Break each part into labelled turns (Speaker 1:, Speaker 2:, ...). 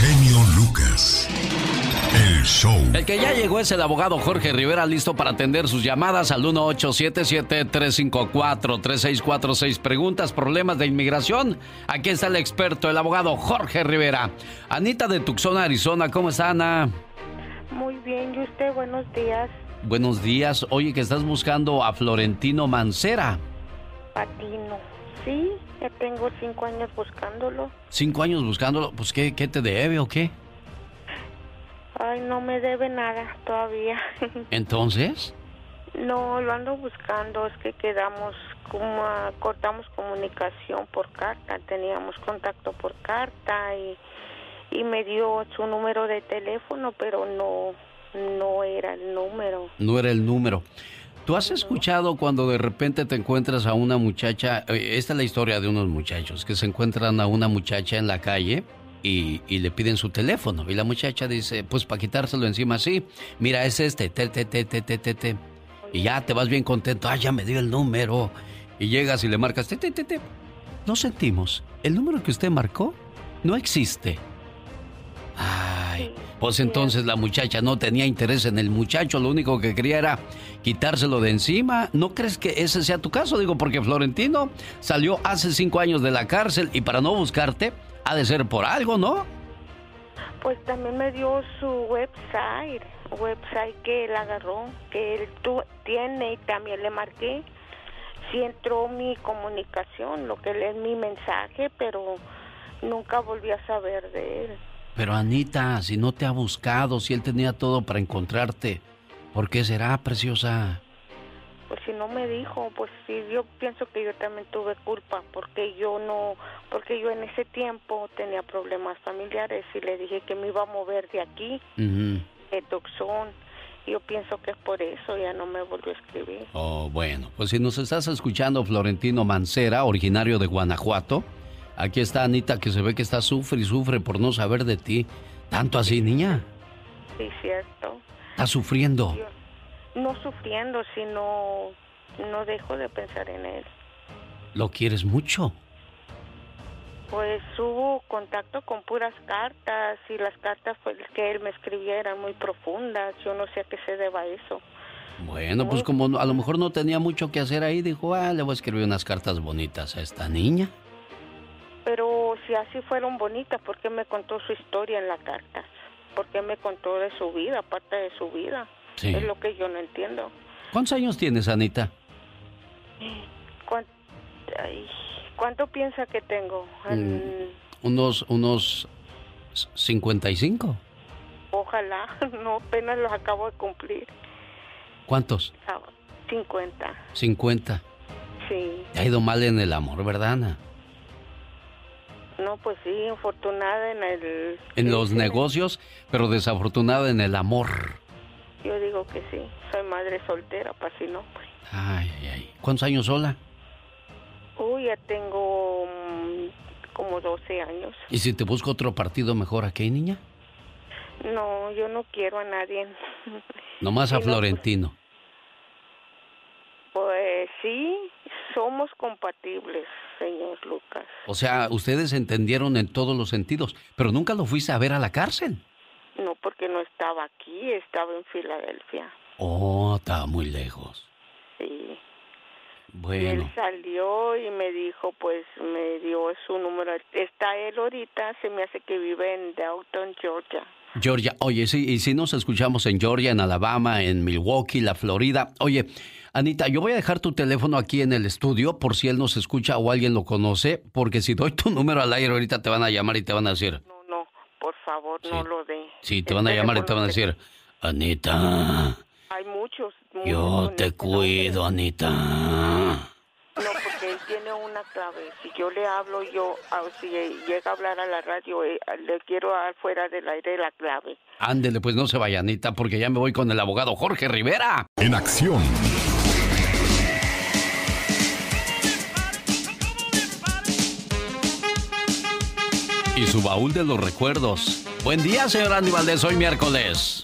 Speaker 1: genio Lucas. El show.
Speaker 2: El que ya llegó es el abogado Jorge Rivera, listo para atender sus llamadas al 1877-354-3646. Preguntas, problemas de inmigración. Aquí está el experto, el abogado Jorge Rivera. Anita de Tucson, Arizona. ¿Cómo está, Ana?
Speaker 3: Muy bien, ¿y usted? Buenos días.
Speaker 2: Buenos días. Oye, que estás buscando a Florentino Mancera.
Speaker 3: Patino. Sí, ya tengo cinco años buscándolo.
Speaker 2: ¿Cinco años buscándolo? Pues, ¿qué, qué te debe o qué?
Speaker 3: Ay, no me debe nada todavía.
Speaker 2: ¿Entonces?
Speaker 3: No, lo ando buscando, es que quedamos, como cortamos comunicación por carta, teníamos contacto por carta y, y me dio su número de teléfono, pero no, no era el número.
Speaker 2: No era el número. ¿Tú has escuchado cuando de repente te encuentras a una muchacha? Eh, esta es la historia de unos muchachos que se encuentran a una muchacha en la calle y, le piden su teléfono. Y la muchacha dice, pues para quitárselo encima, sí, mira, es este, te, te, te, te, te, te, te. Y ya te vas bien contento, ah, ya me dio el número. Y llegas y le marcas, te, te, te, te. Lo sentimos, el número que usted marcó no existe. Ay, pues entonces la muchacha no tenía interés en el muchacho, lo único que quería era quitárselo de encima. ¿No crees que ese sea tu caso? Digo, porque Florentino salió hace cinco años de la cárcel y para no buscarte, ha de ser por algo, ¿no?
Speaker 3: Pues también me dio su website, website que él agarró, que él tiene y también le marqué. Sí entró mi comunicación, lo que es mi mensaje, pero nunca volví a saber de él.
Speaker 2: Pero Anita, si no te ha buscado, si él tenía todo para encontrarte, ¿por qué será, preciosa?
Speaker 3: pues si no me dijo, pues sí, yo pienso que yo también tuve culpa porque yo no, porque yo en ese tiempo tenía problemas familiares y le dije que me iba a mover de aquí, de Tucson. Yo pienso que es por eso, ya no me volvió a escribir.
Speaker 2: Oh, bueno, pues si nos estás escuchando, Florentino Mancera, originario de Guanajuato, aquí está Anita que se ve que está sufre y sufre por no saber de ti. ¿Tanto así, niña?
Speaker 3: Sí, cierto.
Speaker 2: ¿Está sufriendo?
Speaker 3: no sufriendo, sino no dejo de pensar en él.
Speaker 2: ¿Lo quieres mucho?
Speaker 3: Pues hubo contacto con puras cartas y las cartas que él me escribía eran muy profundas. Yo no sé a qué se deba eso.
Speaker 2: Bueno, pues como a lo mejor no tenía mucho que hacer ahí, dijo, ah, le voy a escribir unas cartas bonitas a esta niña.
Speaker 3: Pero si así fueron bonitas, ¿por qué me contó su historia en la carta? ¿Por qué me contó de su vida, parte de su vida? Es lo que yo no entiendo.
Speaker 2: ¿Cuántos años tienes, Anita?
Speaker 3: ¿Cuánto, piensa que tengo?
Speaker 2: Mm, unos, unos 55.
Speaker 3: Ojalá, no, apenas los acabo de cumplir.
Speaker 2: ¿Cuántos?
Speaker 3: 50.
Speaker 2: 50.
Speaker 3: Sí.
Speaker 2: Te ha ido mal en el amor, ¿verdad, Ana?
Speaker 3: No, pues sí, afortunada en el...
Speaker 2: En los negocios, pero desafortunada en el amor.
Speaker 3: Yo digo que sí, soy madre soltera, para si no, pues.
Speaker 2: Ay, ay, ay. ¿Cuántos años sola?
Speaker 3: Uy, ya tengo mm, como 12 años.
Speaker 2: ¿Y si te busco otro partido mejor aquí, niña?
Speaker 3: No, yo no quiero a nadie.
Speaker 2: Nomás a pues, Florentino.
Speaker 3: pues sí, somos compatibles, señor Lucas.
Speaker 2: O sea, ustedes entendieron en todos los sentidos, pero nunca lo fuiste a ver a la cárcel.
Speaker 3: No, porque no estaba aquí, estaba en Filadelfia.
Speaker 2: Oh, estaba muy lejos.
Speaker 3: Sí.
Speaker 2: Bueno.
Speaker 3: él salió y me dijo, pues me dio su número. Está él ahorita, se me hace que vive en Downton, Georgia.
Speaker 2: Georgia, oye, sí, y si nos escuchamos en Georgia, en Alabama, en Milwaukee, la Florida. Oye, Anita, yo voy a dejar tu teléfono aquí en el estudio por si él nos escucha o alguien lo conoce, porque si doy tu número al aire ahorita te van a llamar y te van a decir,
Speaker 3: favor, no lo dé.
Speaker 2: Sí, te van a llamar y te van a decir, Anita.
Speaker 3: Hay muchos.
Speaker 2: yo te cuido, Anita.
Speaker 3: Tiene una clave. Si yo le hablo, yo, ah, si llega a hablar a la radio, eh, le quiero dar fuera del aire la clave.
Speaker 2: Ándele, pues no se vaya, Anita, porque ya me voy con el abogado Jorge Rivera.
Speaker 1: En acción.
Speaker 2: y su baúl de los recuerdos. Buen día, señor Andy Valdés, hoy miércoles.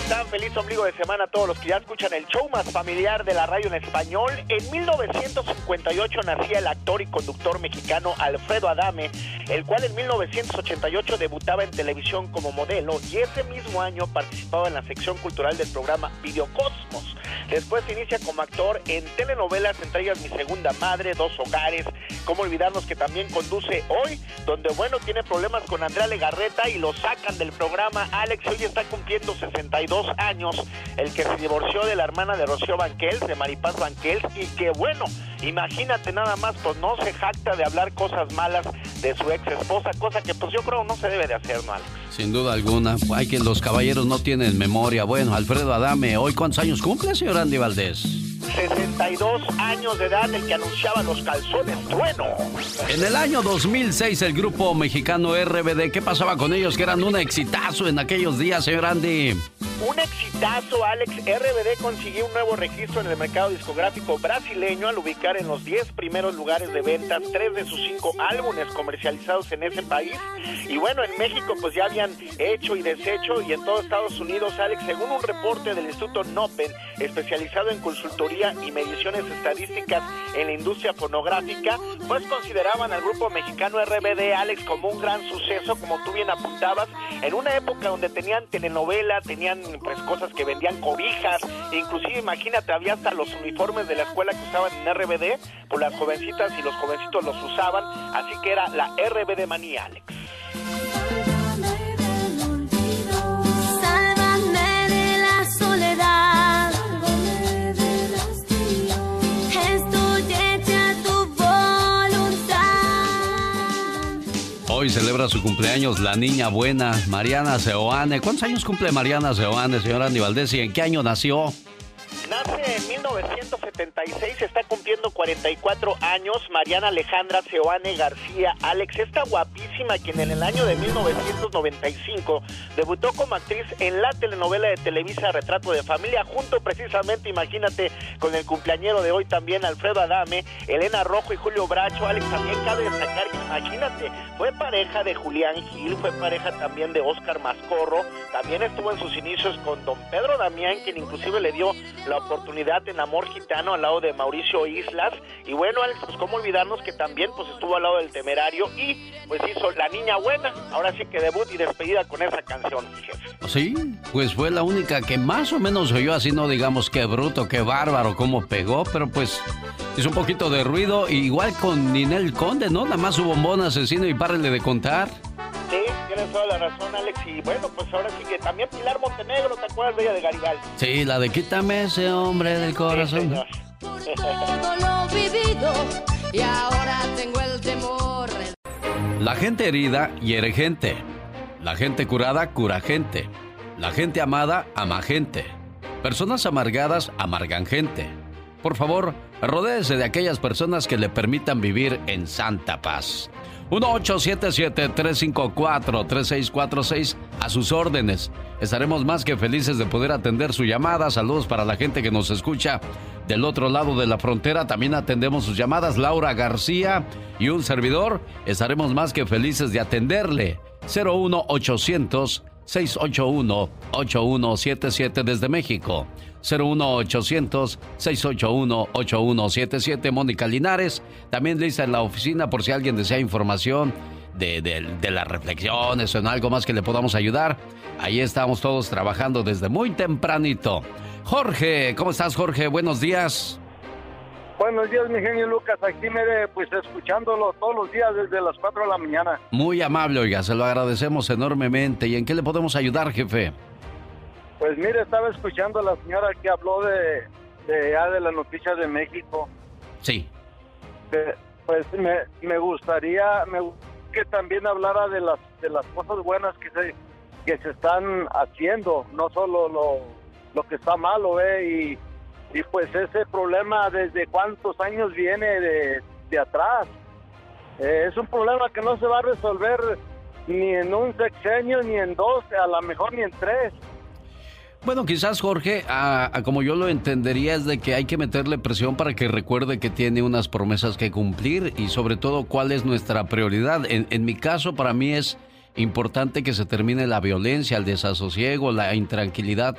Speaker 4: Hola, Alex, ¿cómo están? Feliz ombligo de semana a todos los que ya escuchan el show más familiar de la radio en español. En 1958 nacía el actor y conductor mexicano Alfredo Adame, el cual en 1988 debutaba en televisión como modelo y ese mismo año participaba en la sección cultural del programa Videocosmos. Después inicia como actor en telenovelas, entre ellas Mi Segunda Madre, Dos Hogares. Cómo olvidarnos que también conduce hoy, donde bueno, tiene problemas con Andrea Legarreta y lo sacan del programa. Alex hoy está cumpliendo 62 años, el que se divorció de la hermana de Rocío Banquels, de Maripaz Banquels, y que bueno, imagínate nada más, pues no se jacta de hablar cosas malas de su ex esposa, cosa que pues yo creo no se debe de hacer, ¿no, Alex?
Speaker 2: Sin duda alguna, hay que los caballeros no tienen memoria. Bueno, Alfredo Adame, ¿hoy cuántos años cumple, señor Andy Valdés?
Speaker 4: 62 años de edad, el que anunciaba los calzones bueno.
Speaker 2: En el año 2006, el grupo mexicano RBD, ¿qué pasaba con ellos? Que eran un exitazo en aquellos días, señor Andy.
Speaker 4: Un exitazo, Alex. RBD consiguió un nuevo registro en el mercado discográfico brasileño al ubicar en los 10 primeros lugares de ventas tres de sus cinco álbumes comercializados en ese país. Y bueno, en México pues ya habían hecho y deshecho y en todo Estados Unidos, Alex, según un reporte del Instituto Nopen, especializado en consultoría y mediciones estadísticas en la industria fonográfica, pues consideraban al grupo mexicano RBD, Alex, como un gran suceso, como tú bien apuntabas, en una época donde tenían telenovela, tenían pues cosas que vendían cobijas, inclusive imagínate, había hasta los uniformes de la escuela que usaban en RBD, pues las jovencitas y los jovencitos los usaban, así que era la RBD manía, Alex.
Speaker 2: Su cumpleaños la niña buena, Mariana Seoane. ¿Cuántos años cumple Mariana Seoane, señora Andy Valdés? ¿Y en qué año nació?
Speaker 4: Nace en 1976, está cumpliendo 44 años. Mariana Alejandra Seoane García Alex, esta guapísima quien en el año de 1995 debutó como actriz en la telenovela de Televisa Retrato de Familia, junto precisamente, imagínate, con el cumpleañero de hoy también, Alfredo Adame, Elena Rojo y Julio Bracho. Alex, también cabe destacar que, imagínate, fue pareja de Julián Gil, fue pareja también de Oscar Mascorro, también estuvo en sus inicios con don Pedro Damián, quien inclusive le dio la oportunidad en Amor Gitano al lado de Mauricio Islas. Y bueno, pues cómo olvidarnos que también pues estuvo al lado del Temerario y pues hizo La Niña Buena. Ahora sí que debut y despedida con esa canción, jefe.
Speaker 2: Sí, pues fue la única que más o menos oyó así, no digamos qué bruto, qué bárbaro, cómo pegó, pero pues hizo un poquito de ruido. Igual con Ninel Conde, ¿no? Nada más su bombón asesino y párele de contar.
Speaker 4: Sí, tienes toda la razón, Alex. Y bueno, pues ahora sí que también Pilar Montenegro, ¿te acuerdas de ella de Garibaldi?
Speaker 2: Sí, la de quítame ese hombre del corazón.
Speaker 5: todo lo vivido y ahora tengo el temor.
Speaker 2: La gente herida hiere gente. La gente curada cura gente. La gente amada ama gente. Personas amargadas amargan gente. Por favor, rodéese de aquellas personas que le permitan vivir en santa paz. 1-877-354-3646 a sus órdenes. Estaremos más que felices de poder atender su llamada. Saludos para la gente que nos escucha del otro lado de la frontera. También atendemos sus llamadas. Laura García y un servidor. Estaremos más que felices de atenderle. 01800 681-8177 desde México. 01800-681-8177. Mónica Linares, también lista en la oficina por si alguien desea información de, de, las reflexiones o en algo más que le podamos ayudar. Ahí estamos todos trabajando desde muy tempranito. Jorge, ¿cómo estás Jorge? Buenos días.
Speaker 6: Buenos días, mi genio Lucas. Aquí me pues escuchándolo todos los días desde las 4 de la mañana.
Speaker 2: Muy amable, oiga, se lo agradecemos enormemente. ¿Y en qué le podemos ayudar, jefe?
Speaker 6: Pues mire, estaba escuchando a la señora que habló de, de, ya de las noticias de México.
Speaker 2: Sí.
Speaker 6: pues me, me gustaría me, que también hablara de las, de las cosas buenas que se, que se están haciendo, no solo lo, lo que está malo, ¿eh? Y y pues ese problema desde cuántos años viene de, atrás. Eh, es un problema que no se va a resolver ni en un sexenio, ni en dos, a lo mejor ni en tres.
Speaker 2: Bueno, quizás Jorge, a, como yo lo entendería, es de que hay que meterle presión para que recuerde que tiene unas promesas que cumplir y sobre todo cuál es nuestra prioridad. En, mi caso, para mí es importante que se termine la violencia, el desasosiego, la intranquilidad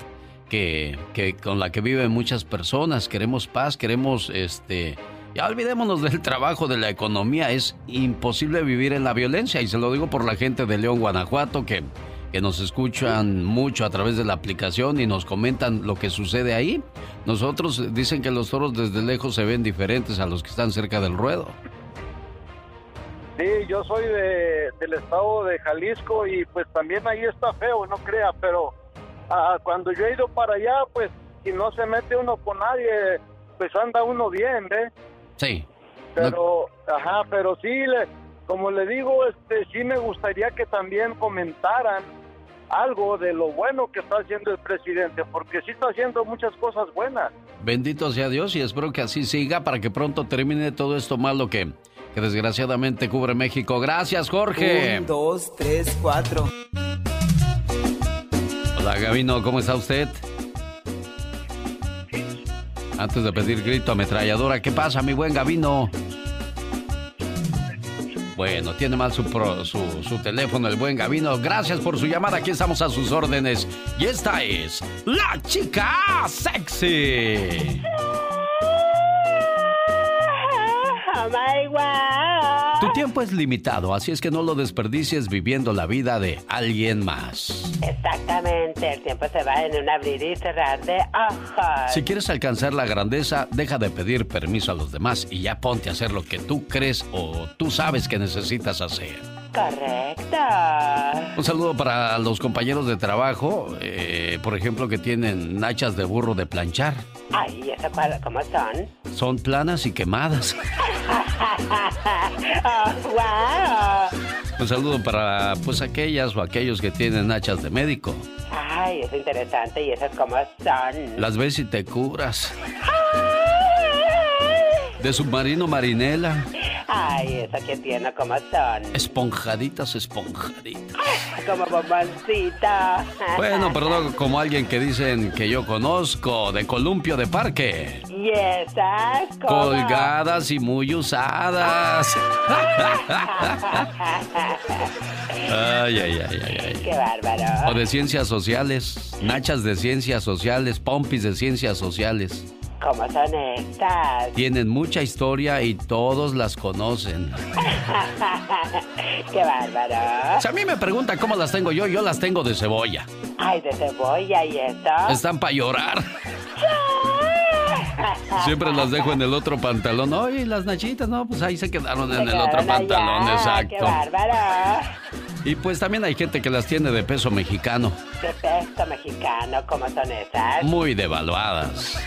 Speaker 2: que, con la que viven muchas personas. Queremos paz, queremos este olvidémonos del trabajo, de la economía. Es imposible vivir en la violencia. Y se lo digo por la gente de León, Guanajuato, que, que nos escuchan mucho a través de la aplicación y nos comentan lo que sucede ahí. Nosotros dicen que los toros desde lejos se ven diferentes a los que están cerca del ruedo.
Speaker 6: Sí, yo soy de, del estado de Jalisco y pues también ahí está feo, no crea, pero ah, cuando yo he ido para allá, pues si no se mete uno con nadie, pues anda uno bien, ¿ves?
Speaker 2: Sí.
Speaker 6: Pero, ajá, pero sí, le, como le digo, este, sí me gustaría que también comentaran algo de lo bueno que está haciendo el presidente, porque sí está haciendo muchas cosas buenas.
Speaker 2: Bendito sea Dios y espero que así siga para que pronto termine todo esto malo que, que desgraciadamente cubre México. Gracias, Jorge.
Speaker 7: Un, dos, tres, cuatro.
Speaker 2: Hola, Gavino, ¿cómo está usted? Antes de pedir grito ametralladora, ¿qué pasa, mi buen Gavino? Bueno, tiene mal su, su, su, teléfono el buen Gavino. Gracias por su llamada. Aquí estamos a sus órdenes. Y esta es la chica sexy. Tu tiempo es limitado, así es que no lo desperdicies viviendo la vida de alguien más.
Speaker 8: Exactamente, el tiempo se va en un abrir y cerrar de ojos.
Speaker 2: Si quieres alcanzar la grandeza, deja de pedir permiso a los demás y ya ponte a hacer lo que tú crees o tú sabes que necesitas hacer.
Speaker 8: Correcto.
Speaker 2: Un saludo para los compañeros de trabajo, eh, por ejemplo, que tienen nachas de burro de planchar.
Speaker 8: Ay, ¿eso cómo son?
Speaker 2: Son planas y quemadas.
Speaker 8: wow.
Speaker 2: Un saludo para pues aquellas o aquellos que tienen nachas de médico.
Speaker 8: Ay, es interesante. ¿Y esas cómo son?
Speaker 2: Las ves y te curas. De submarino marinela.
Speaker 8: Ay, esa que tiene como son.
Speaker 2: Esponjaditas, esponjaditas.
Speaker 8: Como bomboncita.
Speaker 2: Bueno, perdón, como alguien que dicen que yo conozco, de columpio de parque.
Speaker 8: Y esas
Speaker 2: Colgadas y muy usadas. ay, ay, ay, ay, ay.
Speaker 8: Qué bárbaro.
Speaker 2: O de ciencias sociales, nachas de ciencias sociales, pompis de ciencias sociales.
Speaker 8: ¿Cómo son estas?
Speaker 2: Tienen mucha historia y todos las conocen.
Speaker 8: ¡Qué bárbaro!
Speaker 2: Si a mí me preguntan cómo las tengo yo, yo las tengo de cebolla.
Speaker 8: ¡Ay, de cebolla y eso!
Speaker 2: Están para llorar. Siempre las dejo en el otro pantalón. Oye, las nachitas, no, pues ahí se quedaron en el otro pantalón, exacto.
Speaker 8: ¡Qué bárbaro!
Speaker 2: Y pues también hay gente que las tiene de peso mexicano.
Speaker 8: ¿De peso mexicano? ¿Cómo son esas?
Speaker 2: Muy devaluadas.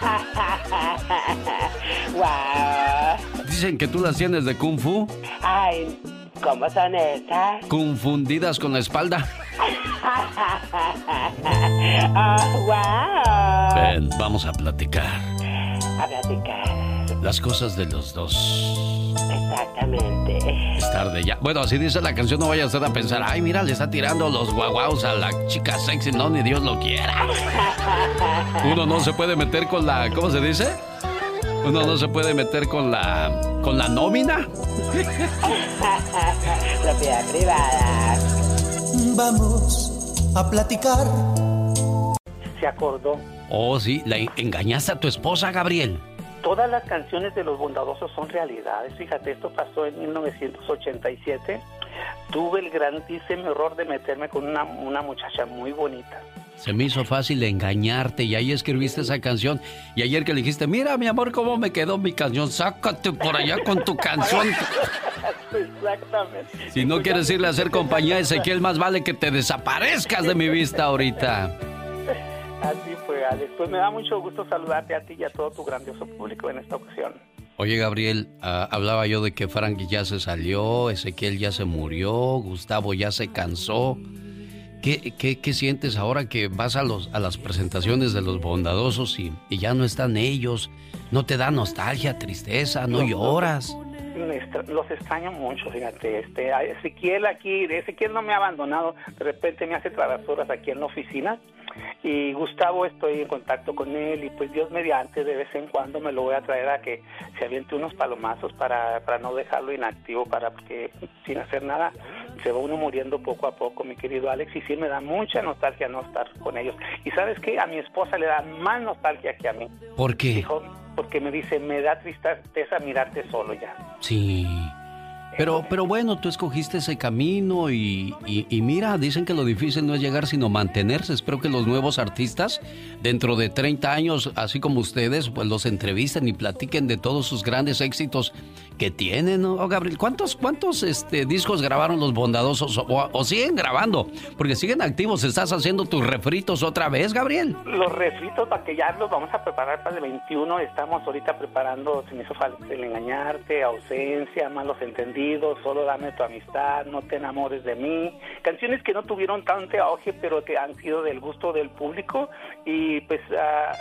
Speaker 8: wow.
Speaker 2: Dicen que tú las tienes de kung fu.
Speaker 8: Ay, ¿cómo son esas?
Speaker 2: Confundidas con la espalda.
Speaker 8: oh, wow.
Speaker 2: Ven, vamos a platicar.
Speaker 8: A platicar.
Speaker 2: Las cosas de los dos.
Speaker 8: Exactamente.
Speaker 2: Es tarde ya. Bueno, así dice la canción, no vaya usted a pensar, ay, mira, le está tirando los guaguaos a la chica sexy. No, ni Dios lo quiera. Uno no se puede meter con la, ¿cómo se dice? Uno no se puede meter con la, con la nómina.
Speaker 8: Propiedad privada.
Speaker 7: Vamos a platicar.
Speaker 9: Se acordó.
Speaker 2: Oh, sí, la engañaste a tu esposa, Gabriel
Speaker 9: todas las canciones de los bondadosos son realidades. Fíjate, esto pasó en 1987. Tuve el grandísimo error de meterme con una, una muchacha muy bonita.
Speaker 2: Se me hizo fácil engañarte y ahí escribiste esa canción. Y ayer que le dijiste, mira mi amor, cómo me quedó mi canción, sácate por allá con tu canción.
Speaker 9: Exactamente.
Speaker 2: Si no quieres irle a hacer compañía a Ezequiel, más vale que te desaparezcas de mi vista ahorita.
Speaker 9: Así fue, Alex. Pues me da mucho gusto saludarte a ti y a todo tu grandioso público en esta ocasión.
Speaker 2: Oye, Gabriel, ah, hablaba yo de que Frankie ya se salió, Ezequiel ya se murió, Gustavo ya se cansó. ¿Qué, qué, qué sientes ahora que vas a, los, a las presentaciones de los bondadosos y, y ya no están ellos? ¿No te da nostalgia, tristeza, no, lloras?
Speaker 9: los extraño mucho, fíjate, este, Ezequiel aquí, Ezequiel no me ha abandonado, de repente me hace travesuras aquí en la oficina, Y Gustavo estoy en contacto con él y pues Dios mediante de vez en cuando me lo voy a traer a que se aviente unos palomazos para, para no dejarlo inactivo, para que sin hacer nada se va uno muriendo poco a poco, mi querido Alex, y sí me da mucha nostalgia no estar con ellos. Y sabes qué, a mi esposa le da más nostalgia que a mí.
Speaker 2: ¿Por qué?
Speaker 9: Dijo, porque me dice, me da tristeza mirarte solo ya.
Speaker 2: Sí. Pero, pero bueno, tú escogiste ese camino y, y, mira, dicen que lo difícil no es llegar sino mantenerse. Espero que los nuevos artistas, dentro de 30 años, así como ustedes, pues los entrevisten y platiquen de todos sus grandes éxitos que tienen. Oh, Gabriel, ¿cuántos, cuántos este, discos grabaron los bondadosos o, siguen grabando? Porque siguen activos. ¿Estás haciendo tus refritos otra vez, Gabriel?
Speaker 9: Los refritos para que ya los vamos a preparar para el 21. Estamos ahorita preparando, se me hizo falta el engañarte, ausencia, malos entendidos, solo dame tu amistad, no te enamores de mí. Canciones que no tuvieron tanto auge, pero que han sido del gusto del público. Y pues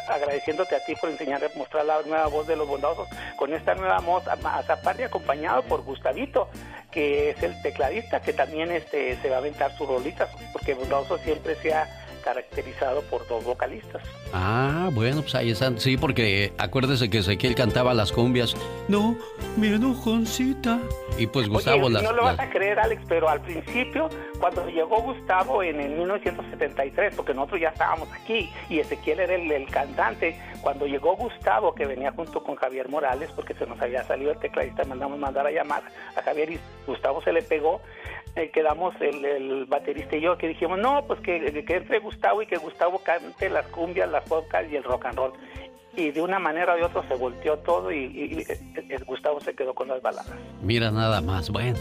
Speaker 9: agradeciéndote a ti por enseñar a mostrar la nueva voz de los bondadosos con esta nueva voz, hasta parte acompañado por Gustavito, que es el tecladista, que también este, se va a aventar sus rolitas, porque Bondadoso siempre se ha caracterizado por dos vocalistas.
Speaker 2: Ah, bueno, pues ahí están. Sí, porque acuérdese que Ezequiel cantaba las cumbias. No, mi enojoncita. Y pues Gustavo
Speaker 9: Oye,
Speaker 2: las.
Speaker 9: No lo vas a creer, Alex, pero al principio, cuando llegó Gustavo en el 1973, porque nosotros ya estábamos aquí y Ezequiel era el, cantante, cuando llegó Gustavo, que venía junto con Javier Morales, porque se nos había salido el tecladista, mandamos mandar a llamar a Javier y Gustavo se le pegó. Eh, quedamos el, baterista y yo que dijimos, no, pues que, entre Gustavo y que Gustavo cante las cumbias, las polcas y el rock and roll y de una manera o de otra se volteó todo y, Gustavo se quedó con las baladas.
Speaker 2: Mira nada más, bueno.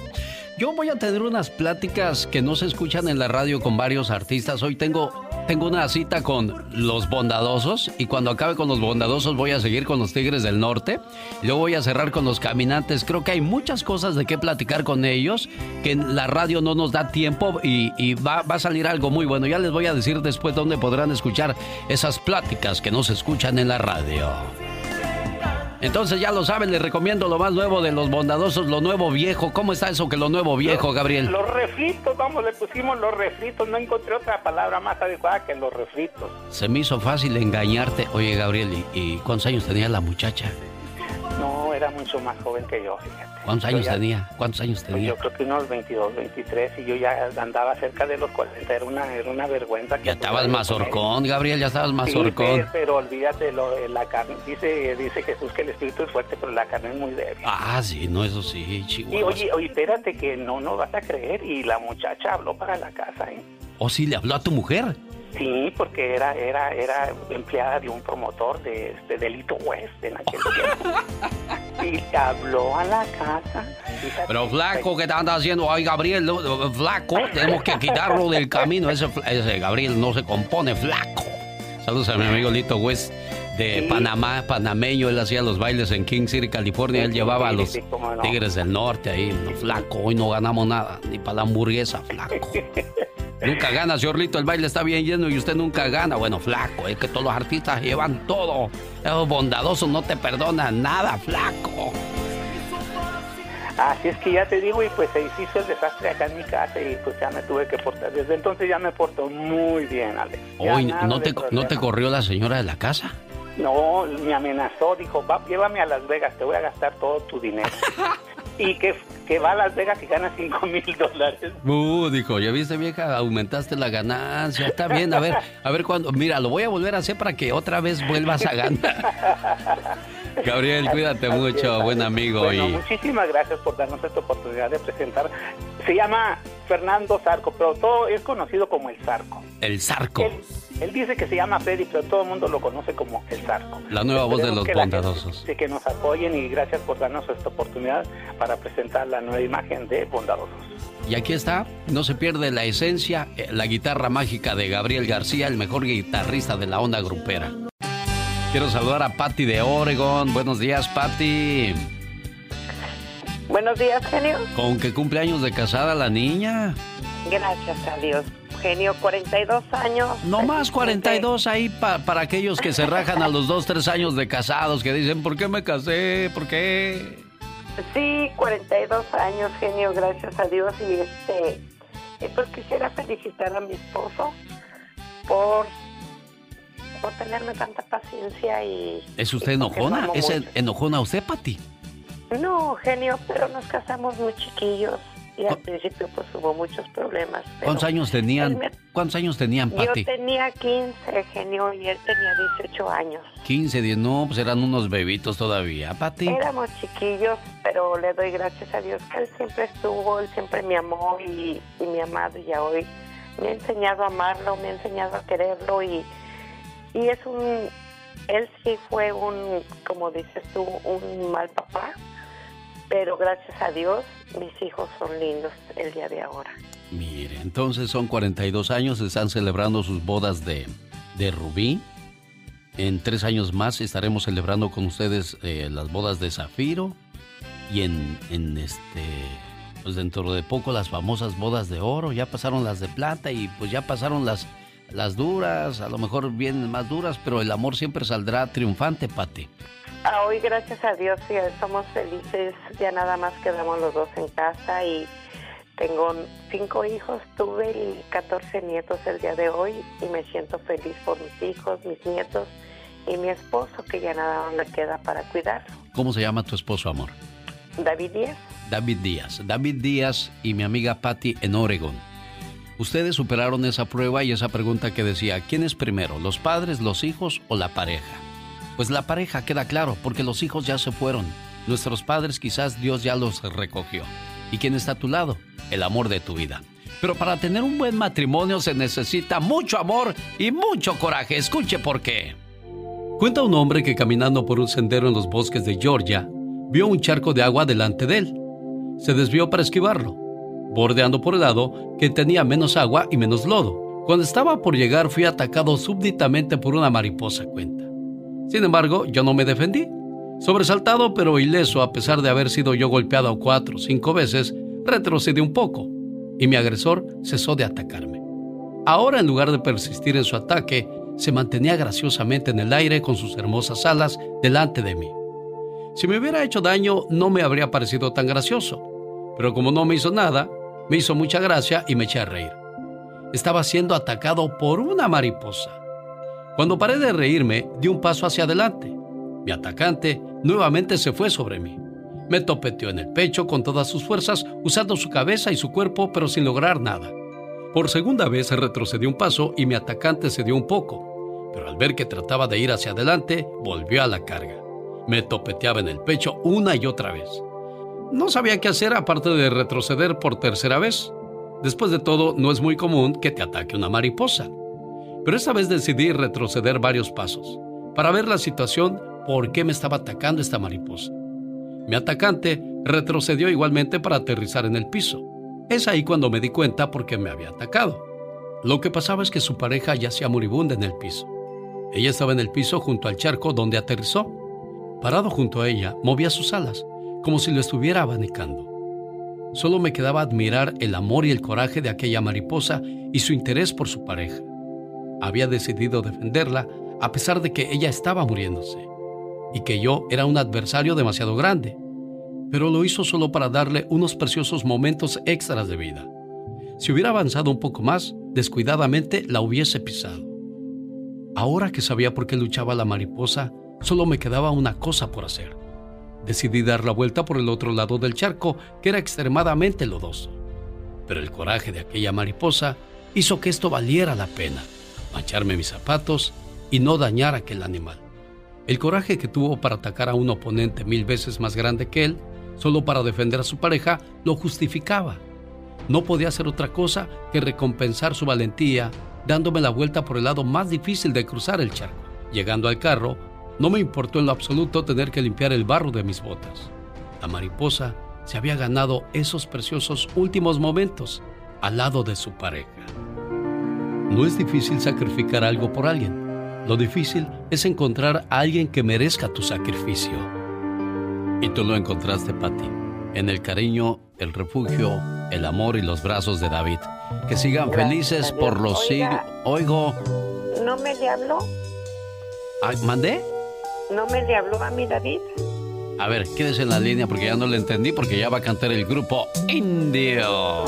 Speaker 2: Yo voy a tener unas pláticas que no se escuchan en la radio con varios artistas. Hoy tengo, tengo una cita con los bondadosos y cuando acabe con los bondadosos voy a seguir con los Tigres del Norte. Y luego voy a cerrar con los caminantes. Creo que hay muchas cosas de qué platicar con ellos que la radio no nos da tiempo y, va, va a salir algo muy bueno. Ya les voy a decir después dónde podrán escuchar esas pláticas que no se escuchan en la radio. Entonces ya lo saben, les recomiendo lo más nuevo de los bondadosos, lo nuevo viejo. ¿Cómo está eso que lo nuevo viejo, Gabriel?
Speaker 9: Los refritos, vamos, le pusimos los refritos. No encontré otra palabra más adecuada que los refritos.
Speaker 2: Se me hizo fácil engañarte. Oye, Gabriel, ¿y, y cuántos años tenía la muchacha?
Speaker 9: No, era mucho más joven que yo, fíjate.
Speaker 2: ¿Cuántos años tenía? ¿Cuántos años tenía?
Speaker 9: Yo creo que unos 22, 23 y yo ya andaba cerca de los 40. Era una, era una vergüenza.
Speaker 2: ya estabas más horcón, Gabriel, ya estabas más
Speaker 9: sí. Pero, olvídate, lo, la carne, dice, dice Jesús que el espíritu es fuerte, pero la carne es muy débil.
Speaker 2: Ah, sí, no, eso sí, chihuahua.
Speaker 9: Y oye, oye, espérate que no, no vas a creer. Y la muchacha habló para la casa, ¿eh?
Speaker 2: ¿O sí le habló a tu mujer?
Speaker 9: Sí, porque era era era empleada de un promotor de, de Delito West en aquel tiempo. y habló a la casa.
Speaker 2: Pero flaco, ¿qué te andas haciendo? Ay, Gabriel, flaco, tenemos que quitarlo del camino. Ese, ese Gabriel no se compone, flaco. Saludos a mi amigo Lito West de Panamá, panameño. Él hacía los bailes en King City, California. Él llevaba a los Tigres del Norte ahí. flaco, hoy no ganamos nada, ni para la hamburguesa, flaco. Nunca gana, señor Lito, el baile está bien lleno y usted nunca gana. Bueno, flaco, es que todos los artistas llevan todo. Esos bondadosos no te perdonan nada, flaco.
Speaker 9: Así es que ya te digo, y pues se hizo el desastre acá en mi casa y pues ya me tuve que portar. Desde entonces ya me porto muy bien, Alex.
Speaker 2: Hoy, ¿no te, ¿no te corrió la señora de la casa?
Speaker 9: No, me amenazó, dijo, va, llévame a Las Vegas, te voy a gastar todo tu dinero. y que, que va a Las Vegas y gana 5 mil dólares.
Speaker 2: Uh, dijo, ya viste vieja, aumentaste la ganancia, está bien, a ver, a ver cuándo, mira, lo voy a volver a hacer para que otra vez vuelvas a ganar. Gabriel, cuídate mucho, buen amigo.
Speaker 9: y... Muchísimas gracias por darnos esta oportunidad de presentar. Se llama Fernando Zarco, pero todo es conocido como el Zarco.
Speaker 2: El Zarco.
Speaker 9: Él, dice que se llama Freddy, pero todo el mundo lo conoce como el Zarco.
Speaker 2: La nueva voz de los bondadosos.
Speaker 9: Que, que nos apoyen y gracias por darnos esta oportunidad para presentar la nueva imagen de bondadosos.
Speaker 2: Y aquí está, no se pierde la esencia, eh, la guitarra mágica de Gabriel García, el mejor guitarrista de la onda grupera. Quiero saludar a Patti de Oregon. Buenos días, Patti.
Speaker 10: Buenos días, genio.
Speaker 2: ¿Con qué cumpleaños de casada la niña?
Speaker 10: Gracias a Dios. Genio, 42 años.
Speaker 2: No más 42 ahí para aquellos que se rajan a los 2, 3 años de casados, que dicen, ¿por qué me casé? ¿Por qué?
Speaker 10: Sí, 42 años, genio, gracias a Dios. Y este, pues quisiera felicitar a mi esposo por por tenerme tanta paciencia y...
Speaker 2: ¿Es usted enojona? ¿Es enojona usted, Pati?
Speaker 10: No, genio, pero nos casamos muy chiquillos y al principio pues hubo muchos problemas.
Speaker 2: ¿Cuántos años tenían? ¿Cuántos años tenían, Pati?
Speaker 10: Yo tenía 15, genio, y él tenía 18 años.
Speaker 2: 15, 10, no, pues eran unos bebitos todavía, Pati.
Speaker 10: Éramos chiquillos, pero le doy gracias a Dios que él siempre estuvo, él siempre me amó y, y me ha amado y ya hoy me ha enseñado a amarlo, me ha enseñado a quererlo y, y es un, él sí fue un, como dices tú, un mal papá, pero gracias a Dios mis hijos son lindos el día de ahora.
Speaker 2: Mire, entonces son 42 años, están celebrando sus bodas de, de Rubí. En tres años más estaremos celebrando con ustedes eh, las bodas de Zafiro y en, en este pues dentro de poco las famosas bodas de oro, ya pasaron las de plata y pues ya pasaron las, las duras, a lo mejor vienen más duras, pero el amor siempre saldrá triunfante, Pati.
Speaker 10: Ah, hoy, gracias a Dios, ya somos felices, ya nada más quedamos los dos en casa y tengo cinco hijos, tuve y 14 nietos el día de hoy y me siento feliz por mis hijos, mis nietos y mi esposo que ya nada más le queda para cuidarlo.
Speaker 2: ¿Cómo se llama tu esposo, amor?
Speaker 10: David Díaz.
Speaker 2: David Díaz. David Díaz y mi amiga Patty en Oregon. Ustedes superaron esa prueba y esa pregunta que decía, ¿quién es primero, los padres, los hijos o la pareja? Pues la pareja queda claro, porque los hijos ya se fueron. Nuestros padres quizás Dios ya los recogió. ¿Y quién está a tu lado? El amor de tu vida. Pero para tener un buen matrimonio se necesita mucho amor y mucho coraje. Escuche por qué. Cuenta un hombre que caminando por un sendero en los bosques de Georgia, vio un charco de agua delante de él. Se desvió para esquivarlo, bordeando por el lado que tenía menos agua y menos lodo. Cuando estaba por llegar fui atacado súbditamente por una mariposa cuenta. Sin embargo, yo no me defendí. Sobresaltado pero ileso a pesar de haber sido yo golpeado cuatro o cinco veces, retrocedí un poco y mi agresor cesó de atacarme. Ahora, en lugar de persistir en su ataque, se mantenía graciosamente en el aire con sus hermosas alas delante de mí. Si me hubiera hecho daño, no me habría parecido tan gracioso. Pero como no me hizo nada, me hizo mucha gracia y me eché a reír. Estaba siendo atacado por una mariposa. Cuando paré de reírme, di un paso hacia adelante. Mi atacante nuevamente se fue sobre mí. Me topeteó en el pecho con todas sus fuerzas, usando su cabeza y su cuerpo, pero sin lograr nada. Por segunda vez retrocedió un paso y mi atacante se dio un poco, pero al ver que trataba de ir hacia adelante, volvió a la carga. Me topeteaba en el pecho una y otra vez. No sabía qué hacer aparte de retroceder por tercera vez. Después de todo, no es muy común que te ataque una mariposa. Pero esta vez decidí retroceder varios pasos para ver la situación por qué me estaba atacando esta mariposa. Mi atacante retrocedió igualmente para aterrizar en el piso. Es ahí cuando me di cuenta por qué me había atacado. Lo que pasaba es que su pareja yacía moribunda en el piso. Ella estaba en el piso junto al charco donde aterrizó. Parado junto a ella, movía sus alas, como si lo estuviera abanicando. Solo me quedaba admirar el amor y el coraje de aquella mariposa y su interés por su pareja. Había decidido defenderla a pesar de que ella estaba muriéndose y que yo era un adversario demasiado grande, pero lo hizo solo para darle unos preciosos momentos extras de vida. Si hubiera avanzado un poco más, descuidadamente la hubiese pisado. Ahora que sabía por qué luchaba la mariposa, Solo me quedaba una cosa por hacer. Decidí dar la vuelta por el otro lado del charco, que era extremadamente lodoso. Pero el coraje de aquella mariposa hizo que esto valiera la pena, mancharme mis zapatos y no dañar a aquel animal. El coraje que tuvo para atacar a un oponente mil veces más grande que él, solo para defender a su pareja, lo justificaba. No podía hacer otra cosa que recompensar su valentía dándome la vuelta por el lado más difícil de cruzar el charco. Llegando al carro, no me importó en lo absoluto tener que limpiar el barro de mis botas. La mariposa se había ganado esos preciosos últimos momentos al lado de su pareja. No es difícil sacrificar algo por alguien. Lo difícil es encontrar a alguien que merezca tu sacrificio. Y tú lo encontraste, Patti, en el cariño, el refugio, el amor y los brazos de David. Que sigan felices por los siglos. Oigo.
Speaker 10: ¿No me le habló?
Speaker 2: ¿Mandé?
Speaker 10: ¿No me le habló a mi David?
Speaker 2: A ver, quédese en la línea porque ya no le entendí porque ya va a cantar el grupo Indio.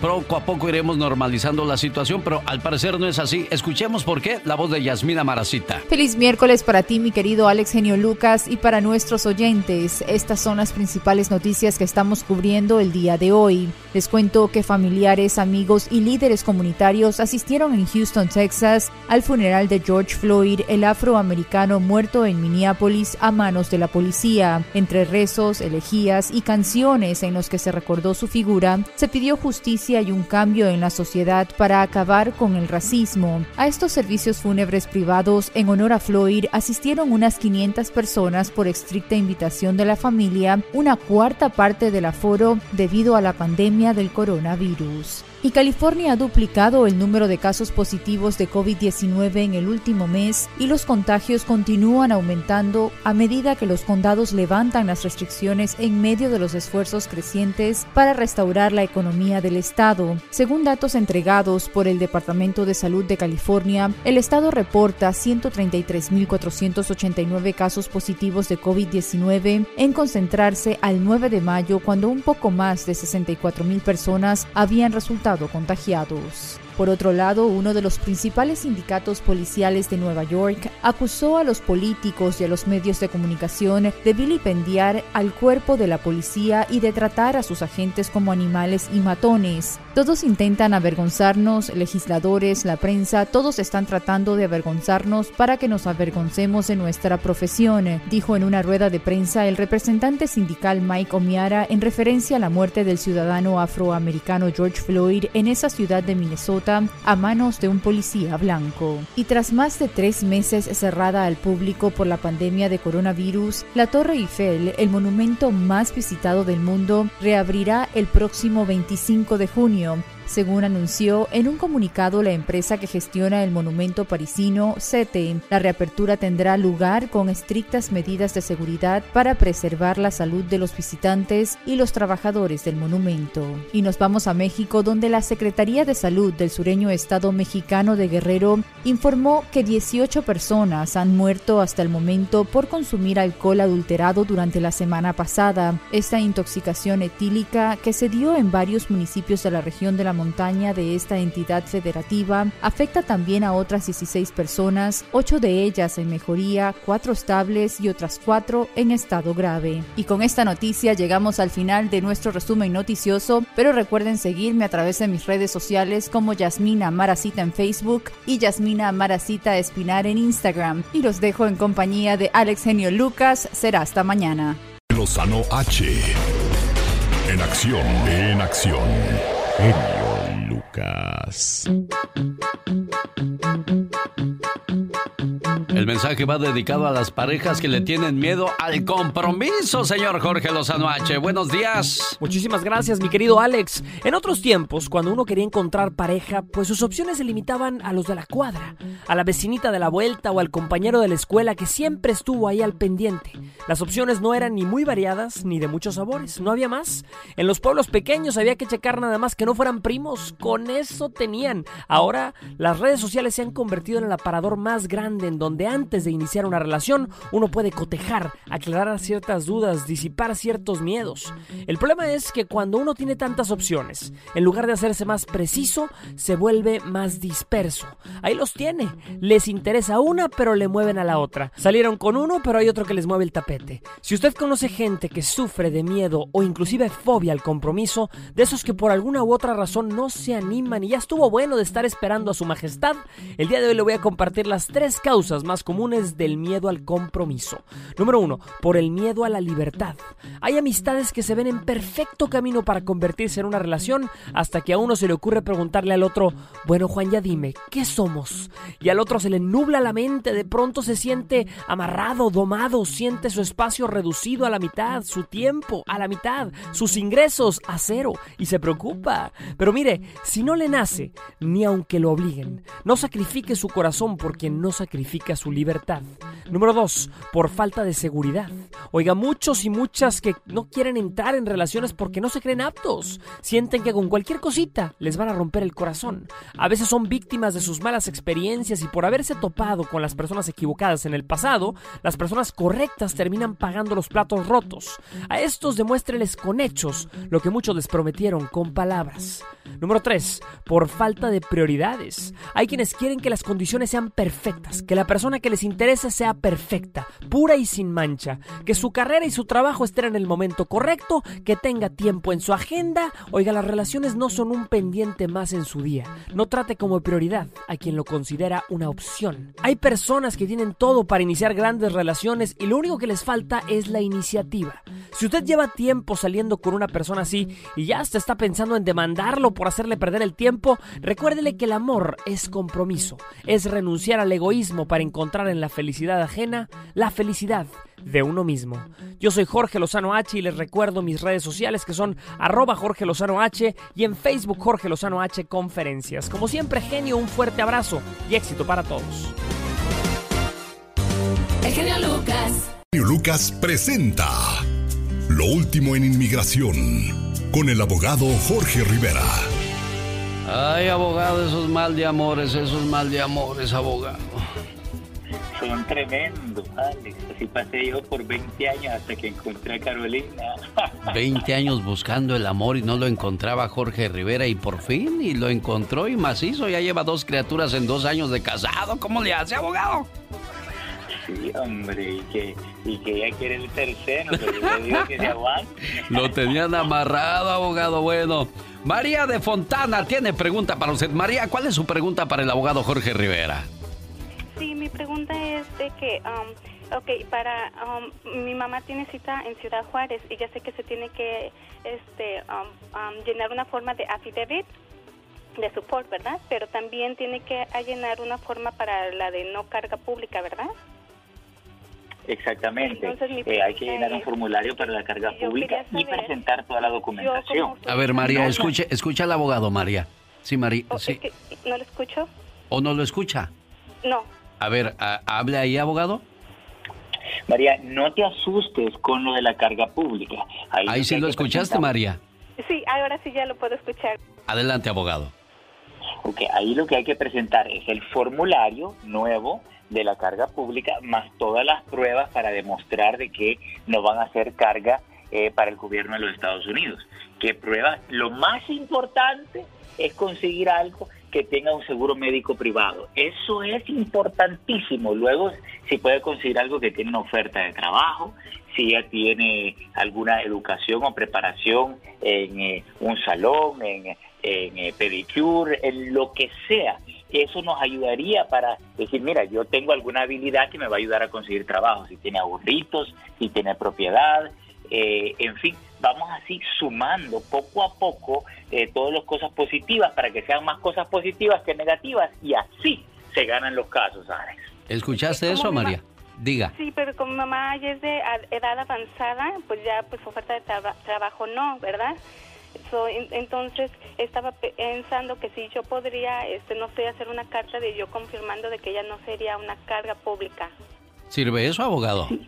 Speaker 2: Poco a poco iremos normalizando la situación, pero al parecer no es así. Escuchemos por qué la voz de Yasmina Maracita.
Speaker 11: Feliz miércoles para ti, mi querido Alex Genio Lucas, y para nuestros oyentes. Estas son las principales noticias que estamos cubriendo el día de hoy. Les cuento que familiares, amigos y líderes comunitarios asistieron en Houston, Texas, al funeral de George Floyd, el afroamericano muerto en Minneapolis a manos de la policía. Entre rezos, elegías y canciones en los que se recordó su figura, se pidió justicia y un cambio en la sociedad para acabar con el racismo. A estos servicios fúnebres privados en honor a Floyd asistieron unas 500 personas por estricta invitación de la familia, una cuarta parte del aforo debido a la pandemia del coronavirus. Y California ha duplicado el número de casos positivos de COVID-19 en el último mes y los contagios continúan aumentando a medida que los condados levantan las restricciones en medio de los esfuerzos crecientes para restaurar la economía del estado. Según datos entregados por el Departamento de Salud de California, el estado reporta 133.489 casos positivos de COVID-19 en concentrarse al 9 de mayo cuando un poco más de 64.000 personas habían resultado contagiados. Por otro lado, uno de los principales sindicatos policiales de Nueva York acusó a los políticos y a los medios de comunicación de vilipendiar al cuerpo de la policía y de tratar a sus agentes como animales y matones. Todos intentan avergonzarnos, legisladores, la prensa, todos están tratando de avergonzarnos para que nos avergoncemos de nuestra profesión, dijo en una rueda de prensa el representante sindical Mike Omiara en referencia a la muerte del ciudadano afroamericano George Floyd en esa ciudad de Minnesota a manos de un policía blanco. Y tras más de tres meses cerrada al público por la pandemia de coronavirus, la Torre Eiffel, el monumento más visitado del mundo, reabrirá el próximo 25 de junio según anunció en un comunicado la empresa que gestiona el monumento parisino CETE. La reapertura tendrá lugar con estrictas medidas de seguridad para preservar la salud de los visitantes y los trabajadores del monumento. Y nos vamos a México, donde la Secretaría de Salud del sureño estado mexicano de Guerrero informó que 18 personas han muerto hasta el momento por consumir alcohol adulterado durante la semana pasada. Esta intoxicación etílica que se dio en varios municipios de la región de la montaña de esta entidad federativa afecta también a otras 16 personas, 8 de ellas en mejoría, 4 estables y otras 4 en estado grave. Y con esta noticia llegamos al final de nuestro resumen noticioso, pero recuerden seguirme a través de mis redes sociales como Yasmina Maracita en Facebook y Yasmina Maracita Espinar en Instagram. Y los dejo en compañía de Alex Genio Lucas. Será hasta mañana.
Speaker 1: Lozano H. En acción, en acción. Genio Lucas.
Speaker 2: El mensaje va dedicado a las parejas que le tienen miedo al compromiso, señor Jorge Lozano H. Buenos días.
Speaker 12: Muchísimas gracias, mi querido Alex. En otros tiempos, cuando uno quería encontrar pareja, pues sus opciones se limitaban a los de la cuadra, a la vecinita de la vuelta o al compañero de la escuela que siempre estuvo ahí al pendiente. Las opciones no eran ni muy variadas ni de muchos sabores, no había más. En los pueblos pequeños había que checar nada más que no fueran primos, con eso tenían. Ahora, las redes sociales se han convertido en el aparador más grande en donde antes de iniciar una relación uno puede cotejar, aclarar ciertas dudas, disipar ciertos miedos. El problema es que cuando uno tiene tantas opciones, en lugar de hacerse más preciso, se vuelve más disperso. Ahí los tiene. Les interesa una, pero le mueven a la otra. Salieron con uno, pero hay otro que les mueve el tapete. Si usted conoce gente que sufre de miedo o inclusive fobia al compromiso, de esos que por alguna u otra razón no se animan y ya estuvo bueno de estar esperando a su majestad, el día de hoy le voy a compartir las tres causas más comunes del miedo al compromiso. Número uno, por el miedo a la libertad. Hay amistades que se ven en perfecto camino para convertirse en una relación hasta que a uno se le ocurre preguntarle al otro, bueno Juan, ya dime, ¿qué somos? Y al otro se le nubla la mente, de pronto se siente amarrado, domado, siente su espacio reducido a la mitad, su tiempo a la mitad, sus ingresos a cero y se preocupa. Pero mire, si no le nace, ni aunque lo obliguen, no sacrifique su corazón por quien no sacrifica su libertad. Número dos, por falta de seguridad. Oiga, muchos y muchas que no quieren entrar en relaciones porque no se creen aptos. Sienten que con cualquier cosita les van a romper el corazón. A veces son víctimas de sus malas experiencias y por haberse topado con las personas equivocadas en el pasado, las personas correctas terminan pagando los platos rotos. A estos demuéstreles con hechos lo que muchos les prometieron con palabras. Número 3. Por falta de prioridades. Hay quienes quieren que las condiciones sean perfectas, que la persona que les interese sea perfecta, pura y sin mancha, que su carrera y su trabajo estén en el momento correcto, que tenga tiempo en su agenda. Oiga, las relaciones no son un pendiente más en su día. No trate como prioridad a quien lo considera una opción. Hay personas que tienen todo para iniciar grandes relaciones y lo único que les falta es la iniciativa. Si usted lleva tiempo saliendo con una persona así y ya hasta está pensando en demandarlo por hacerle perder el tiempo, recuérdele que el amor es compromiso, es renunciar al egoísmo para encontrar en la felicidad ajena la felicidad de uno mismo. Yo soy Jorge Lozano H y les recuerdo mis redes sociales que son arroba Jorge Lozano H y en Facebook Jorge Lozano H Conferencias. Como siempre, genio, un fuerte abrazo y éxito para todos.
Speaker 5: El genio Lucas.
Speaker 1: Genio Lucas presenta Lo último en inmigración con el abogado Jorge Rivera.
Speaker 2: Ay, abogado, esos mal de amores, esos mal de amores, abogado.
Speaker 13: Son tremendos, Alex. Así pasé yo por 20 años hasta que encontré a Carolina.
Speaker 2: 20 años buscando el amor y no lo encontraba Jorge Rivera y por fin y lo encontró y macizo. Ya lleva dos criaturas en dos años de casado. ¿Cómo le hace, abogado?
Speaker 13: Sí, hombre, y que, y que ella quiere el tercero, pero yo le digo que se aguante.
Speaker 2: Lo tenían amarrado, abogado. Bueno, María de Fontana tiene pregunta para usted. María, ¿cuál es su pregunta para el abogado Jorge Rivera?
Speaker 14: Sí, mi pregunta es de que, um, ok, para, um, mi mamá tiene cita en Ciudad Juárez y ya sé que se tiene que este, um, um, llenar una forma de affidavit de support, ¿verdad? Pero también tiene que llenar una forma para la de no carga pública, ¿verdad?
Speaker 13: Exactamente.
Speaker 14: Entonces, mi
Speaker 13: Eh, hay que llenar un formulario para la carga pública y presentar toda la documentación.
Speaker 2: A ver, María, escuche, escucha al abogado, María. Sí, María,
Speaker 14: Oh,
Speaker 2: sí.
Speaker 14: es que ¿No lo escucho?
Speaker 2: ¿O no lo escucha?
Speaker 14: No.
Speaker 2: A ver, a- hable ahí, abogado.
Speaker 13: María, no te asustes con lo de la carga pública. Ahí,
Speaker 2: Ahí sí lo escuchaste, María.
Speaker 14: Sí, ahora sí ya lo puedo escuchar.
Speaker 2: Adelante, abogado.
Speaker 13: Ok, ahí lo que hay que presentar es el formulario nuevo de la carga pública más todas las pruebas para demostrar de que no van a ser carga eh, para el gobierno de los Estados Unidos. Que pruebas, lo más importante es conseguir algo que tenga un seguro médico privado. Eso es importantísimo. Luego, si puede conseguir algo que tiene una oferta de trabajo, si ya tiene alguna educación o preparación en eh, un salón, en, eh, pedicure, en lo que sea. Eso nos ayudaría para decir, mira, yo tengo alguna habilidad que me va a ayudar a conseguir trabajo, si tiene ahorritos, si tiene propiedad, eh, en fin, vamos así sumando poco a poco eh, todas las cosas positivas para que sean más cosas positivas que negativas y así se ganan los casos, Alex.
Speaker 2: ¿Escuchaste
Speaker 14: ¿Cómo
Speaker 2: eso? María? Diga.
Speaker 14: Sí, pero como mi mamá ya es de a- edad avanzada, pues ya pues oferta de traba- trabajo no, ¿verdad? So, en- entonces estaba pe- pensando que si yo podría, este, no sé, hacer una carta de yo confirmando de que ella no sería una carga pública.
Speaker 2: ¿Sirve eso, abogado?
Speaker 13: Sí,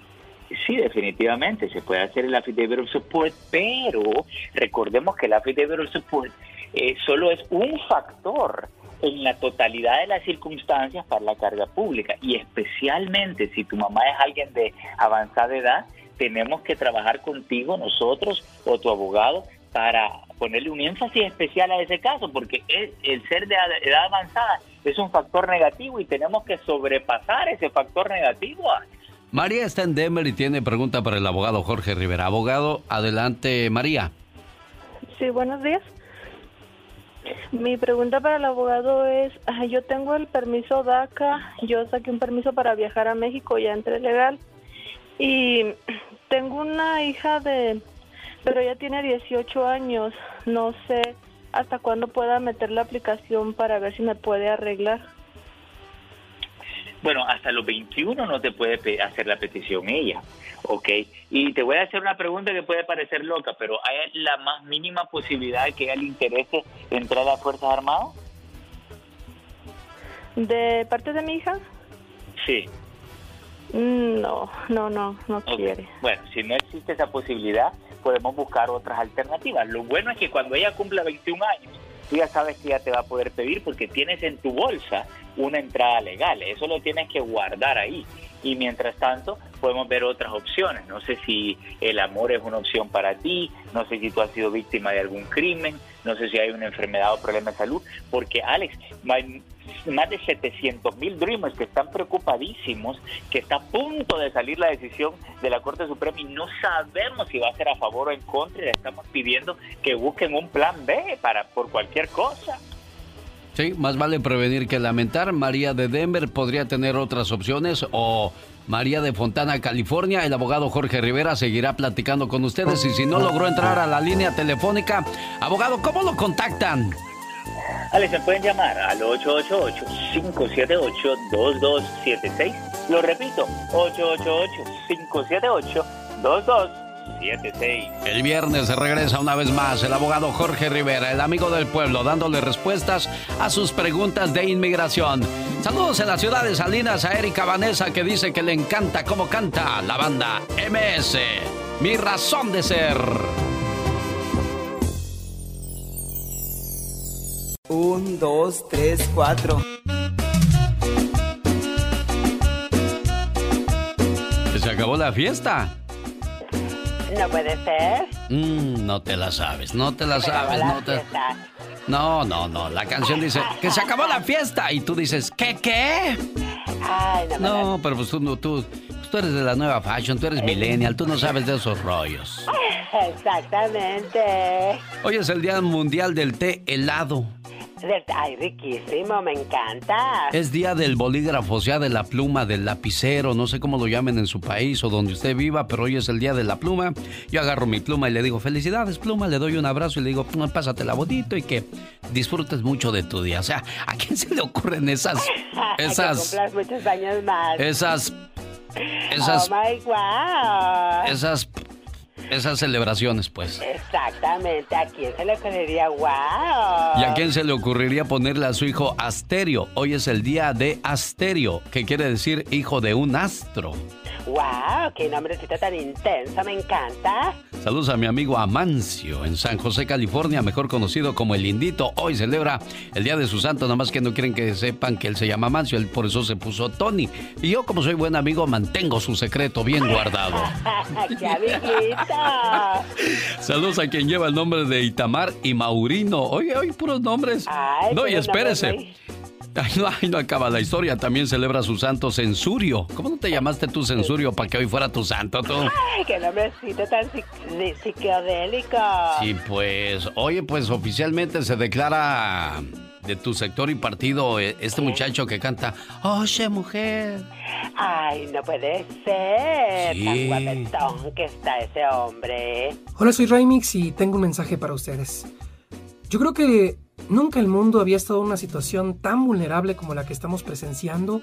Speaker 13: definitivamente, se puede hacer el affidavit of support, pero recordemos que el affidavit of support eh, solo es un factor en la totalidad de las circunstancias para la carga pública y especialmente si tu mamá es alguien de avanzada edad, tenemos que trabajar contigo, nosotros o tu abogado, para ponerle un énfasis especial a ese caso, porque es- el ser de ad- edad avanzada es un factor negativo y tenemos que sobrepasar ese factor negativo.
Speaker 2: María está en Denver y tiene pregunta para el abogado Jorge Rivera. Abogado, adelante, María.
Speaker 15: Sí, buenos días. Mi pregunta para el abogado es, ah, yo tengo el permiso DACA, yo saqué un permiso para viajar a México, ya entré legal, y tengo una hija de, pero ella tiene 18 años, no sé hasta cuándo pueda meter la aplicación para ver si me puede arreglar.
Speaker 13: Bueno, hasta los 21 no te puede hacer la petición ella, ¿ok? Y te voy a hacer una pregunta que puede parecer loca, pero ¿hay la más mínima posibilidad de que ella le interese entrar a las Fuerzas Armadas?
Speaker 15: ¿De parte de mi hija?
Speaker 13: Sí.
Speaker 15: Mm, No, no, no, no
Speaker 13: Ok.
Speaker 15: quiere.
Speaker 13: Bueno, si no existe esa posibilidad, podemos buscar otras alternativas. Lo bueno es que cuando ella cumpla 21 años, tú ya sabes que ella te va a poder pedir porque tienes en tu bolsa una entrada legal. Eso lo tienes que guardar ahí. Y mientras tanto, podemos ver otras opciones. No sé si el amor es una opción para ti, no sé si tú has sido víctima de algún crimen, no sé si hay una enfermedad o problema de salud, porque Alex, más de 700 mil Dreamers que están preocupadísimos, que está a punto de salir la decisión de la Corte Suprema y no sabemos si va a ser a favor o en contra y le estamos pidiendo que busquen un plan B para por cualquier cosa.
Speaker 2: Sí, más vale prevenir que lamentar. María de Denver podría tener otras opciones o María de Fontana, California. El abogado Jorge Rivera seguirá platicando con ustedes y si no logró entrar a la línea telefónica, abogado, ¿cómo lo contactan?
Speaker 13: Alex, me pueden llamar al 888-578-2276. Lo repito, 888-578-2276.
Speaker 2: El viernes regresa una vez más el abogado Jorge Rivera, el amigo del pueblo, dándole respuestas a sus preguntas de inmigración. Saludos en la ciudad de Salinas a Erika Vanessa que dice que le encanta cómo canta la banda MS. Mi razón de ser.
Speaker 7: Un, dos, tres, cuatro.
Speaker 2: Se acabó la fiesta.
Speaker 8: No puede ser.
Speaker 2: Mm, no te la sabes, no te la sabes, no te... No, no, no. La canción dice que se acabó la fiesta y tú dices, ¿qué, qué?
Speaker 8: Ay, no,
Speaker 2: No, pero pues tú, tú, pues tú eres de la nueva fashion, tú eres millennial, tú no sabes de esos rollos.
Speaker 8: Exactamente.
Speaker 2: Hoy es el Día Mundial del Té Helado.
Speaker 8: Ay, riquísimo, me encanta.
Speaker 2: Es día del bolígrafo, o sea, de la pluma, del lapicero, no sé cómo lo llamen en su país o donde usted viva, pero hoy es el día de la pluma. Yo agarro mi pluma y le digo, felicidades pluma, le doy un abrazo y le digo, "Pluma, pásatela bonito y que disfrutes mucho de tu día. O sea, ¿a quién se le ocurren esas, esas,
Speaker 8: cumplas muchos años más.
Speaker 2: esas, esas,
Speaker 8: Oh my wow.
Speaker 2: esas, esas celebraciones, pues?
Speaker 8: Exactamente. ¿A quién se le ocurriría wow?
Speaker 2: ¿Y a quién se le ocurriría ponerle a su hijo Asterio? Hoy es el día de Asterio, que quiere decir hijo de un astro.
Speaker 8: Wow, qué nombrecito tan intenso, me encanta.
Speaker 2: Saludos a mi amigo Amancio en San José, California, mejor conocido como el Indito. Hoy celebra el día de su santo, nada más que no quieren que sepan que él se llama Amancio, él por eso se puso Tony. Y yo, como soy buen amigo, mantengo su secreto bien guardado.
Speaker 8: ¡Qué amiguita!
Speaker 2: Saludos a quien lleva el nombre de Itamar y Maurino. Oye, hoy puros nombres.
Speaker 8: Ay,
Speaker 2: no, y espérese.
Speaker 8: nombres
Speaker 2: Ay no, ay, no acaba la historia. También celebra su santo Censurio. ¿Cómo no te llamaste tú Censurio para que hoy fuera tu santo tú?
Speaker 8: Ay, qué nombrecito tan psic- psicodélico.
Speaker 2: Sí, pues, oye, pues oficialmente se declara de tu sector y partido eh, este muchacho que canta Oye, mujer.
Speaker 8: Ay, no puede ser.
Speaker 2: Sí.
Speaker 8: Tan guapetón que está ese hombre.
Speaker 16: Hola, soy Raimix y tengo un mensaje para ustedes. Yo creo que nunca el mundo había estado en una situación tan vulnerable como la que estamos presenciando.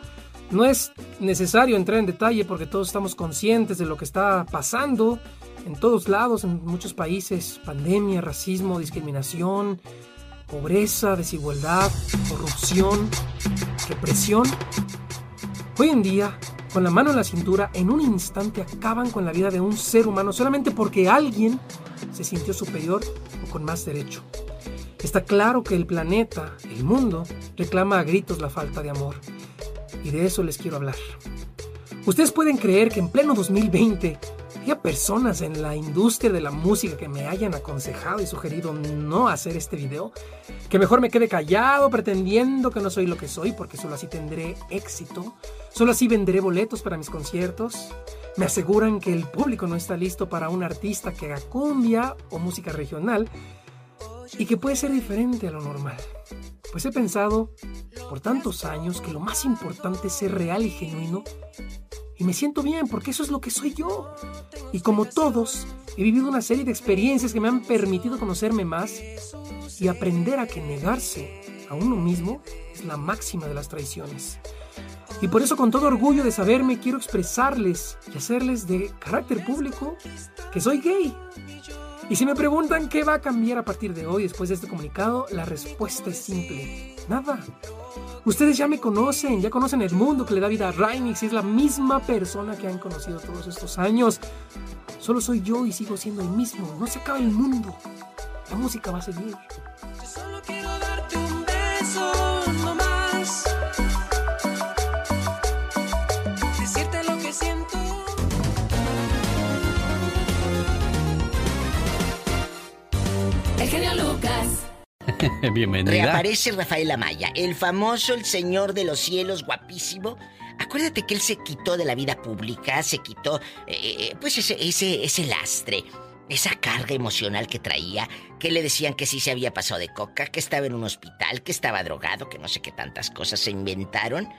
Speaker 16: No es necesario entrar en detalle porque todos estamos conscientes de lo que está pasando en todos lados, en muchos países. Pandemia, racismo, discriminación, pobreza, desigualdad, corrupción, represión. Hoy en día, con la mano en la cintura, en un instante acaban con la vida de un ser humano solamente porque alguien se sintió superior o con más derecho. Está claro que el planeta, el mundo, reclama a gritos la falta de amor. Y de eso les quiero hablar. Ustedes pueden creer que en pleno 2020 haya personas en la industria de la música que me hayan aconsejado y sugerido no hacer este video, que mejor me quede callado pretendiendo que no soy lo que soy porque solo así tendré éxito, solo así venderé boletos para mis conciertos. Me aseguran que el público no está listo para un artista que haga cumbia o música regional y que puede ser diferente a lo normal. Pues he pensado por tantos años que lo más importante es ser real y genuino y me siento bien porque eso es lo que soy yo. Y como todos, he vivido una serie de experiencias que me han permitido conocerme más y aprender a que negarse a uno mismo es la máxima de las traiciones. Y por eso con todo orgullo de saberme quiero expresarles y hacerles de carácter público que soy gay. Y si me preguntan qué va a cambiar a partir de hoy después de este comunicado, la respuesta es simple. Nada. Ustedes ya me conocen, ya conocen el mundo que le da vida a y es la misma persona que han conocido todos estos años. Solo soy yo y sigo siendo el mismo. No se acaba el mundo. La música va a seguir.
Speaker 5: Solo quiero darte un beso,
Speaker 17: Reaparece Rafael Amaya, el famoso, el señor de los cielos, guapísimo. Acuérdate que él se quitó de la vida pública, se quitó, eh, eh, pues ese, ese, ese lastre, esa carga emocional que traía, que le decían que sí se había pasado de coca, que estaba en un hospital, que estaba drogado, que no sé qué tantas cosas se inventaron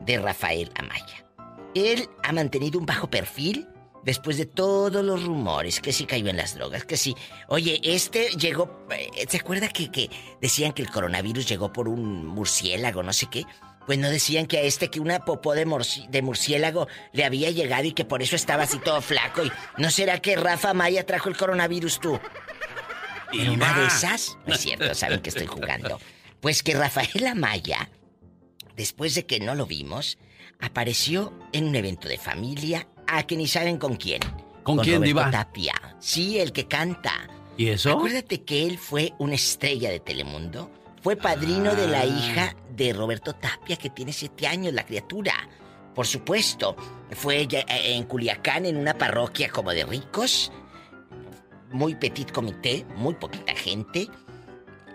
Speaker 17: de Rafael Amaya. Él ha mantenido un bajo perfil después de todos los rumores, que sí cayó en las drogas, que sí. Oye, este llegó, eh, ¿se acuerda que, que decían que el coronavirus llegó por un murciélago, no sé qué? Pues no decían que a este que una popó de, murci- de murciélago le había llegado y que por eso estaba así todo flaco. Y ¿no será que Rafa Maya trajo el coronavirus tú? ¿En una de esas? No es cierto, saben que estoy jugando. Pues que Rafael Amaya, después de que no lo vimos, apareció en un evento de familia, a que ni saben con quién.
Speaker 2: ¿Con quién,
Speaker 17: Roberto
Speaker 2: Diva?
Speaker 17: Tapia. Sí, el que canta.
Speaker 2: ¿Y eso?
Speaker 17: Acuérdate que él fue una estrella de Telemundo. Fue padrino de la
Speaker 2: Ah.
Speaker 17: hija de Roberto Tapia, que tiene siete años, la criatura. Por supuesto, fue ya- eh, en Culiacán, en una parroquia como de ricos. Muy petit comité, muy poquita gente.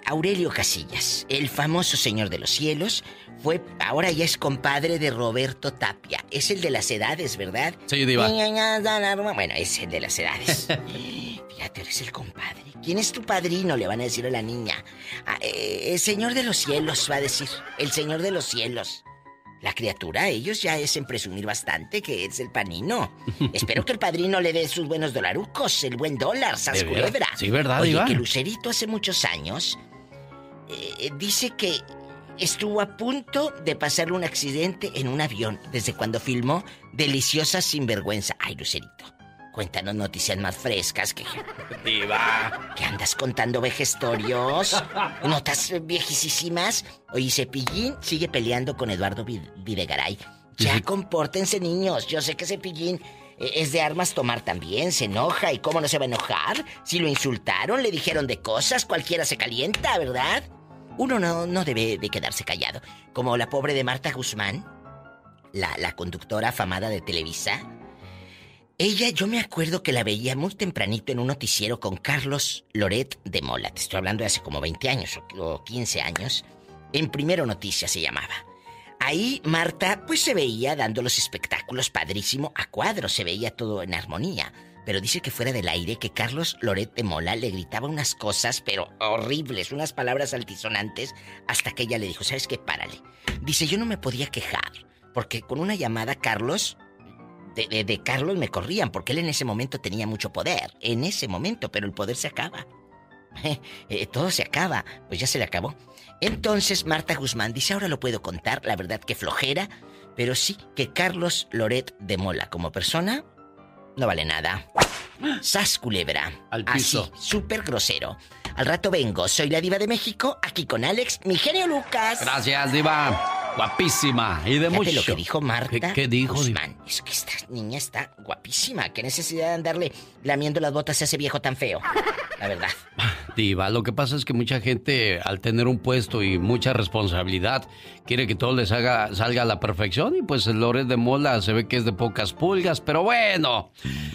Speaker 17: Aurelio Casillas, el famoso señor de los cielos, fue ahora ya es compadre de Roberto Tapia. Es el de las edades, ¿verdad?
Speaker 2: Sí, Diva.
Speaker 17: Bueno, es el de las edades. Fíjate, eres el compadre. ¿Quién es tu padrino? Le van a decir a la niña. Ah, eh, el señor de los cielos, va a decir. El señor de los cielos. La criatura, ellos ya es en presumir bastante que es el panino. Espero que el padrino le dé sus buenos dolarucos, el buen dólar, sas culebra.
Speaker 2: Sí, ¿verdad,
Speaker 17: Oye,
Speaker 2: Iván?
Speaker 17: que Lucerito hace muchos años eh, dice que estuvo a punto de pasarle un accidente en un avión desde cuando filmó Deliciosa Sinvergüenza. Ay, Lucerito, cuéntanos noticias más frescas que...
Speaker 2: Diva.
Speaker 17: ¿Qué andas contando vejestorios? ¿Notas viejísimas? Oye, Cepillín sigue peleando con Eduardo Vid- Videgaray. Ya compórtense, niños. Yo sé que Cepillín eh, es de armas tomar también. Se enoja. ¿Y cómo no se va a enojar? Si lo insultaron, le dijeron de cosas, cualquiera se calienta, ¿verdad? Uno no, no debe de quedarse callado. Como la pobre de Marta Guzmán, la, la conductora afamada de Televisa. Ella, yo me acuerdo que la veía muy tempranito en un noticiero con Carlos Loret de Mola. Te estoy hablando de hace como 20 años o- o 15 años. En Primero Noticias se llamaba. Ahí Marta pues se veía dando los espectáculos padrísimo a cuadro, se veía todo en armonía. Pero dice que fuera del aire que Carlos Loret de Mola le gritaba unas cosas, pero horribles, unas palabras altisonantes, hasta que ella le dijo, ¿sabes qué? Párale. Dice, yo no me podía quejar, porque con una llamada Carlos, de, de- Carlos me corrían, porque él en ese momento tenía mucho poder, en ese momento, pero el poder se acaba. Eh, todo se acaba, pues ya se le acabó. Entonces Marta Guzmán dice, ahora lo puedo contar, la verdad que flojera, pero sí que Carlos Loret de Mola como persona no vale nada. Sas culebra.
Speaker 2: Al piso.
Speaker 17: Así, súper grosero. Al rato vengo, soy la diva de México, aquí con Alex, mi genio Lucas.
Speaker 2: Gracias, Diva. Guapísima. Y de
Speaker 17: Fíjate
Speaker 2: mucho.
Speaker 17: lo que dijo Marta
Speaker 2: ¿Qué, qué dijo, Diva?
Speaker 17: Es que esta niña está guapísima. ¿Qué necesidad de andarle lamiendo las botas a ese viejo tan feo? La verdad.
Speaker 2: Diva, lo que pasa es que mucha gente, al tener un puesto y mucha responsabilidad, quiere que todo les haga, salga a la perfección y pues el Loret de Mola se ve que es de pocas pulgas, pero bueno.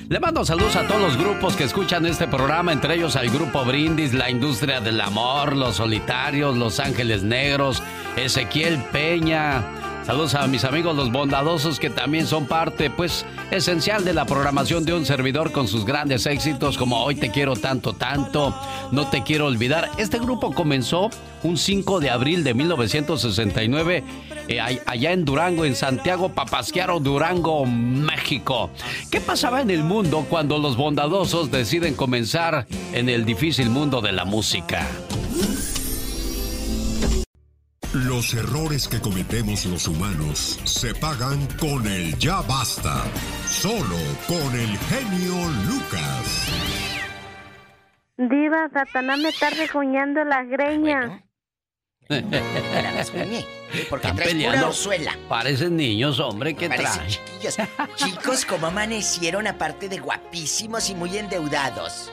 Speaker 2: Le mando saludos a todos los grupos que escuchan este programa, entre ellos al Grupo Brindis, La Industria del Amor, Los Solitarios, Los Ángeles Negros, Ezequiel Peña. Saludos a mis amigos los bondadosos que también son parte, pues, esencial de la programación de un servidor con sus grandes éxitos como Hoy te quiero tanto, tanto, No te quiero olvidar. Este grupo comenzó un 5 de abril de 1969 eh, allá en Durango, en Santiago Papasquiaro, Durango, México. ¿Qué pasaba en el mundo cuando los bondadosos deciden comenzar en el difícil mundo de la música?
Speaker 1: Los errores que cometemos los humanos se pagan con el ya basta. Solo con el genio Lucas.
Speaker 18: Diva, Satanás me está rejuñando las greñas.
Speaker 17: Porque
Speaker 2: Están peleando.
Speaker 17: pura.
Speaker 2: Parecen niños, hombre, ¿qué
Speaker 17: Parecen
Speaker 2: traen?
Speaker 17: chiquillos. Chicos, como amanecieron aparte de guapísimos y muy endeudados.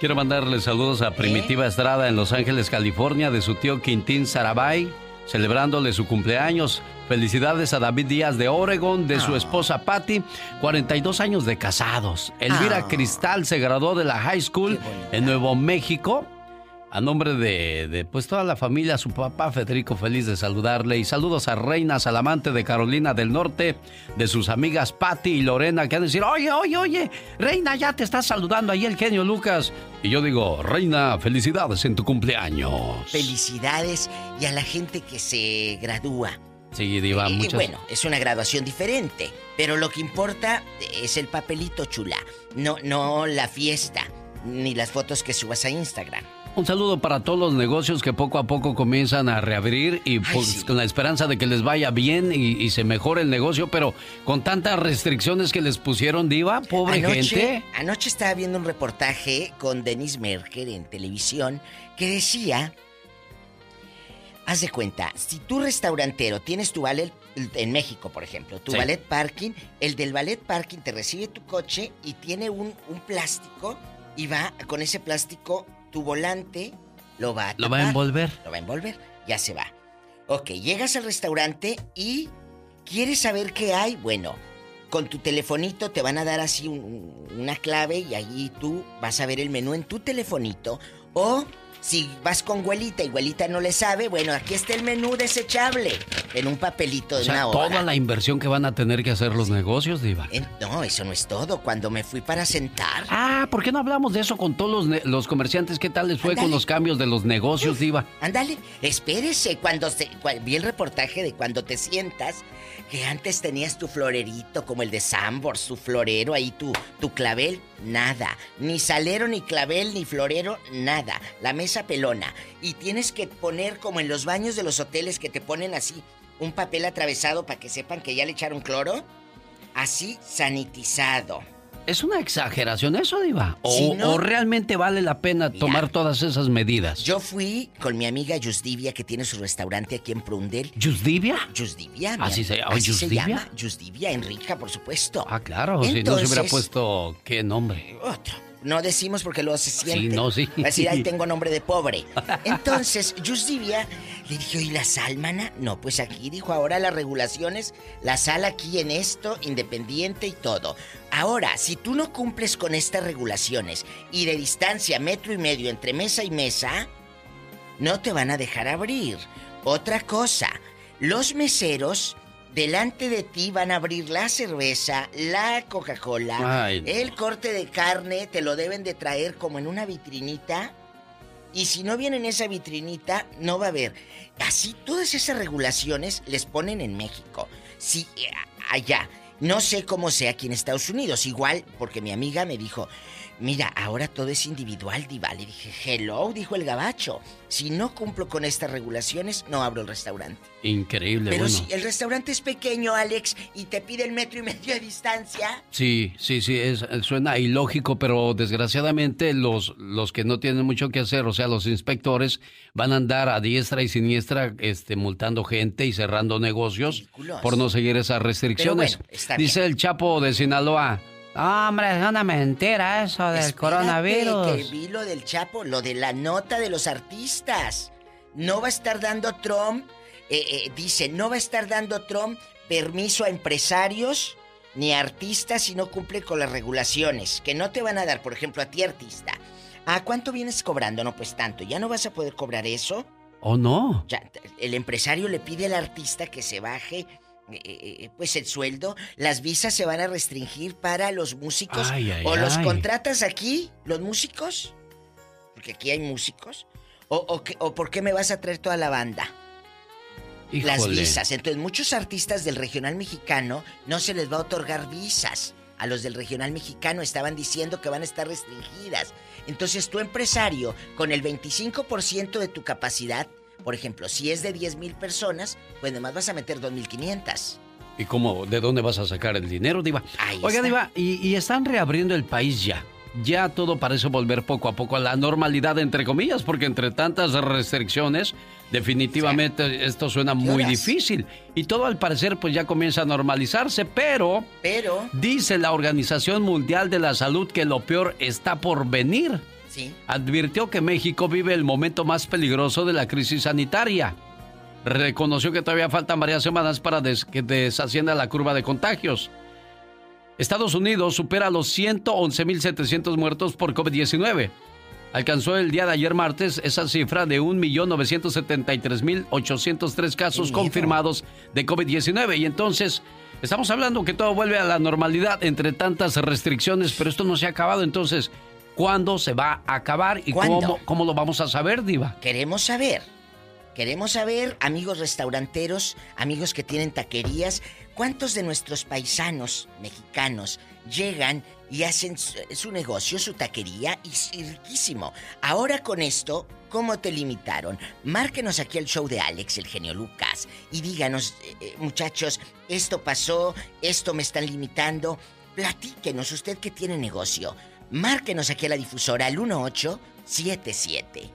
Speaker 2: Quiero mandarle saludos a Primitiva Estrada en Los Ángeles, California, de su tío Quintín Sarabay, celebrándole su cumpleaños. Felicidades a David Díaz de Oregon, de su esposa Patty, 42 años de casados. Elvira
Speaker 19: Ah.
Speaker 2: Cristal se graduó de la high school en Nuevo México. A nombre de, de, pues toda la familia, su papá Federico, feliz de saludarle. Y saludos a Reina Salamante de Carolina del Norte, de sus amigas Patty y Lorena, que han de decir, oye, oye, oye, Reina, ya te está saludando ahí el genio Lucas. Y yo digo, Reina, felicidades en tu cumpleaños.
Speaker 17: Felicidades y a la gente que se gradúa.
Speaker 2: Sí, Diva,
Speaker 17: Y
Speaker 2: muchas.
Speaker 17: bueno, es una graduación diferente, pero lo que importa es el papelito chula, no, no la fiesta, ni las fotos que subas a Instagram.
Speaker 2: Un saludo para todos los negocios que poco a poco comienzan a reabrir y pues, con la esperanza de que les vaya bien y, y se mejore el negocio, pero con tantas restricciones que les pusieron, Diva, pobre gente.
Speaker 17: Anoche estaba viendo un reportaje con Denis Merker en televisión que decía, haz de cuenta, si tú restaurantero tienes tu valet en México, por ejemplo, tu
Speaker 2: Sí.
Speaker 17: ballet parking, el del ballet parking te recibe tu coche y tiene un, un plástico y va con ese plástico tu volante lo va a
Speaker 2: Lo va a envolver.
Speaker 17: Lo va a envolver, ya se va. Ok, llegas al restaurante y quieres saber qué hay. Bueno, con tu telefonito te van a dar así un- una clave y allí tú vas a ver el menú en tu telefonito. O si vas con güelita y güelita no le sabe, bueno, aquí está el menú desechable en un papelito de
Speaker 2: O sea,
Speaker 17: una hora.
Speaker 2: toda la inversión que van a tener que hacer los negocios, Diva.
Speaker 17: En- No, eso no es todo. Cuando me fui para sentar.
Speaker 2: Ah, ¿por qué no hablamos de eso con todos los, comerciantes? ¿Qué tal les fue con los cambios de los negocios, Diva?
Speaker 17: Ándale, espérese. Cuando se, cua- vi el reportaje de cuando te sientas, que antes tenías tu florerito como el de Sambors, tu florero ahí, tu, tu clavel, nada. Ni salero, ni clavel, ni florero, nada. La mesa pelona. Y tienes que poner como en los baños de los hoteles que te ponen así un papel atravesado para que sepan que ya le echaron cloro. Así sanitizado.
Speaker 2: ¿Es una exageración eso, Diva? ¿O,
Speaker 17: Sí, ¿no?
Speaker 2: o realmente vale la pena tomar todas esas medidas?
Speaker 17: Yo fui con mi amiga Yusdivia, que tiene su restaurante aquí en Prundel.
Speaker 2: ¿Yusdivia?
Speaker 17: Yusdivia.
Speaker 2: ¿Así se-
Speaker 17: am-
Speaker 2: oh,
Speaker 17: así se llama. Yusdivia, Enrica, por supuesto.
Speaker 2: Ah, claro, si no se hubiera
Speaker 17: Entonces-
Speaker 2: puesto qué nombre.
Speaker 17: No decimos porque luego se siente.
Speaker 2: no, sí.
Speaker 17: Va a decir, ahí tengo nombre de pobre. Entonces, Yusdivia le dije, ¿y la sal, mana? No, pues aquí dijo, ahora las regulaciones, la sal aquí en esto, independiente y todo. Ahora, si tú no cumples con estas regulaciones y de distancia metro y medio entre mesa y mesa, no te van a dejar abrir. Otra cosa, los meseros delante de ti van a abrir la cerveza, la Coca-Cola,
Speaker 2: Ay, no.
Speaker 17: el corte de carne, te lo deben de traer como en una vitrinita. Y si no viene en esa vitrinita, no va a haber. Así todas esas regulaciones les ponen en México. Sí, eh, allá. No sé cómo sea aquí en Estados Unidos. Igual, porque mi amiga me dijo, mira, ahora todo es individual, Diva. Le dije, hello, dijo el gabacho. Si no cumplo con estas regulaciones, no abro el restaurante.
Speaker 2: Increíble,
Speaker 17: Pero
Speaker 2: bueno.
Speaker 17: si el restaurante es pequeño, Alex, y te pide el metro y medio de distancia,
Speaker 2: Sí, sí, sí, es, suena ilógico, pero desgraciadamente los, los que no tienen mucho que hacer, o sea, los inspectores, van a andar a diestra y siniestra este, multando gente y cerrando negocios por no seguir esas restricciones.
Speaker 17: bueno,
Speaker 2: Dice el Chapo de Sinaloa. "No, hombre, es una mentira eso del
Speaker 17: Espérate,
Speaker 2: coronavirus.
Speaker 17: Que vi lo del Chapo, lo de la nota de los artistas. No va a estar dando Trump, eh, eh, dice, no va a estar dando Trump permiso a empresarios ni a artistas si no cumple con las regulaciones. Que no te van a dar, por ejemplo, a ti artista. ¿A cuánto vienes cobrando? No, pues tanto. ¿Ya no vas a poder cobrar eso?
Speaker 2: ¿O no?
Speaker 17: Ya, el empresario le pide al artista que se baje eh, eh, pues el sueldo, las visas se van a restringir para los músicos
Speaker 2: Ay, ay,
Speaker 17: o los
Speaker 2: ay.
Speaker 17: contratas aquí, los músicos, porque aquí hay músicos, o, o, o por qué me vas a traer toda la banda. Las visas. Entonces, muchos artistas del regional mexicano no se les va a otorgar visas. A los del regional mexicano estaban diciendo que van a estar restringidas. Entonces, tu empresario, con el 25% de tu capacidad, Por ejemplo, si es de 10 mil personas, pues nomás vas a meter 2.500.
Speaker 2: ¿Y cómo, de dónde vas a sacar el dinero, Diva?
Speaker 17: Ahí
Speaker 2: Oiga,
Speaker 17: está.
Speaker 2: Diva, y, y están reabriendo el país ya. Ya todo parece volver poco a poco a la normalidad, entre comillas, porque entre tantas restricciones, definitivamente esto suena muy
Speaker 17: horas?
Speaker 2: difícil. Y todo al parecer pues ya comienza a normalizarse, pero...
Speaker 17: Pero...
Speaker 2: Dice la Organización Mundial de la Salud que lo peor está por venir.
Speaker 17: Sí.
Speaker 2: Advirtió que México vive el momento más peligroso de la crisis sanitaria. Reconoció que todavía faltan varias semanas para des- que desascienda la curva de contagios. Estados Unidos supera los 111.700 muertos por COVID-19. Alcanzó el día de ayer martes esa cifra de 1.973.803 casos confirmados de COVID-19. Y entonces, estamos hablando que todo vuelve a la normalidad entre tantas restricciones, pero esto no se ha acabado. Entonces, ¿cuándo se va a acabar y cómo, cómo lo vamos a saber, Diva?
Speaker 17: Queremos saber. Queremos saber, amigos restauranteros, amigos que tienen taquerías, cuántos de nuestros paisanos mexicanos llegan y hacen su, su negocio, su taquería y, y riquísimo. Ahora con esto, ¿cómo te limitaron? Márquenos aquí al show de Alex, el genio Lucas, y díganos, eh, eh, muchachos, esto pasó, esto me están limitando. Platíquenos, usted que tiene negocio. Márquenos aquí a la difusora al 1877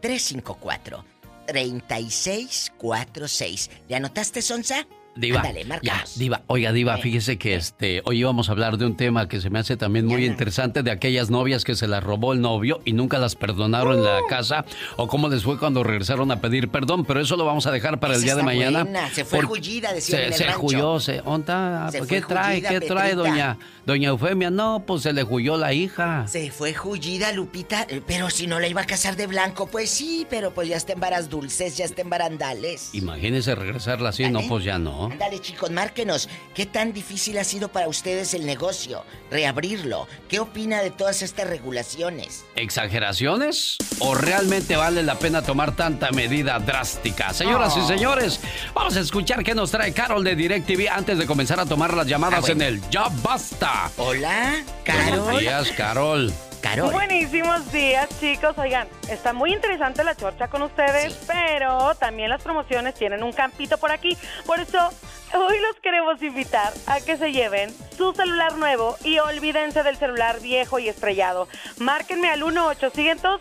Speaker 17: 354 3646. ¿Le anotaste, Sonsa?
Speaker 2: Diva,
Speaker 17: Ándale,
Speaker 2: ya. Diva, oiga, Diva, fíjese que este, hoy íbamos a hablar de un tema que se me hace también muy interesante de aquellas novias que se las robó el novio y nunca las perdonaron en la
Speaker 17: Uh.
Speaker 2: casa o cómo les fue cuando regresaron a pedir perdón, pero eso lo vamos a dejar para el día de mañana.
Speaker 17: buena, se fue jullida, decían en
Speaker 2: Se,
Speaker 17: el
Speaker 2: se huyó, se, ¿onta?
Speaker 17: Se
Speaker 2: ¿qué trae?
Speaker 17: jullida,
Speaker 2: ¿Qué trae, doña, doña Eufemia? No, pues se le huyó la hija.
Speaker 17: Se fue jullida, Lupita, eh, pero si no la iba a casar de blanco, pues sí, pero pues ya está en varas dulces, ya está en barandales.
Speaker 2: Imagínese regresarla así, no, pues ya no.
Speaker 17: Ándale, chicos, márquenos. ¿Qué tan difícil ha sido para ustedes el negocio? Reabrirlo. ¿Qué opina de todas estas regulaciones?
Speaker 2: ¿Exageraciones? ¿O realmente vale la pena tomar tanta medida drástica? Señoras y
Speaker 17: Oh.
Speaker 2: señores, vamos a escuchar qué nos trae Carol de DirecTV antes de comenzar a tomar las llamadas
Speaker 17: Ah, bueno.
Speaker 2: en el Ya Basta.
Speaker 17: Hola,
Speaker 2: Buenos días, Carol.
Speaker 19: Buenísimos días, chicos. Oigan, está muy interesante la chorcha con ustedes, pero también las promociones tienen un campito por aquí. Por eso, hoy los queremos invitar a que se lleven su celular nuevo y olvídense del celular viejo y estrellado. Márquenme al 1-800.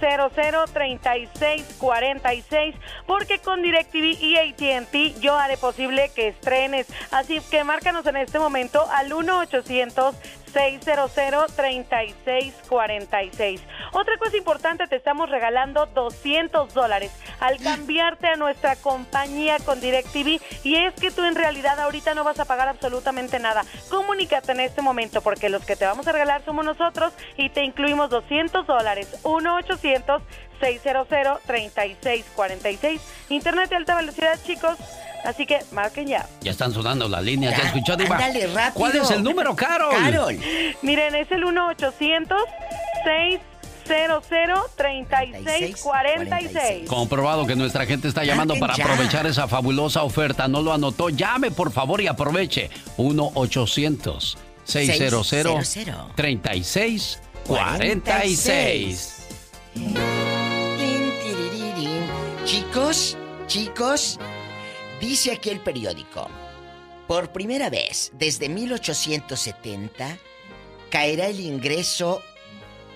Speaker 19: 600-3646 porque con DirecTV y AT&T yo haré posible que estrenes. Así que márcanos en este momento al 1-800-600-3646. Otra cosa importante, te estamos regalando 200 dólares al cambiarte a nuestra compañía con DirecTV y es que tú en realidad ahorita no vas a pagar absolutamente nada. Comunícate en este momento porque los que te vamos a regalar somos nosotros y te incluimos 200 dólares. 1-800-600-3646. Internet de alta velocidad, chicos. Así que marquen ya.
Speaker 2: Ya están sonando las líneas, ¿ya
Speaker 17: Ya,
Speaker 2: escuchó, Diva?
Speaker 17: ándale, rápido.
Speaker 2: ¿Cuál es el número, Carol?
Speaker 19: Miren, es el 1-800-600-3646.
Speaker 2: Comprobado que nuestra gente está llamando
Speaker 19: Marquen
Speaker 2: para
Speaker 19: ya.
Speaker 2: aprovechar esa fabulosa oferta. No lo anotó. Llame, por favor, y aproveche. 1-800-600-3646.
Speaker 17: Tin, tiririrín. Chicos, chicos, dice aquí el periódico. Por primera vez desde 1870 caerá el ingreso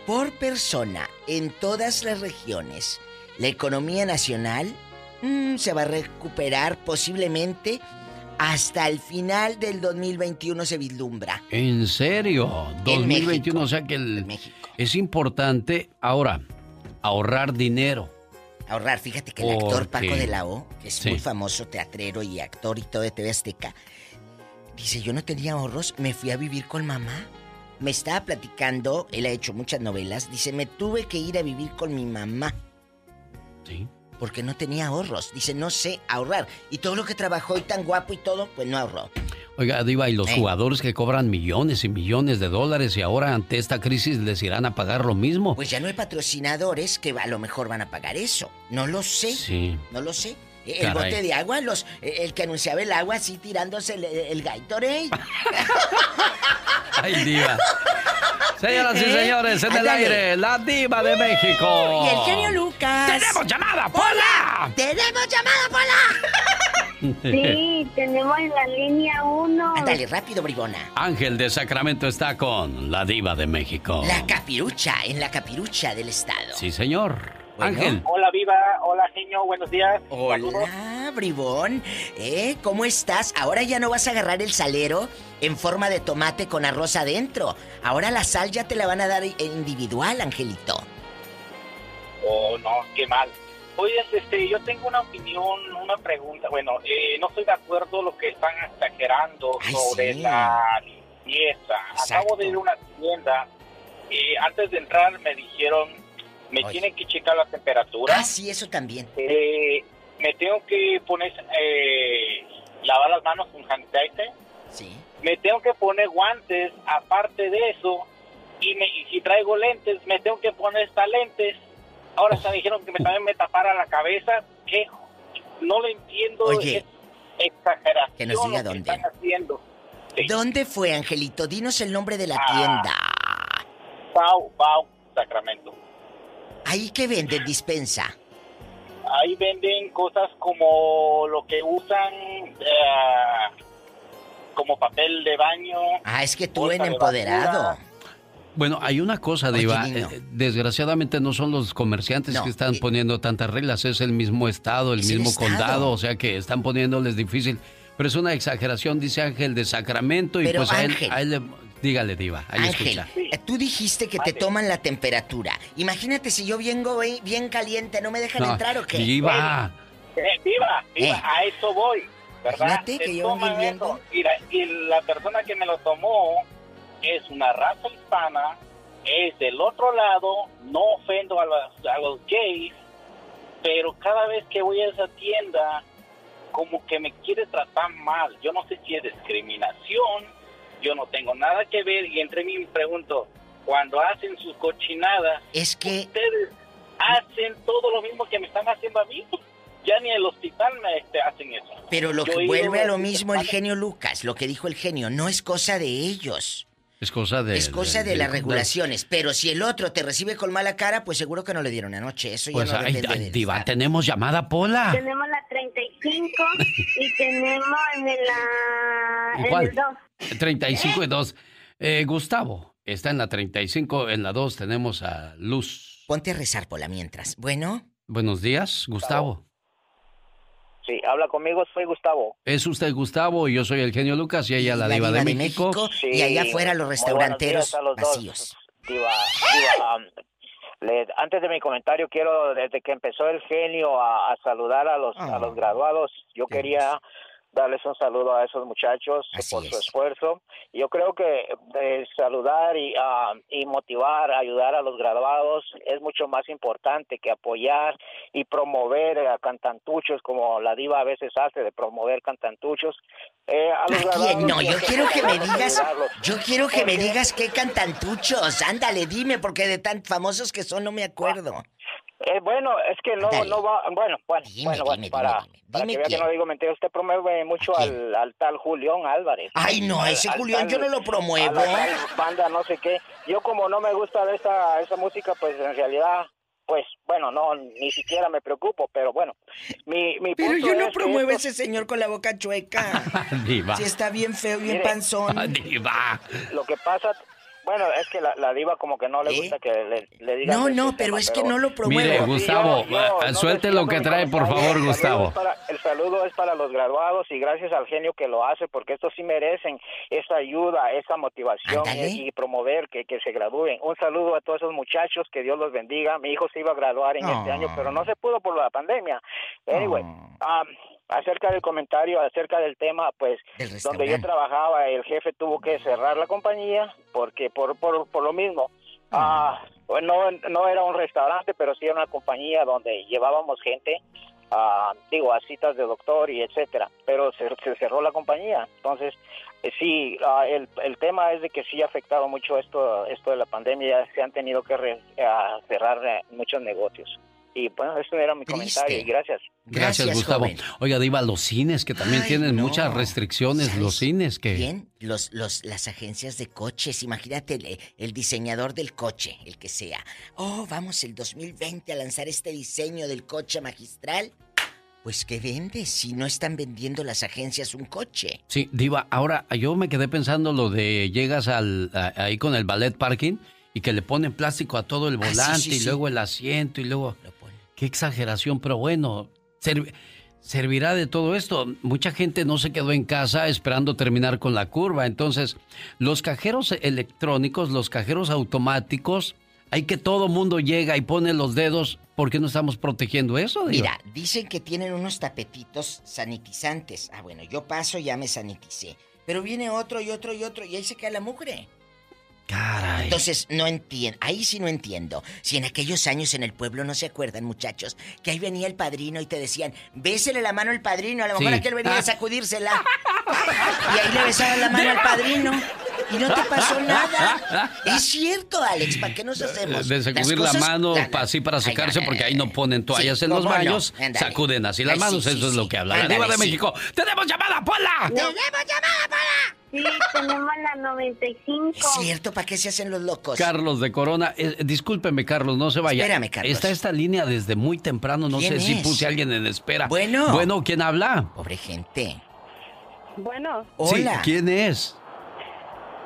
Speaker 17: por persona en todas las regiones. La economía nacional mm, se va a recuperar posiblemente hasta el final del 2021 se vislumbra.
Speaker 2: ¿En serio?
Speaker 17: En
Speaker 2: 2021, o sea que el- es importante ahora ahorrar dinero.
Speaker 17: Ahorrar, fíjate que el actor
Speaker 2: Porque-
Speaker 17: Paco de la O, que es
Speaker 2: Sí.
Speaker 17: muy famoso teatrero y actor y todo de TV Azteca, dice, yo no tenía ahorros, me fui a vivir con mamá. Me estaba platicando, él ha hecho muchas novelas, dice, me tuve que ir a vivir con mi mamá.
Speaker 2: Sí.
Speaker 17: Porque no tenía ahorros. Dice, no sé ahorrar. Y todo lo que trabajó y tan guapo y todo, pues no ahorró.
Speaker 2: Oiga, Diva, y los
Speaker 17: Eh.
Speaker 2: jugadores que cobran millones y millones de dólares y ahora ante esta crisis les irán a pagar lo mismo.
Speaker 17: Pues ya no hay patrocinadores que a lo mejor van a pagar eso. No lo sé.
Speaker 2: Sí.
Speaker 17: No lo sé. Eh, El
Speaker 2: Caray.
Speaker 17: bote de agua, los, eh, el que anunciaba el agua así tirándose el, el Gatorade.
Speaker 2: Ay, Diva. Señoras y
Speaker 17: ¿Eh?
Speaker 2: señores, en el aire, la Diva de México.
Speaker 17: Y el genio Lucas.
Speaker 2: ¡Tenemos llamada! Pola.
Speaker 17: ¡Tenemos llamada, Pola!
Speaker 20: Sí, tenemos en la línea uno.
Speaker 17: Ándale, rápido, bribona.
Speaker 2: Ángel de Sacramento está con la diva de México.
Speaker 17: La capirucha, en la capirucha del estado.
Speaker 2: Sí, señor. Ángel.
Speaker 21: Hola, Viva. Hola, genio. Buenos días.
Speaker 17: Hola, bribón. ¿Eh? ¿Cómo estás? Ahora ya no vas a agarrar el salero en forma de tomate con arroz adentro. Ahora la sal ya te la van a dar individual, Angelito.
Speaker 21: Oh, no, qué mal. Oye, este, yo tengo una opinión, una pregunta. Bueno, eh, no estoy de acuerdo lo que están exagerando sobre
Speaker 17: sí.
Speaker 21: la limpieza. Acabo de ir a una tienda y antes de entrar me dijeron, me tienen que checar la temperatura.
Speaker 17: Ah, sí, eso también.
Speaker 21: Eh, me tengo que poner, eh, lavar las manos con sanitizer.
Speaker 17: Sí.
Speaker 21: Me tengo que poner guantes, aparte de eso. Y, me, y si traigo lentes, me tengo que poner estas lentes. Ahora se me dijeron que me, también me tapara la cabeza. que No lo entiendo.
Speaker 17: Oye.
Speaker 21: exageración.
Speaker 17: Que nos diga dónde.
Speaker 21: están haciendo.
Speaker 17: ¿Dónde fue, Angelito? Dinos el nombre de la
Speaker 21: Ah.
Speaker 17: tienda.
Speaker 21: Pau, Pau, Sacramento.
Speaker 17: Ahí que venden dispensa.
Speaker 21: Ahí venden cosas como lo que usan eh, como papel de baño.
Speaker 17: Ah, es que tú en
Speaker 21: de
Speaker 17: empoderado.
Speaker 21: basura.
Speaker 2: Bueno, hay una cosa, Diva. eh, desgraciadamente no son los comerciantes que están poniendo tantas reglas, es el mismo estado, el
Speaker 17: Es el
Speaker 2: mismo
Speaker 17: estado.
Speaker 2: condado, o sea que están poniéndoles difícil. Pero es una exageración, dice Ángel de Sacramento, y
Speaker 17: Pero,
Speaker 2: pues a él,
Speaker 17: Ángel.
Speaker 2: a él le- dígale, Diva, ahí
Speaker 17: Ángel,
Speaker 2: escucha.
Speaker 17: eh, tú dijiste que te toman la temperatura. Imagínate si yo vengo eh, bien caliente, ¿no me dejan
Speaker 2: No,
Speaker 17: entrar o qué?
Speaker 2: Diva.
Speaker 21: Eh, viva, viva,
Speaker 17: Eh.
Speaker 21: a eso voy, ¿verdad?
Speaker 17: Imagínate que yo vengo
Speaker 21: toman
Speaker 17: hirviendo.
Speaker 21: eso. Y la, y la persona que me lo tomó es una raza hispana, es del otro lado, no ofendo a los, a los gays, pero cada vez que voy a esa tienda, como que me quiere tratar mal. Yo no sé si es discriminación, yo no tengo nada que ver, y entre mí me pregunto, cuando hacen sus cochinadas,
Speaker 17: es que
Speaker 21: ustedes hacen todo lo mismo que me están haciendo a mí. Ya ni el hospital me este, hacen eso.
Speaker 17: Pero lo
Speaker 21: Yo
Speaker 17: que vuelve a lo mismo el genio Lucas, lo que dijo el genio, no es cosa de ellos.
Speaker 2: Es cosa de...
Speaker 17: es cosa de,
Speaker 2: de-
Speaker 17: las
Speaker 2: de-
Speaker 17: regulaciones. Pero si el otro te recibe con mala cara, pues seguro que no le dieron anoche. Eso
Speaker 2: Pues,
Speaker 17: ya no
Speaker 2: ay,
Speaker 17: depende
Speaker 2: ay, Diva, tenemos llamada, Pola.
Speaker 20: Tenemos la 35 y tenemos en la, en
Speaker 2: ¿Cuál?
Speaker 20: el 2.
Speaker 2: 35 y 2. Eh, Gustavo está en la 35, en la 2 tenemos a Luz.
Speaker 17: Ponte a rezar, Pola, mientras. Bueno.
Speaker 2: Buenos días, Gustavo.
Speaker 22: Sí, habla conmigo, soy Gustavo.
Speaker 2: Es usted Gustavo y yo soy el genio Lucas y ella la, diva, de, México.
Speaker 17: y allá afuera los restauranteros
Speaker 22: a los dos.
Speaker 17: vacíos.
Speaker 22: Diva, diva, um, le- antes de mi comentario quiero, desde que empezó el genio a, a saludar a los, a los graduados, yo quería darles un saludo a esos muchachos por su esfuerzo. Yo creo que eh, saludar y, ah, y motivar, ayudar a los graduados es mucho más importante que apoyar y promover a cantantuchos como la diva a veces hace de promover cantantuchos. Eh, a los graduados
Speaker 17: ¿Quién? No, yo quiero que me digas, yo quiero que me digas qué cantantuchos. Ándale, dime, porque de tan famosos que son no me acuerdo.
Speaker 22: Eh, bueno, es que no, no va, bueno, bueno, bueno, bueno, para, para que vea que no digo mentira, usted promueve mucho al, al tal Julián Álvarez.
Speaker 17: Ay, no, ese
Speaker 22: al
Speaker 17: Julián yo no lo promuevo.
Speaker 22: a la tal banda, no sé qué. Yo como no me gusta de esa, esa música, pues en realidad, pues, bueno, no, ni siquiera me preocupo, pero bueno, mi, mi
Speaker 17: Pero
Speaker 22: punto
Speaker 17: yo no
Speaker 22: es que
Speaker 17: promuevo a ese señor con la boca chueca.
Speaker 2: Diva.
Speaker 17: Si está bien feo, bien
Speaker 22: Mire.
Speaker 17: panzón.
Speaker 2: Diva.
Speaker 22: Lo que pasa, bueno, es que la, la diva como que no le gusta que le, le digan...
Speaker 17: ¿Eh? No, no, pero
Speaker 22: tema,
Speaker 17: es que no lo promuevo.
Speaker 2: Mire,
Speaker 17: Sí,
Speaker 2: Gustavo,
Speaker 22: yo- yo
Speaker 2: eh,
Speaker 22: no
Speaker 2: suelte lo que trae, por favor,
Speaker 22: El
Speaker 2: Gustavo.
Speaker 22: para- el saludo es para los graduados y gracias al genio que lo hace, porque estos sí merecen esa ayuda, esa motivación y, y promover que, que se gradúen. Un saludo a todos esos muchachos, que Dios los bendiga. Mi hijo se iba a graduar en este año, pero no se pudo por la pandemia. Anyway, um, acerca del comentario, acerca del tema, pues donde yo trabajaba, el jefe tuvo que cerrar la compañía porque por, por, por lo mismo. Ah, pues no, no era un restaurante, pero sí era una compañía donde llevábamos gente, ah, digo, a citas de doctor y etcétera, pero se, se cerró la compañía. Entonces, eh, sí, ah, el, el tema es de que sí ha afectado mucho esto, esto de la pandemia, se han tenido que re- ah, cerrar eh, muchos negocios. Y bueno, eso era mi comentario y gracias.
Speaker 2: Gracias, Gustavo. Oiga, Diva, los cines que también
Speaker 17: Ay,
Speaker 2: tienen
Speaker 17: no.
Speaker 2: muchas restricciones, los cines que...
Speaker 17: Bien, los, los, las agencias de coches, imagínate el, el diseñador del coche, el que sea. Oh, vamos el 2020 a lanzar este diseño del coche magistral. pues ¿qué vendes si no están vendiendo las agencias un coche?
Speaker 2: Sí, Diva, ahora yo me quedé pensando lo de llegas al, ahí con el ballet parking y que le ponen plástico a todo el
Speaker 17: Ah, sí,
Speaker 2: volante
Speaker 17: sí,
Speaker 2: y
Speaker 17: sí.
Speaker 2: luego el asiento y luego... Qué exageración, pero bueno, serv- servirá de todo esto. Mucha gente no se quedó en casa esperando terminar con la curva. Entonces, los cajeros electrónicos, los cajeros automáticos, hay que todo mundo llega y pone los dedos. ¿Por qué no estamos protegiendo eso? Diva?
Speaker 17: Mira, dicen que tienen unos tapetitos sanitizantes. Ah, bueno, yo paso ya me saniticé. Pero viene otro y otro y otro y ahí se cae la mugre.
Speaker 2: Caray.
Speaker 17: Entonces, no entiendo. Ahí sí no entiendo. Si en aquellos años en el pueblo no se acuerdan, muchachos, que ahí venía el padrino y te decían, bésele la mano al padrino. A lo mejor
Speaker 2: Sí.
Speaker 17: aquel venía a sacudírsela. Y ahí le besaban la mano al padrino. Y no te pasó nada. Es cierto, Alex, ¿para qué nos hacemos?
Speaker 2: De sacudir la mano
Speaker 17: la-
Speaker 2: así para secarse, porque ahí no ponen toallas
Speaker 17: Sí,
Speaker 2: en los baños, sacuden así las manos,
Speaker 17: sí,
Speaker 2: eso es lo que habla Diva de. México. ¡Tenemos llamada, Pola!
Speaker 17: ¡Tenemos llamada, Pola!
Speaker 18: Sí, tenemos la 95.
Speaker 17: Es cierto, ¿para qué se hacen los locos?
Speaker 2: Carlos de Corona, eh, discúlpeme Carlos, no se vaya.
Speaker 17: Espérame, Carlos.
Speaker 2: Está esta línea desde muy temprano, no sé
Speaker 17: ¿Quién
Speaker 2: si puse a alguien en espera.
Speaker 17: Bueno.
Speaker 2: Bueno, ¿quién habla?
Speaker 17: Pobre gente.
Speaker 19: Bueno,
Speaker 2: Sí, ¿quién es?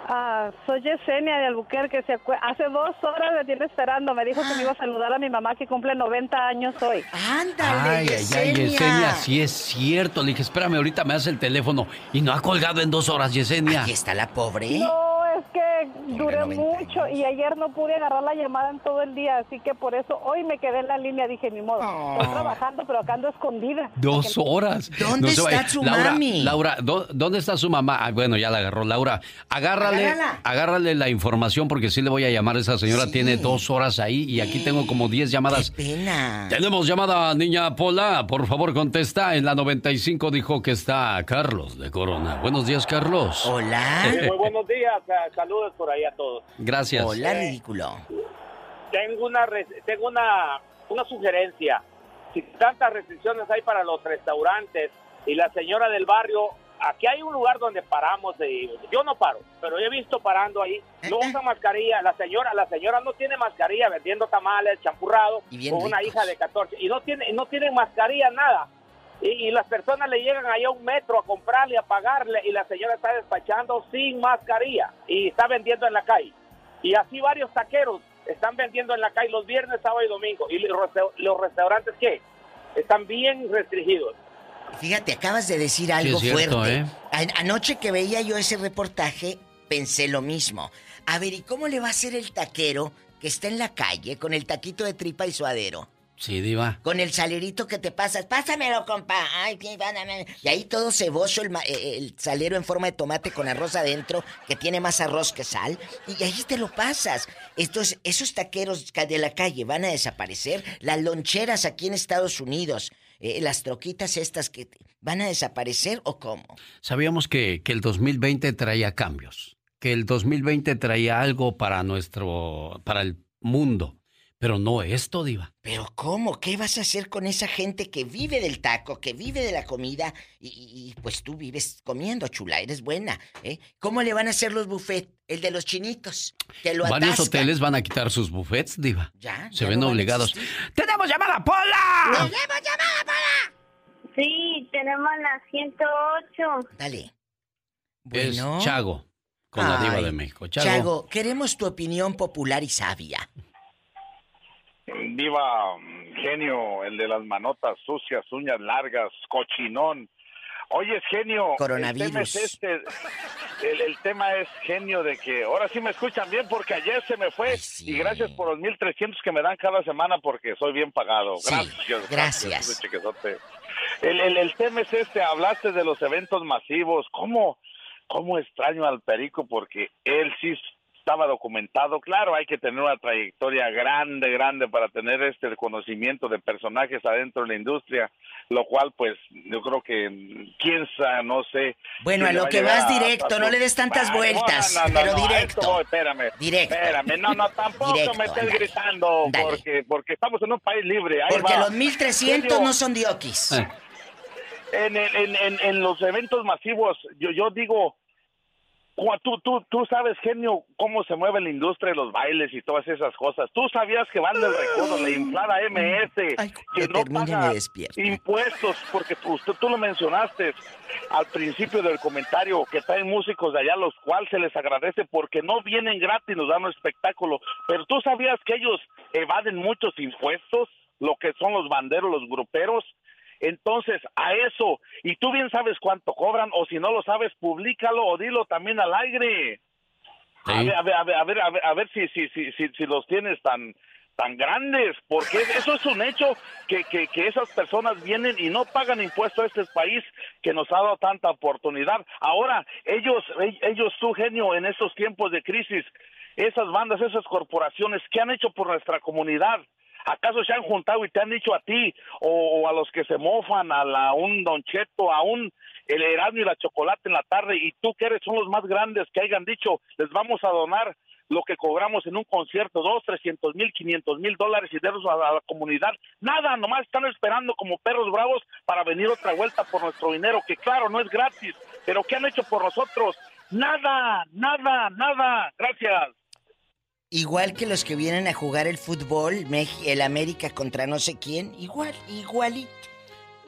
Speaker 19: Ah, soy Yesenia de Albuquerque. Se Hace dos horas me tiene esperando. Me dijo que me iba a saludar a mi mamá que cumple 90 años hoy.
Speaker 17: ¡Ándale,
Speaker 2: Ay, ay, ay, Yesenia, sí es cierto. Le dije, espérame, ahorita me hace el teléfono. Y no ha colgado en dos horas, Yesenia.
Speaker 17: Aquí está la pobre.
Speaker 19: No, es que duré mucho y ayer no pude agarrar la llamada en todo el día, así que por eso hoy me quedé en la línea. Dije, ni modo, estoy trabajando, pero acá ando escondida.
Speaker 2: Dos horas.
Speaker 17: ¿Dónde está
Speaker 2: vaya.
Speaker 17: su
Speaker 2: Laura,
Speaker 17: mami?
Speaker 2: Laura, ¿dó- ¿dónde está su mamá? Ah, bueno, ya la agarró. Laura, agárrale, agárrale la información porque sí le voy a llamar a esa señora. Tiene dos horas ahí y aquí tengo como 10 llamadas.
Speaker 17: Pena.
Speaker 2: Tenemos llamada, niña Pola. Por favor, contesta. En la 95 dijo que está Carlos de Corona. Buenos días, Carlos.
Speaker 17: Hola.
Speaker 21: Sí, muy buenos días, eh, saludos por ahí a todos.
Speaker 2: Gracias.
Speaker 17: Hola, ridículo.
Speaker 21: Tengo una tengo una una sugerencia. Si tantas restricciones hay para los restaurantes y la señora del barrio, aquí hay un lugar donde paramos y yo no paro, pero he visto parando ahí, no usa mascarilla, la señora la señora no tiene mascarilla vendiendo tamales, champurrado con una
Speaker 17: ricos.
Speaker 21: hija de 14 y no tiene no tiene mascarilla nada. Y, y las personas le llegan ahí a un metro a comprarle, a pagarle, y la señora está despachando sin mascarilla y está vendiendo en la calle. Y así varios taqueros están vendiendo en la calle los viernes, sábado y domingo. Y los, resta- los restaurantes, ¿qué? Están bien restringidos.
Speaker 17: Fíjate, acabas de decir algo
Speaker 2: Sí, es cierto,
Speaker 17: fuerte.
Speaker 2: ¿eh?
Speaker 17: Anoche que veía yo ese reportaje, pensé lo mismo. A ver, ¿y cómo le va a hacer el taquero que está en la calle con el taquito de tripa y suadero?
Speaker 2: Sí, Diva.
Speaker 17: Con el salerito que te pasas, pásamelo, compa. Ay. Y ahí todo ceboso, el, ma- eh, el salero en forma de tomate con arroz adentro, que tiene más arroz que sal. Y ahí te lo pasas. Entonces, esos taqueros de la calle van a desaparecer. Las loncheras aquí en Estados Unidos, eh, las troquitas estas que van a desaparecer o cómo?
Speaker 2: Sabíamos que, que el 2020 traía cambios, que el 2020 traía algo para nuestro, para el mundo, pero no esto, Diva.
Speaker 17: Pero ¿cómo? ¿Qué vas a hacer con esa gente que vive del taco, que vive de la comida y, y- y, pues tú vives comiendo, chula, eres buena, ¿eh? ¿Cómo le van a hacer los buffets? El de los chinitos, que lo
Speaker 2: Varios
Speaker 17: atascan.
Speaker 2: hoteles van a quitar sus buffets, Diva.
Speaker 17: Ya,
Speaker 2: Se
Speaker 17: ya
Speaker 2: ven
Speaker 17: no
Speaker 2: obligados. ¡Tenemos llamada, Pola!
Speaker 18: ¡Tenemos llamada para! Sí, tenemos la 108.
Speaker 17: Dale.
Speaker 2: Es
Speaker 17: Bueno.
Speaker 2: Chago, con la Diva de México. Chago.
Speaker 17: Chago, queremos tu opinión popular y sabia.
Speaker 23: Viva genio, el de las manotas sucias, uñas largas, cochinón. Oye, genio.
Speaker 17: Coronavirus.
Speaker 23: El tema es este. El, el tema es genio de que ahora sí me escuchan bien porque ayer se me fue y gracias por los 1300 que me dan cada semana porque soy bien pagado.
Speaker 17: Sí,
Speaker 23: Gracias.
Speaker 17: gracias.
Speaker 23: El, el, el tema es este, hablaste de los eventos masivos. ¿Cómo, ¿Cómo extraño al Perico? Porque él sí estaba documentado. Claro, hay que tener una trayectoria grande, grande para tener este conocimiento de personajes adentro de la industria, lo cual pues yo creo que quién sabe, no sé.
Speaker 17: Bueno, a lo
Speaker 23: va
Speaker 17: que vas directo,
Speaker 23: a-
Speaker 17: no le des tantas
Speaker 23: no,
Speaker 17: vueltas,
Speaker 23: no, no,
Speaker 17: pero
Speaker 23: no, a
Speaker 17: directo.
Speaker 23: esto voy, espérame.
Speaker 17: Directo.
Speaker 23: Espérame, no, no, tampoco
Speaker 17: Directo,
Speaker 23: me estés gritando
Speaker 17: Dale.
Speaker 23: porque porque estamos en un país libre. ahí
Speaker 17: Porque
Speaker 23: va.
Speaker 17: los 1300
Speaker 23: Genio,
Speaker 17: no son diokis.
Speaker 23: en, en, en, en- en los eventos masivos, yo, yo digo, Tú, tú, tú sabes, genio, cómo se mueve la industria de los bailes y todas esas cosas. Tú sabías que van del recodo, la inflada MS, que no paga impuestos, porque tú, usted, tú lo mencionaste al principio del comentario, que traen músicos de allá, los cuales se les agradece porque no vienen gratis, nos dan un espectáculo. Pero tú sabías que ellos evaden muchos impuestos, lo que son los banderos, los gruperos. Entonces, a eso, y tú bien sabes cuánto cobran, o si no lo sabes, públicalo o dilo también al aire. A ver, a ver, a ver, a ver, a ver, a ver si, si, si, si, si los tienes tan tan grandes, porque eso es un hecho que, que, que esas personas vienen y no pagan impuestos a este país que nos ha dado tanta oportunidad. Ahora, ellos, ellos, su genio, en estos tiempos de crisis, esas bandas, esas corporaciones, ¿qué han hecho por nuestra comunidad? ¿Acaso se han juntado y te han dicho a ti o, a los que se mofan, a, la, un Don Cheto, a un el Erasmo y la Chocolate en la tarde y tú que eres son los más grandes que hayan dicho, les vamos a donar lo que cobramos en un concierto, dos, trescientos mil, quinientos mil dólares y darlos a la comunidad. Nada, nomás están esperando como perros bravos para venir otra vuelta por nuestro dinero, que claro, no es gratis, pero ¿qué han hecho por nosotros? Nada, nada, nada. Gracias.
Speaker 17: Igual que los que vienen a jugar el fútbol, el América contra no sé quién, igual, igualito.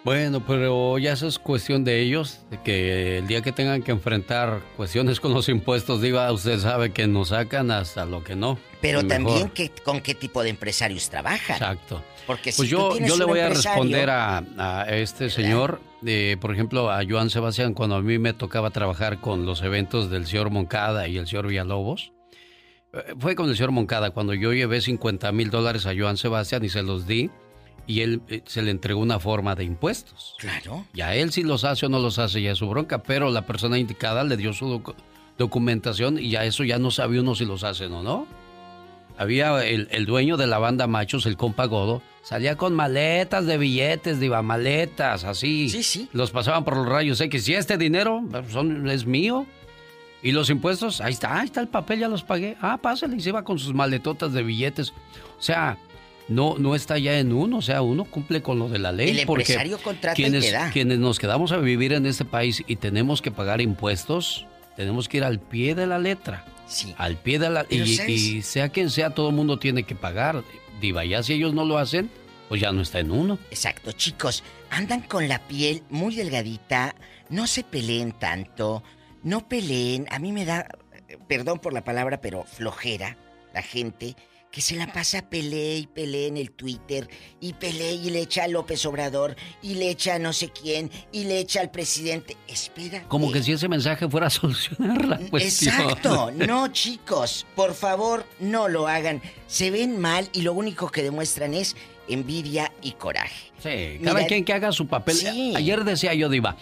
Speaker 2: Bueno, pero ya eso es cuestión de ellos, de que el día que tengan que enfrentar cuestiones con los impuestos, diga, usted sabe que nos sacan hasta lo que no.
Speaker 17: Pero también que, con qué tipo de empresarios trabajan.
Speaker 2: Exacto.
Speaker 17: Porque si
Speaker 2: Pues
Speaker 17: tú
Speaker 2: yo,
Speaker 17: tienes
Speaker 2: yo le voy a responder a, a este señor, eh, por ejemplo, a Joan Sebastián, cuando a mí me tocaba trabajar con los eventos del señor Moncada y el señor Villalobos. Eh, Fue con el señor Moncada cuando yo llevé 50 mil dólares a Joan Sebastián y se los di y él eh, se le entregó una forma de impuestos.
Speaker 17: Claro.
Speaker 2: Y a él si los hace o no los hace ya es su bronca, pero la persona indicada le dio su docu- documentación y ya eso ya no sabe uno si los hacen o no. Había el, el dueño de la banda Machos, el compa Godo, salía con maletas de billetes, diva, maletas, así. Sí, sí. Los pasaban por los rayos X. Y este dinero son, es mío. Y los impuestos, ahí está, ahí está el papel, ya los pagué. Ah, pásale, y se iba con sus maletotas de billetes. O sea, no, no está ya en uno, o sea, uno cumple con lo de la ley.
Speaker 17: El
Speaker 2: porque
Speaker 17: empresario contrata
Speaker 2: quienes,
Speaker 17: da.
Speaker 2: quienes nos quedamos a vivir en este país y tenemos que pagar impuestos, tenemos que ir al pie de la letra.
Speaker 17: Sí.
Speaker 2: Al pie de la... Y, y sea quien sea, todo el mundo tiene que pagar. Diva, ya si ellos no lo hacen, pues ya no está en uno.
Speaker 17: Exacto, chicos, andan con la piel muy delgadita, no se peleen tanto, no peleen, a mí me da, eh, perdón por la palabra, pero flojera la gente que se la pasa pelee y pelee en el Twitter y pelee y le echa a López Obrador y le echa a no sé quién y le echa al presidente. Espera.
Speaker 2: Como que si ese mensaje fuera a solucionar la cuestión.
Speaker 17: Exacto, no chicos, por favor no lo hagan. Se ven mal y lo único que demuestran es envidia y coraje.
Speaker 2: Sí, cada
Speaker 17: Mira,
Speaker 2: quien que haga su papel.
Speaker 17: Sí.
Speaker 2: Ayer decía yo, Diva,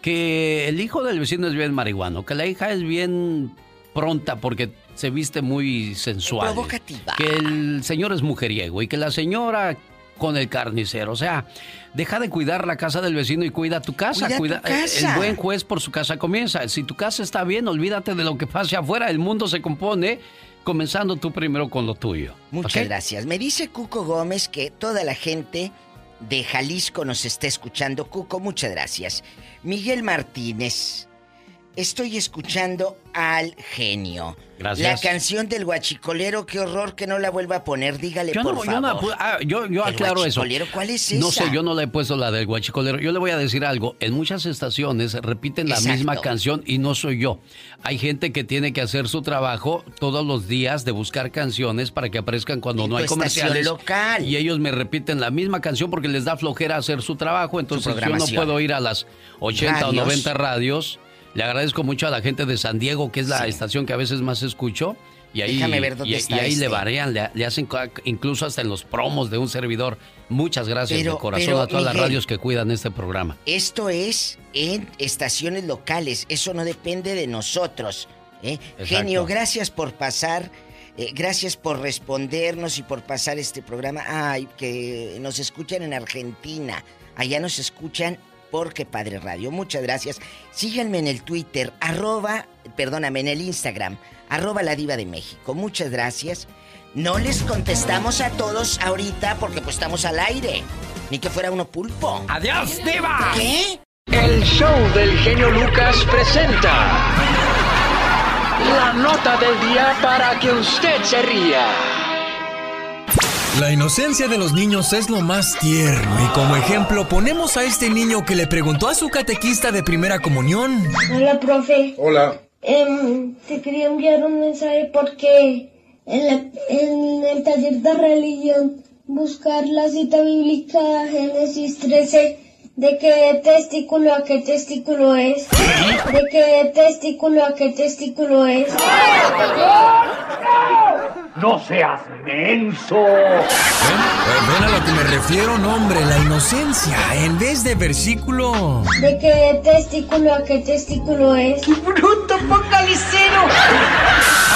Speaker 2: que el hijo del vecino es bien marihuano, que la hija es bien pronta porque se viste muy sensual.
Speaker 17: Provocativa.
Speaker 2: Que el señor es mujeriego y que la señora con el carnicero. O sea, deja de cuidar la casa del vecino y cuida tu casa.
Speaker 17: Cuida tu
Speaker 2: eh,
Speaker 17: casa.
Speaker 2: El buen juez por su casa comienza. Si tu casa está bien, olvídate de lo que pase afuera. El mundo se compone comenzando tú primero con lo tuyo.
Speaker 17: Muchas gracias. Me dice Cuco Gómez que toda la gente de Jalisco nos está escuchando. Cuco, muchas gracias. Miguel Martínez, estoy escuchando al genio.
Speaker 2: Gracias.
Speaker 17: La canción del guachicolero, qué horror que no la vuelva a poner, dígale
Speaker 2: Yo
Speaker 17: por
Speaker 2: no, yo
Speaker 17: favor.
Speaker 2: no ah, yo, yo
Speaker 17: ¿El
Speaker 2: aclaro eso.
Speaker 17: cuál es esa?
Speaker 2: No sé, yo no le he puesto la del guachicolero. Yo le voy a decir algo. En muchas estaciones repiten la
Speaker 17: Exacto.
Speaker 2: misma canción y no soy yo. Hay gente que tiene que hacer su trabajo todos los días de buscar canciones para que aparezcan cuando no hay comerciales.
Speaker 17: local.
Speaker 2: Y ellos me repiten la misma canción porque les da flojera hacer su trabajo. Entonces yo no puedo ir a las 80 o
Speaker 17: Radios.
Speaker 2: 90 radios. Le agradezco mucho a la gente de San Diego, que es la estación que a veces más escucho. Y ahí,
Speaker 17: Déjame ver dónde
Speaker 2: y-
Speaker 17: está
Speaker 2: y ahí
Speaker 17: este.
Speaker 2: le varean, le, le hacen incluso hasta en los promos de un servidor. Muchas gracias
Speaker 17: Pero-
Speaker 2: de corazón
Speaker 17: pero,
Speaker 2: a todas las radios que cuidan este programa.
Speaker 17: Esto es en estaciones locales, eso no depende de nosotros. ¿eh? Genio, gracias por pasar, eh, gracias por respondernos y por pasar este programa. Ay, que nos escuchan en Argentina, allá nos escuchan porque Padre Radio. Muchas gracias. Síganme en el Twitter, arroba, perdóname, en el Instagram, arroba la diva de México. Muchas gracias. No les contestamos a todos ahorita porque pues estamos al aire. Ni que fuera uno pulpo.
Speaker 2: ¡Adiós, diva!
Speaker 17: ¿Qué?
Speaker 24: El show del genio Lucas presenta La nota del día para que usted se ría.
Speaker 25: La inocencia de los niños es lo más tierno y como ejemplo ponemos a este niño que le preguntó a su catequista de primera comunión.
Speaker 18: Hola, profe.
Speaker 25: Hola.
Speaker 18: Em, te quería enviar un mensaje porque en, la- en el taller de religión buscar la cita bíblica Génesis 13 de qué testículo a qué testículo es. De qué testículo a qué testículo es.
Speaker 24: No seas menso.
Speaker 25: ¿Ven? Ven a lo que me refiero, no hombre, la inocencia en vez de versículo.
Speaker 18: De qué testículo a qué testículo es.
Speaker 24: ¡Bruto focalicero!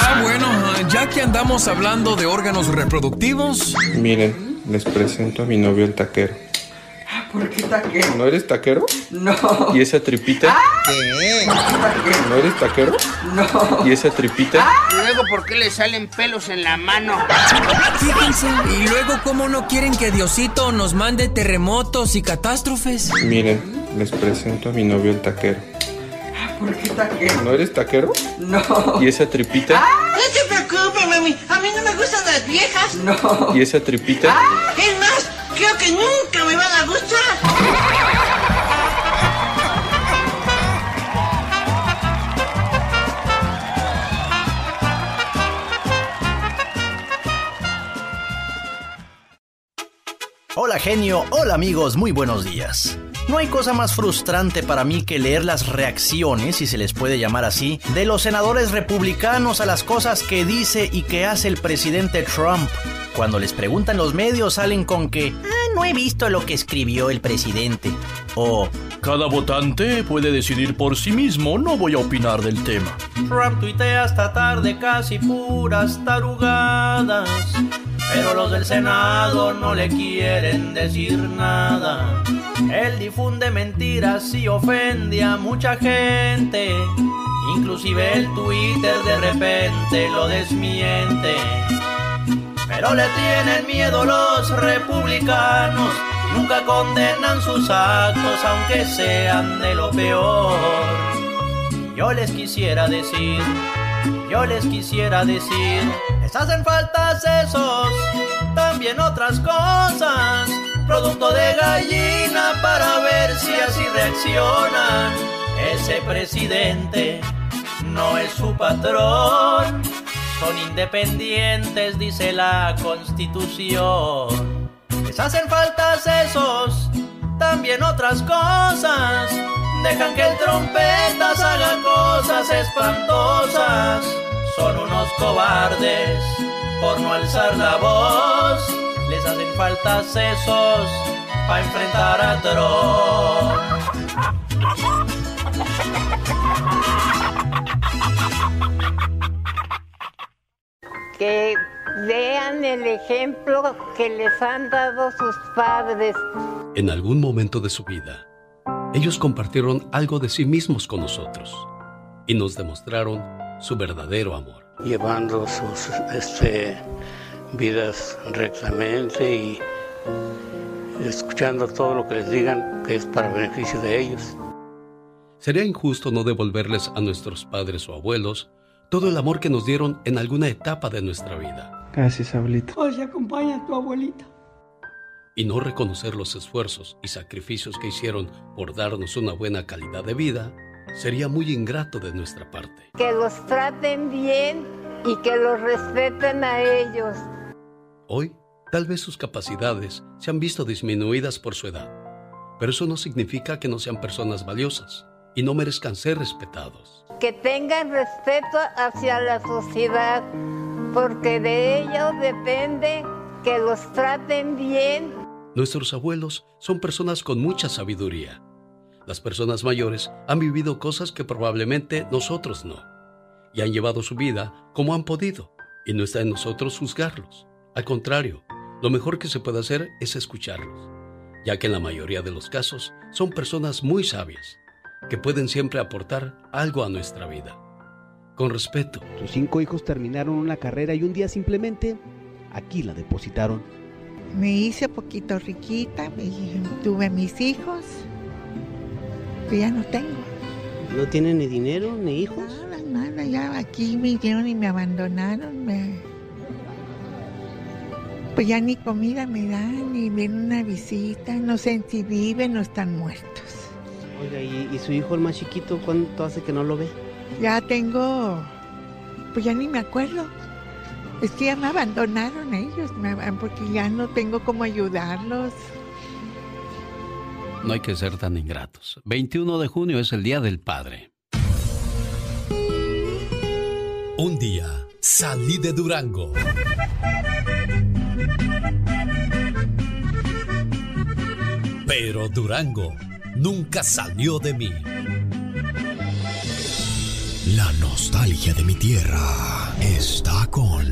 Speaker 25: Ah, bueno, ya que andamos hablando de órganos reproductivos,
Speaker 26: Miren, les presento a mi novio el taquero.
Speaker 7: ¿Por qué taquero?
Speaker 26: ¿No eres taquero?
Speaker 7: No.
Speaker 26: ¿Y esa tripita?
Speaker 7: ¿Qué?
Speaker 26: ¿No eres taquero?
Speaker 7: No.
Speaker 26: ¿Y esa tripita?
Speaker 27: Luego, ¿por qué le salen pelos en la mano?
Speaker 25: fíjense, y luego cómo no quieren que Diosito nos mande terremotos y catástrofes.
Speaker 26: Miren, les presento a mi novio el taquero.
Speaker 7: ¿Por qué taquero?
Speaker 26: ¿No eres taquero?
Speaker 7: No.
Speaker 26: ¿Y esa tripita?
Speaker 7: No te preocupes, mami. A mí no me gustan las viejas. No.
Speaker 26: ¿Y esa tripita?
Speaker 7: Es más, creo que nunca me van a gustar.
Speaker 28: Hola genio, hola amigos, muy buenos días. No hay cosa más frustrante para mí que leer las reacciones, si se les puede llamar así, de los senadores republicanos a las cosas que dice y que hace el presidente Trump. Cuando les preguntan los medios salen con que, ah, no he visto lo que escribió el presidente. O,
Speaker 29: Cada votante puede decidir por sí mismo, no voy a opinar del tema.
Speaker 28: Trump tuitea hasta tarde casi puras tarugadas. Pero los del Senado no le quieren decir nada. Él difunde mentiras y ofende a mucha gente. Inclusive el Twitter de repente lo desmiente. Pero le tienen miedo los republicanos. Nunca condenan sus actos aunque sean de lo peor. Yo les quisiera decir, yo les quisiera decir, les hacen falta sesos, también otras cosas, producto de gallina para ver si así reaccionan. Ese presidente no es su patrón, son independientes, dice la constitución. Les hacen falta sesos, también otras cosas. Dejan que el trompetas haga cosas espantosas. Son unos cobardes por no alzar la voz. Les hacen falta sesos para enfrentar a
Speaker 8: Que vean el ejemplo que les han dado sus padres.
Speaker 2: En algún momento de su vida, ellos compartieron algo de sí mismos con nosotros y nos demostraron su verdadero amor.
Speaker 30: llevando sus este, vidas rectamente y escuchando todo lo que les digan que es para beneficio de ellos.
Speaker 2: Sería injusto no devolverles a nuestros padres o abuelos todo el amor que nos dieron en alguna etapa de nuestra vida
Speaker 26: Gracias, abuelito.
Speaker 7: Hoy acompaña a tu abuelita.
Speaker 2: y no reconocer los esfuerzos y sacrificios que hicieron por darnos una buena calidad de vida sería muy ingrato de nuestra parte.
Speaker 8: Que los traten bien y que los respeten a ellos.
Speaker 2: Hoy, tal vez sus capacidades se han visto disminuidas por su edad, pero eso no significa que no sean personas valiosas y no merezcan ser respetados.
Speaker 8: Que tengan respeto hacia la sociedad, porque de ellos depende que los traten bien.
Speaker 2: Nuestros abuelos son personas con mucha sabiduría. Las personas mayores han vivido cosas que probablemente nosotros no, y han llevado su vida como han podido, y no está en nosotros juzgarlos. Al contrario, lo mejor que se puede hacer es escucharlos, ya que en la mayoría de los casos son personas muy sabias, que pueden siempre aportar algo a nuestra vida. Con respeto,
Speaker 31: Sus cinco hijos terminaron una carrera y un día simplemente aquí la depositaron.
Speaker 32: Me hice poquito riquita, y tuve mis hijos, que ya no tengo.
Speaker 31: ¿No tienen ni dinero ni hijos?
Speaker 32: Nada, nada, ya aquí me hicieron y me abandonaron. Me... Pues ya ni comida me dan, ni vienen una visita, no sé si viven o están muertos.
Speaker 31: Oiga, ¿y, y su hijo el más chiquito cuánto hace que no lo ve?
Speaker 32: Ya tengo, pues ya ni me acuerdo. Es que ya me abandonaron ellos, me- porque ya no tengo cómo ayudarlos.
Speaker 2: No hay que ser tan ingratos. 21 de junio es el Día del Padre.
Speaker 33: Un día salí de Durango. Pero Durango nunca salió de mí.
Speaker 1: La nostalgia de mi tierra está con...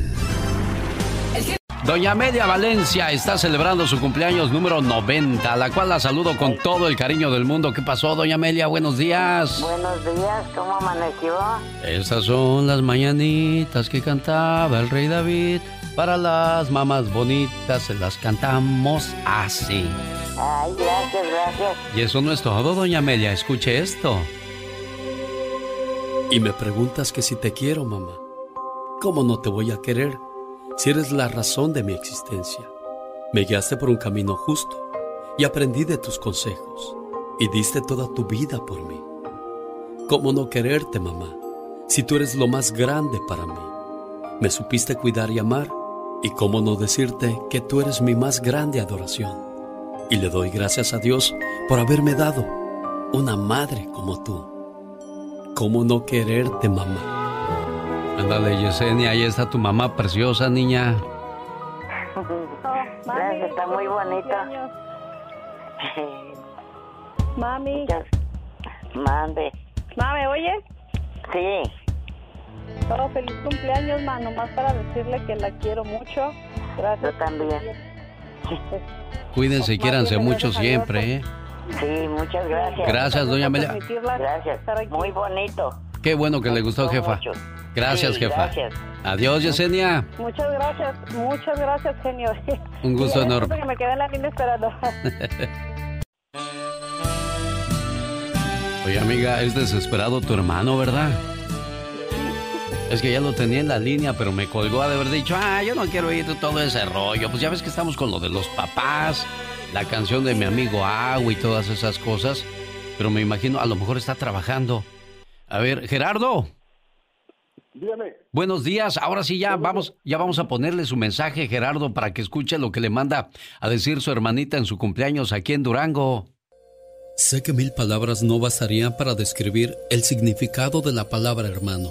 Speaker 2: Doña Amelia Valencia está celebrando su cumpleaños número 90, a la cual la saludo con todo el cariño del mundo. ¿Qué pasó, doña Amelia? Buenos días.
Speaker 34: Buenos días, ¿cómo amaneció?
Speaker 2: Estas son las mañanitas que cantaba el rey David. Para las mamás bonitas se las cantamos así.
Speaker 34: Ay, gracias, gracias.
Speaker 2: Y eso no es todo, doña Amelia. Escuche esto. Y me preguntas que si te quiero, mamá. ¿Cómo no te voy a querer si eres la razón de mi existencia? Me guiaste por un camino justo y aprendí de tus consejos y diste toda tu vida por mí. ¿Cómo no quererte, mamá, si tú eres lo más grande para mí? Me supiste cuidar y amar y cómo no decirte que tú eres mi más grande adoración. Y le doy gracias a Dios por haberme dado una madre como tú. ¿Cómo no quererte, mamá? Ándale, Yesenia, ahí está tu mamá preciosa, niña.
Speaker 34: Gracias, está muy bonita.
Speaker 19: Mami.
Speaker 34: Mande.
Speaker 19: Mami, ¿oye?
Speaker 34: Sí.
Speaker 19: Oh, feliz cumpleaños, ma, nomás para decirle que la quiero mucho. Gracias.
Speaker 34: Yo también.
Speaker 2: Cuídense y quiéranse mucho siempre, ¿eh?
Speaker 34: Sí, muchas gracias.
Speaker 2: Gracias, doña Amelia.
Speaker 34: Gracias. Muy bonito.
Speaker 2: Qué bueno que le gustó, jefa. Gracias,
Speaker 34: Sí,
Speaker 2: jefa.
Speaker 34: gracias.
Speaker 2: Adiós, Yesenia.
Speaker 19: Muchas gracias, muchas gracias, genio.
Speaker 2: Un gusto
Speaker 19: Sí,
Speaker 2: enorme.
Speaker 19: Que me quedé en la línea esperando.
Speaker 2: Oye, amiga, es desesperado tu hermano, ¿verdad? Es que ya lo tenía en la línea, pero me colgó a de haber dicho, ah, yo no quiero ir de todo ese rollo. Pues ya ves que estamos con lo de los papás, la canción de mi amigo Agua y todas esas cosas. Pero me imagino, a lo mejor está trabajando. A ver, Gerardo.
Speaker 35: Dígame.
Speaker 2: Buenos días. Ahora sí ya vamos, ya vamos a ponerle su mensaje, Gerardo, para que escuche lo que le manda a decir su hermanita en su cumpleaños aquí en Durango. Sé que mil palabras no bastarían para describir el significado de la palabra hermano.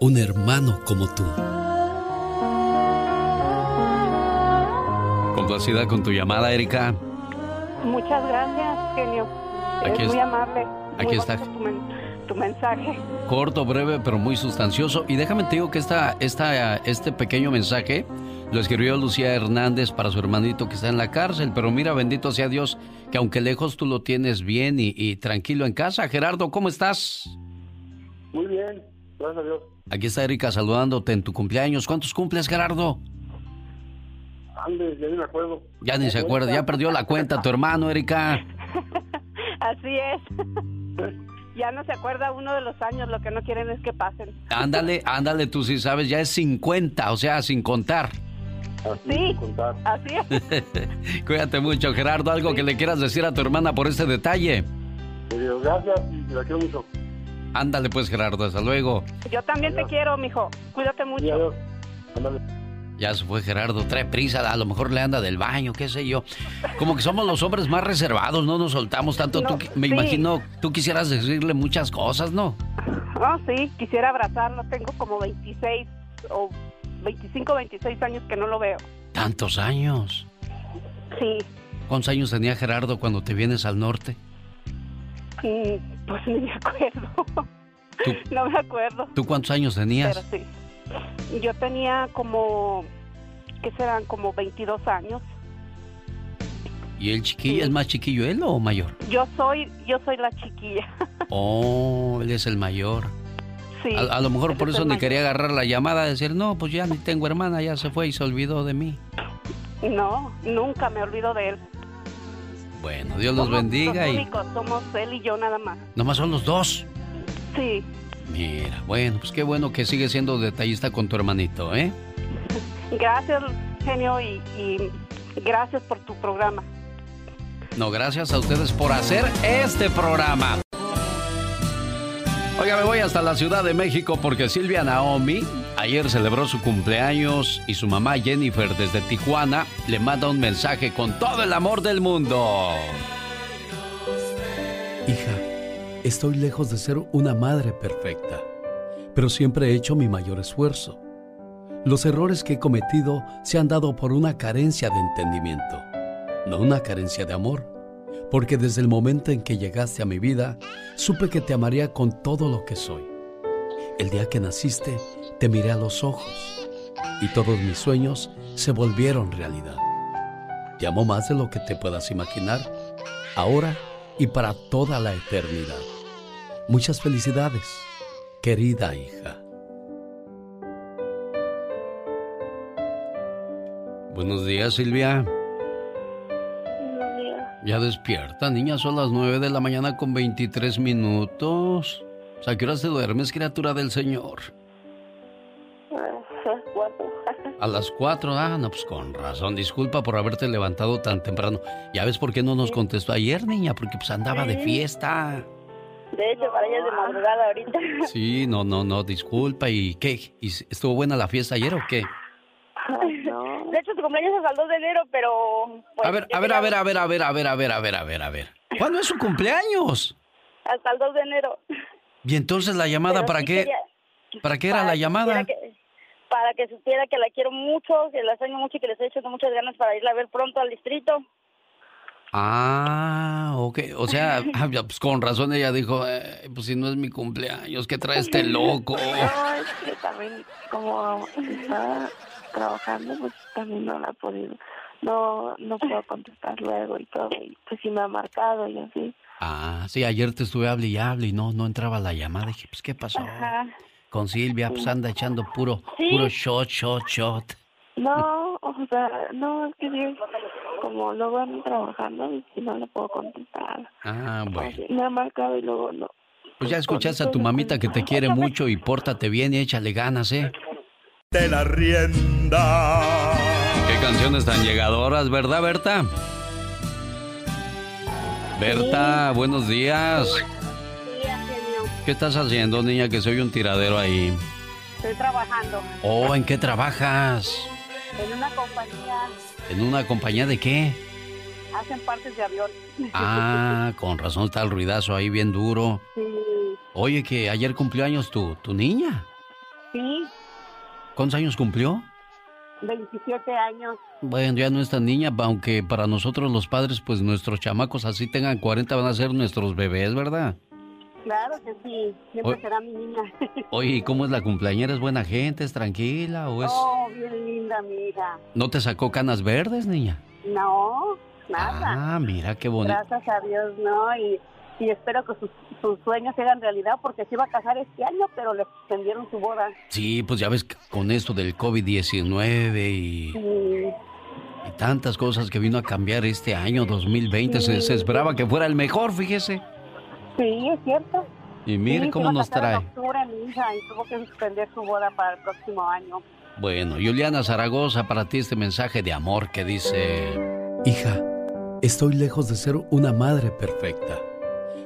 Speaker 2: un hermano como tú. Complacida con tu llamada, Erika.
Speaker 19: Muchas gracias, genio.
Speaker 2: Aquí
Speaker 19: es
Speaker 2: es-
Speaker 19: muy amable.
Speaker 2: aquí
Speaker 19: Muy
Speaker 2: está.
Speaker 19: bonito Tu, men- tu mensaje.
Speaker 2: Corto, breve, pero muy sustancioso. Y déjame te digo que esta, esta, este pequeño mensaje lo escribió Lucía Hernández para su hermanito que está en la cárcel. Pero mira, bendito sea Dios, que aunque lejos tú lo tienes bien y, y tranquilo en casa. Gerardo, ¿cómo estás?
Speaker 35: Muy bien, gracias a Dios.
Speaker 2: Aquí está Erika saludándote en tu cumpleaños. ¿Cuántos cumples, Gerardo?
Speaker 35: Ande, ya ni me acuerdo.
Speaker 2: Ya ni se acuerda, ya perdió la cuenta tu hermano, Erika.
Speaker 19: Así es. ya no se acuerda uno de los años, lo que no quieren es que pasen.
Speaker 2: Ándale, ándale, tú sí sabes, ya es 50, o sea, sin contar.
Speaker 19: Sí, así es.
Speaker 2: Cuídate mucho, Gerardo. ¿Algo que le quieras decir a tu hermana por este detalle?
Speaker 35: Le digo, gracias y la quiero mucho.
Speaker 2: Ándale pues, Gerardo, hasta luego.
Speaker 19: Yo también te quiero, mijo. Cuídate mucho.
Speaker 2: Ya se fue Gerardo, trae prisa, a lo mejor le anda del baño, qué sé yo. Como que somos los hombres más reservados, no nos soltamos tanto.
Speaker 19: No,
Speaker 2: Tú me
Speaker 19: sí.
Speaker 2: imagino, tú quisieras decirle muchas cosas, ¿no?
Speaker 19: Oh, sí, quisiera abrazarlo. Tengo como 26 o 25, 26 años que no lo veo.
Speaker 2: Tantos años.
Speaker 19: Sí,
Speaker 2: ¿Cuántos años tenía Gerardo cuando te vienes al norte?
Speaker 19: mm, pues ni me acuerdo.
Speaker 36: no me acuerdo.
Speaker 2: ¿Tú cuántos años tenías?
Speaker 36: Pero sí. Yo tenía como, ¿qué serán? Como 22 años.
Speaker 2: ¿Y el chiquillo es más chiquillo él o mayor?
Speaker 36: Yo soy, yo soy la chiquilla.
Speaker 2: Oh, él es el mayor.
Speaker 36: Sí.
Speaker 2: A, lo mejor por eso ni quería agarrar la llamada, decir, no, pues ya ni tengo hermana, ya se fue y se olvidó de mí.
Speaker 36: No, nunca me olvido de él.
Speaker 2: Bueno, Dios los bendiga
Speaker 36: los únicos, somos él y yo nada más.
Speaker 2: ¿Nomás son los dos?
Speaker 36: Sí.
Speaker 2: Mira, bueno, pues qué bueno que sigue siendo detallista con tu hermanito, ¿eh?
Speaker 36: Gracias, genio, y, y gracias por tu programa.
Speaker 2: No, gracias a ustedes por hacer este programa. Oiga, me voy hasta la Ciudad de México porque Silvia Naomi ayer celebró su cumpleaños y su mamá Jennifer desde Tijuana le manda un mensaje con todo el amor del mundo.
Speaker 37: Hija, estoy lejos de ser una madre perfecta, pero siempre he hecho mi mayor esfuerzo. Los errores que he cometido se han dado por una carencia de entendimiento, no una carencia de amor porque desde el momento en que llegaste a mi vida, supe que te amaría con todo lo que soy. El día que naciste, te miré a los ojos y todos mis sueños se volvieron realidad. Te amo más de lo que te puedas imaginar, ahora y para toda la eternidad. Muchas felicidades, querida hija.
Speaker 2: Buenos días, Silvia. Ya despierta, niña, son las 9 de la mañana con 23 minutos. O sea, ¿qué horas te duermes, criatura del Señor? A las 4, ah, no, pues con razón. Disculpa por haberte levantado tan temprano. ¿Ya ves por qué no nos contestó ayer, niña? Porque pues andaba de fiesta.
Speaker 36: De hecho, para ella es de madrugada ahorita.
Speaker 2: Sí, no, no, no, disculpa. ¿Y qué? ¿Y ¿Estuvo buena la fiesta ayer o qué?
Speaker 36: De hecho, tu cumpleaños es al 2 de enero, pero...
Speaker 2: a ver, a ver, a ver, a ver, a ver, a ver, a ver, a ver, a ver, a ver. ¿Cuándo es su cumpleaños?
Speaker 36: Hasta el 2 de enero.
Speaker 2: ¿Y entonces la llamada para qué? ¿Para qué era la llamada?
Speaker 36: para que supiera que la quiero mucho, que la extraño mucho y que les he hecho muchas ganas para irla a ver pronto al distrito.
Speaker 2: Ah, ok. O sea, pues con razón ella dijo, eh, pues si no es mi cumpleaños, ¿qué trae este loco?
Speaker 36: No, es que también como está trabajando, pues también no la ha podido, no, no puedo contestar luego y todo, y pues sí me ha marcado y así.
Speaker 2: Ah, sí, ayer te estuve hable y hable y no, no entraba la llamada, dije, pues ¿qué pasó? Con Silvia, pues anda echando puro, puro shot, shot, shot.
Speaker 36: No, o sea, no, es que sí, como luego ando trabajando y no le puedo contestar.
Speaker 2: Ah, bueno.
Speaker 36: me ha marcado y luego no.
Speaker 2: Pues ya escuchaste a tu mamita que te quiere mucho y pórtate bien y échale ganas, ¿eh?
Speaker 38: De la rienda.
Speaker 2: Qué canciones tan llegadoras, ¿verdad, Berta? Berta, buenos días. ¿Qué estás haciendo, niña, que soy un tiradero ahí?
Speaker 36: Estoy trabajando.
Speaker 2: Oh, ¿en qué trabajas?
Speaker 36: En una compañía.
Speaker 2: ¿En una compañía de qué?
Speaker 36: Hacen partes de avión.
Speaker 2: Ah, con razón está el ruidazo ahí bien duro.
Speaker 36: Sí.
Speaker 2: Oye, que ayer cumplió años tu, tu niña.
Speaker 36: Sí.
Speaker 2: ¿Cuántos años cumplió?
Speaker 36: 27 años.
Speaker 2: Bueno, ya no es tan niña, aunque para nosotros los padres, pues nuestros chamacos así tengan 40 van a ser nuestros bebés, ¿verdad?
Speaker 36: Claro que sí, siempre será mi niña.
Speaker 2: Oye, ¿y cómo es la cumpleañera? ¿Es buena gente? ¿Es tranquila o es...?
Speaker 36: Oh, bien linda mi hija.
Speaker 2: ¿No te sacó canas verdes, niña?
Speaker 36: No, nada.
Speaker 2: Ah, mira qué bonito.
Speaker 36: Gracias a Dios, no, y y espero que sus, sueños se hagan realidad porque se iba a casar este año, pero le extendieron su boda.
Speaker 2: Sí, pues ya ves con esto del COVID-19 y, y, tantas cosas que vino a cambiar este año 2020, se, esperaba que fuera el mejor, fíjese.
Speaker 36: Sí, es cierto.
Speaker 2: Y mire cómo nos trae.
Speaker 36: En octubre, mi hija, y tuvo que suspender su boda para el próximo año.
Speaker 2: Bueno, Juliana Zaragoza, para ti este mensaje de amor que dice...
Speaker 37: Hija, estoy lejos de ser una madre perfecta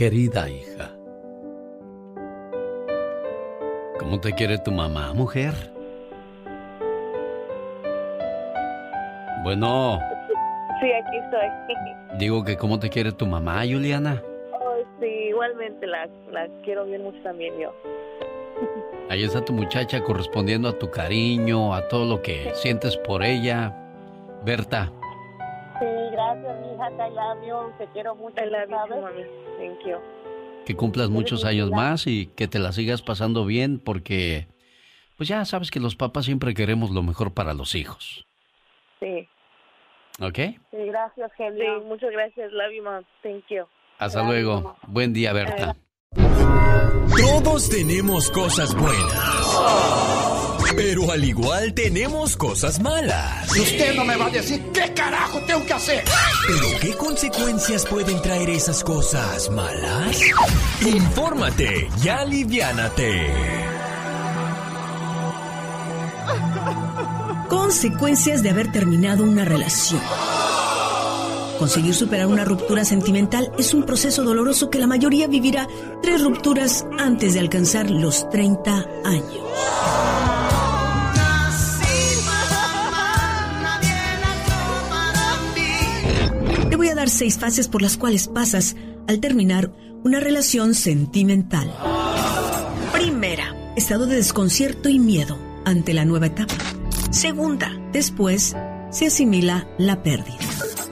Speaker 37: querida hija.
Speaker 2: ¿Cómo te quiere tu mamá, mujer? Bueno.
Speaker 39: Sí, aquí estoy.
Speaker 2: Digo que cómo te quiere tu mamá, Juliana.
Speaker 39: Oh, sí, igualmente la, la quiero bien mucho también yo.
Speaker 2: Ahí está tu muchacha correspondiendo a tu cariño, a todo lo que sientes por ella. Berta.
Speaker 39: Gracias, mi hija, te te quiero mucho, you, mami. Thank you.
Speaker 2: Que cumplas muchos años más y que te la sigas pasando bien porque, pues ya sabes que los papás siempre queremos lo mejor para los hijos.
Speaker 39: Sí.
Speaker 2: ¿Ok?
Speaker 39: Sí, gracias, genio. Sí, muchas gracias. Love you, mom. Thank you.
Speaker 2: Hasta luego. Buen día, Berta.
Speaker 25: Todos tenemos cosas buenas. Pero al igual tenemos cosas malas.
Speaker 40: Y usted no me va a decir qué carajo tengo que hacer.
Speaker 25: Pero ¿qué consecuencias pueden traer esas cosas malas? Infórmate y aliviánate.
Speaker 41: Consecuencias de haber terminado una relación. Conseguir superar una ruptura sentimental es un proceso doloroso que la mayoría vivirá tres rupturas antes de alcanzar los 30 años. Seis fases por las cuales pasas al terminar una relación sentimental. Primera, estado de desconcierto y miedo ante la nueva etapa. Segunda, después se asimila la pérdida.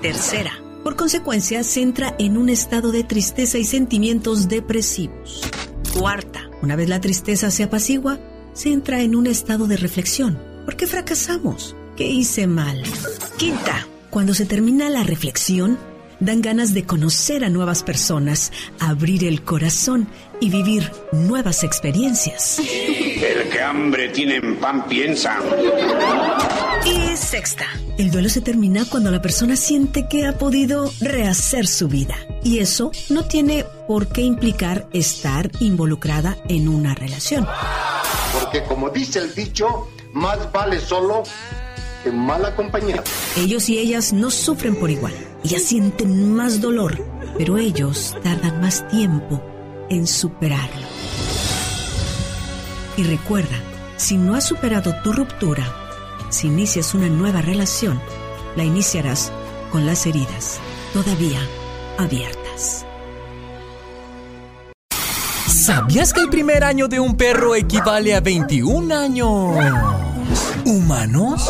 Speaker 41: Tercera, por consecuencia se entra en un estado de tristeza y sentimientos depresivos. Cuarta, una vez la tristeza se apacigua, se entra en un estado de reflexión. ¿Por qué fracasamos? ¿Qué hice mal? Quinta, cuando se termina la reflexión, dan ganas de conocer a nuevas personas, abrir el corazón y vivir nuevas experiencias.
Speaker 42: El que hambre tiene en pan piensa.
Speaker 41: Y sexta, el duelo se termina cuando la persona siente que ha podido rehacer su vida. Y eso no tiene por qué implicar estar involucrada en una relación.
Speaker 43: Porque como dice el dicho, más vale solo mal acompañado.
Speaker 41: Ellos y ellas no sufren por igual. Ellas sienten más dolor, pero ellos tardan más tiempo en superarlo. Y recuerda, si no has superado tu ruptura, si inicias una nueva relación, la iniciarás con las heridas todavía abiertas.
Speaker 25: ¿Sabías que el primer año de un perro equivale a 21 años humanos?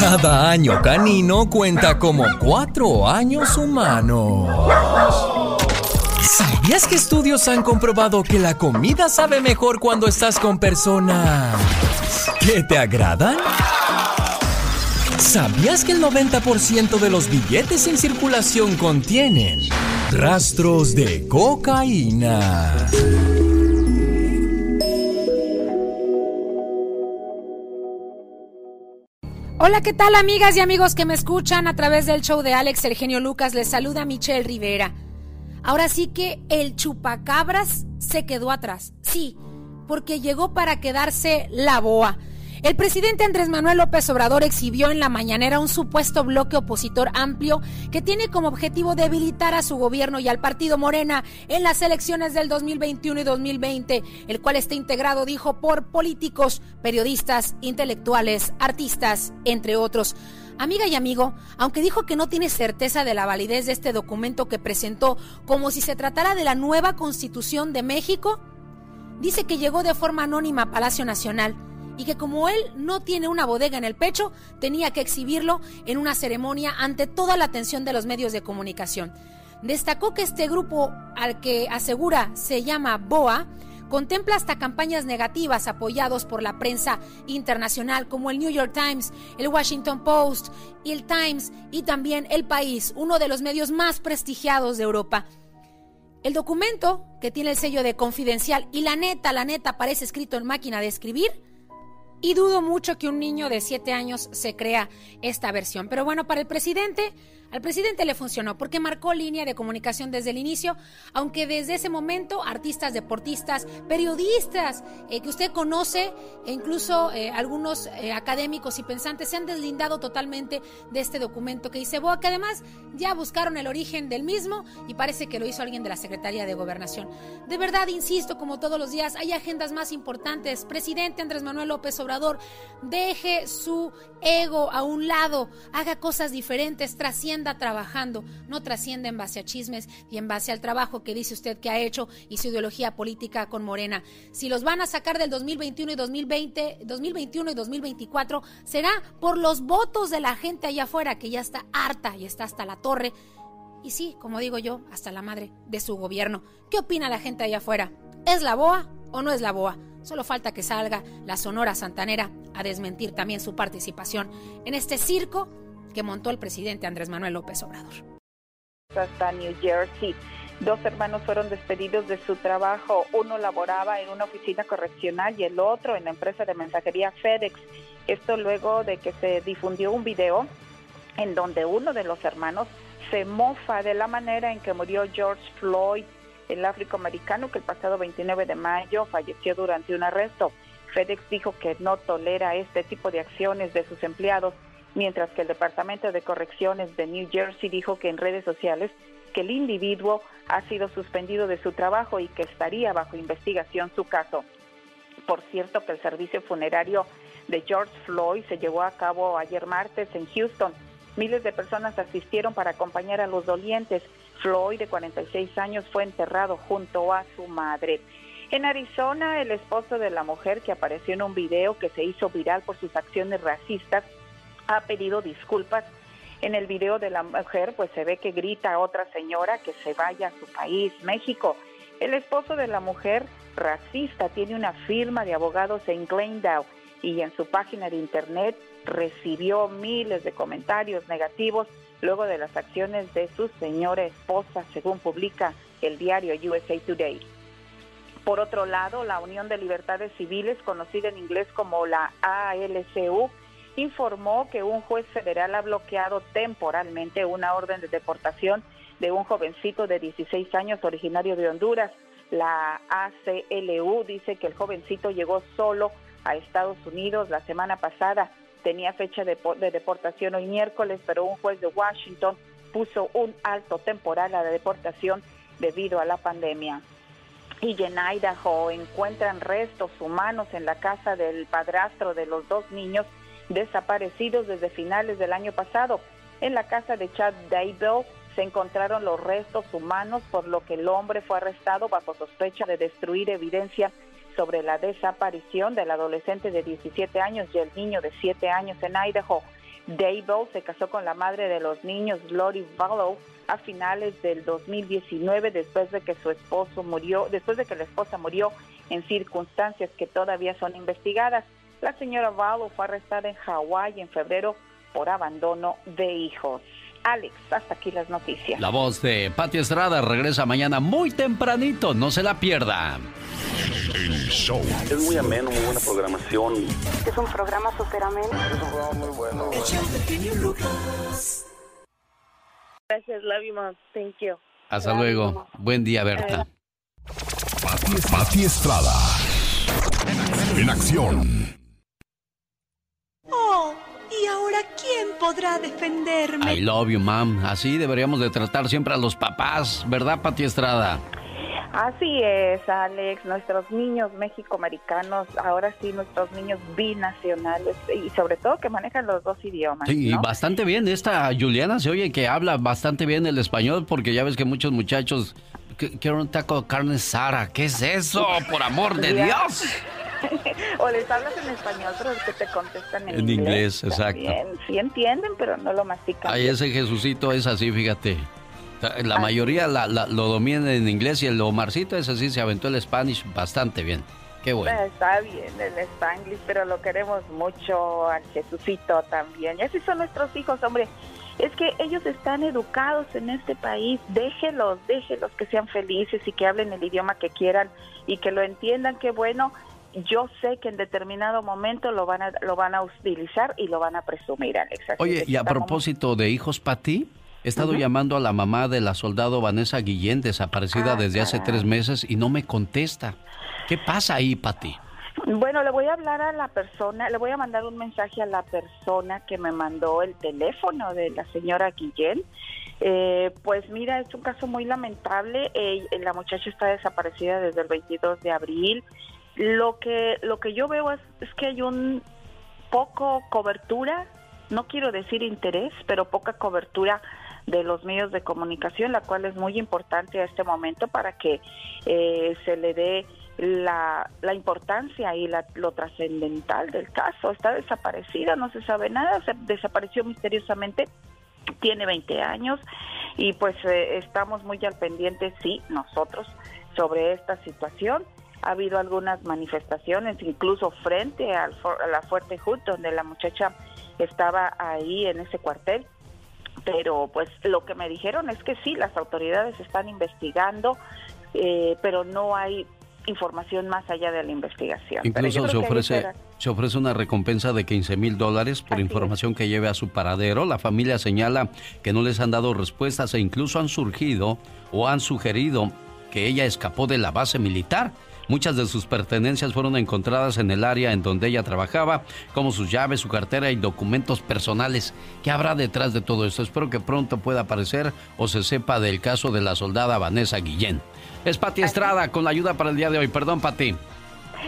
Speaker 25: Cada año canino cuenta como cuatro años humanos. ¿Sabías que estudios han comprobado que la comida sabe mejor cuando estás con personas que te agradan? ¿Sabías que el 90% de los billetes en circulación contienen rastros de cocaína?
Speaker 44: Hola, ¿qué tal amigas y amigos que me escuchan a través del show de Alex El Genio Lucas? Les saluda Michelle Rivera. Ahora sí que el chupacabras se quedó atrás. Sí, porque llegó para quedarse la boa. El presidente Andrés Manuel López Obrador exhibió en la mañanera un supuesto bloque opositor amplio que tiene como objetivo debilitar a su gobierno y al partido Morena en las elecciones del 2021 y 2020, el cual está integrado, dijo, por políticos, periodistas, intelectuales, artistas, entre otros. Amiga y amigo, aunque dijo que no tiene certeza de la validez de este documento que presentó como si se tratara de la nueva constitución de México, dice que llegó de forma anónima a Palacio Nacional y que como él no tiene una bodega en el pecho, tenía que exhibirlo en una ceremonia ante toda la atención de los medios de comunicación. Destacó que este grupo, al que asegura se llama BOA, contempla hasta campañas negativas apoyados por la prensa internacional como el New York Times, el Washington Post, el Times y también El País, uno de los medios más prestigiados de Europa. El documento, que tiene el sello de confidencial y la neta, la neta parece escrito en máquina de escribir, y dudo mucho que un niño de 7 años se crea esta versión. Pero bueno, para el presidente Al presidente le funcionó porque marcó línea de comunicación desde el inicio, aunque desde ese momento artistas, deportistas, periodistas eh, que usted conoce e incluso eh, algunos eh, académicos y pensantes se han deslindado totalmente de este documento que dice Boa, que además ya buscaron el origen del mismo y parece que lo hizo alguien de la Secretaría de Gobernación. De verdad, insisto, como todos los días, hay agendas más importantes. Presidente Andrés Manuel López Obrador, deje su ego a un lado, haga cosas diferentes, trascienda trabajando, no trasciende en base a chismes y en base al trabajo que dice usted que ha hecho y su ideología política con Morena. Si los van a sacar del 2021 y 2020, 2021 y 2024, será por los votos de la gente allá afuera que ya está harta y está hasta la torre. Y sí, como digo yo, hasta la madre de su gobierno. ¿Qué opina la gente allá afuera? ¿Es la boa o no es la boa? Solo falta que salga la Sonora Santanera a desmentir también su participación en este circo que montó el presidente Andrés Manuel López Obrador.
Speaker 45: Hasta New Jersey. Dos hermanos fueron despedidos de su trabajo. Uno laboraba en una oficina correccional y el otro en la empresa de mensajería FedEx. Esto luego de que se difundió un video en donde uno de los hermanos se mofa de la manera en que murió George Floyd, el afroamericano que el pasado 29 de mayo falleció durante un arresto. FedEx dijo que no tolera este tipo de acciones de sus empleados mientras que el Departamento de Correcciones de New Jersey dijo que en redes sociales que el individuo ha sido suspendido de su trabajo y que estaría bajo investigación su caso. Por cierto que el servicio funerario de George Floyd se llevó a cabo ayer martes en Houston. Miles de personas asistieron para acompañar a los dolientes. Floyd, de 46 años, fue enterrado junto a su madre. En Arizona, el esposo de la mujer que apareció en un video que se hizo viral por sus acciones racistas ha pedido disculpas. En el video de la mujer, pues se ve que grita a otra señora que se vaya a su país, México. El esposo de la mujer racista tiene una firma de abogados en Glendale y en su página de internet recibió miles de comentarios negativos luego de las acciones de su señora esposa, según publica el diario USA Today. Por otro lado, la Unión de Libertades Civiles, conocida en inglés como la ALCU, informó que un juez federal ha bloqueado temporalmente una orden de deportación de un jovencito de 16 años originario de Honduras. La ACLU dice que el jovencito llegó solo a Estados Unidos la semana pasada. Tenía fecha de, deportación hoy miércoles, pero un juez de Washington puso un alto temporal a la deportación debido a la pandemia. Y en Idaho encuentran restos humanos en la casa del padrastro de los dos niños desaparecidos desde finales del año pasado. En la casa de Chad Daybell se encontraron los restos humanos, por lo que el hombre fue arrestado bajo sospecha de destruir evidencia sobre la desaparición del adolescente de 17 años y el niño de 7 años en Idaho. Daybell se casó con la madre de los niños, Lori Vallow, a finales del 2019 después de que su esposo murió, después de que la esposa murió en circunstancias que todavía son investigadas. La señora Valo fue arrestada en Hawái en febrero por abandono de hijos. Alex, hasta aquí las noticias.
Speaker 2: La voz de Pati Estrada regresa mañana muy tempranito, no se la pierda.
Speaker 46: El show. Es muy ameno, muy buena programación.
Speaker 39: Es un programa súper ameno.
Speaker 46: Es un programa muy bueno.
Speaker 39: Gracias, love you, mom. Thank you.
Speaker 2: Hasta luego. Buen día, Berta.
Speaker 1: Pati Estrada. En acción.
Speaker 47: Podrá defenderme?
Speaker 2: I love you, mom. Así deberíamos de tratar siempre a los papás, ¿verdad, Pati Estrada?
Speaker 45: Así es, Alex. Nuestros niños mexicoamericanos, ahora sí, nuestros niños binacionales y sobre todo que manejan los dos idiomas.
Speaker 2: Sí, y bastante bien. Esta Juliana se oye que habla bastante bien el español porque ya ves que muchos muchachos quieren un taco de carne Sara. ¿Qué es eso? Por amor de Dios.
Speaker 45: o les hablas en español, pero que te contestan en,
Speaker 2: en inglés. exacto.
Speaker 45: Sí entienden, pero no lo mastican.
Speaker 2: Ay, ese Jesucito es así, fíjate. La mayoría lo domina en inglés y el Omarcito es así, se aventó el Spanish bastante bien. Qué bueno.
Speaker 45: Está bien el Spanglish, pero lo queremos mucho al Jesucito también. Y así son nuestros hijos, hombre. Es que ellos están educados en este país. Déjelos, déjelos que sean felices y que hablen el idioma que quieran y que lo entiendan. Qué bueno yo sé que en determinado momento lo van a, lo van a utilizar y lo van a presumir, Alex.
Speaker 2: Oye, y a propósito de hijos para ti, He estado llamando a la mamá de la soldado Vanessa Guillén, desaparecida ah, desde hace tres meses, y no me contesta. ¿Qué pasa ahí, Pati?
Speaker 45: Bueno, le voy a hablar a la persona, le voy a mandar un mensaje a la persona que me mandó el teléfono de la señora Guillén. Eh, pues mira, es un caso muy lamentable. la muchacha está desaparecida desde el 22 de abril. Lo que lo que yo veo es, es que hay un poco cobertura, no quiero decir interés, pero poca cobertura de los medios de comunicación, la cual es muy importante a este momento para que eh, se le dé la, la importancia y la, lo trascendental del caso. Está desaparecida, no se sabe nada, se desapareció misteriosamente, tiene 20 años y pues eh, estamos muy al pendiente, sí, nosotros, sobre esta situación. Ha habido algunas manifestaciones, incluso frente al, a la Fuerte Hood, donde la muchacha estaba ahí en ese cuartel pero pues lo que me dijeron es que sí, las autoridades están investigando, eh, pero no hay información más allá de la investigación.
Speaker 2: Incluso se ofrece, se ofrece una recompensa de 15 mil dólares por información que lleve a su paradero. La familia señala que no les han dado respuestas e incluso han surgido o han sugerido que ella escapó de la base militar Muchas de sus pertenencias fueron encontradas en el área en donde ella trabajaba, como sus llaves, su cartera y documentos personales. ¿Qué habrá detrás de todo esto? Espero que pronto pueda aparecer o se sepa del caso de la soldada Vanessa Guillén. Es Pati Estrada con la ayuda para el día de hoy. Perdón, Pati.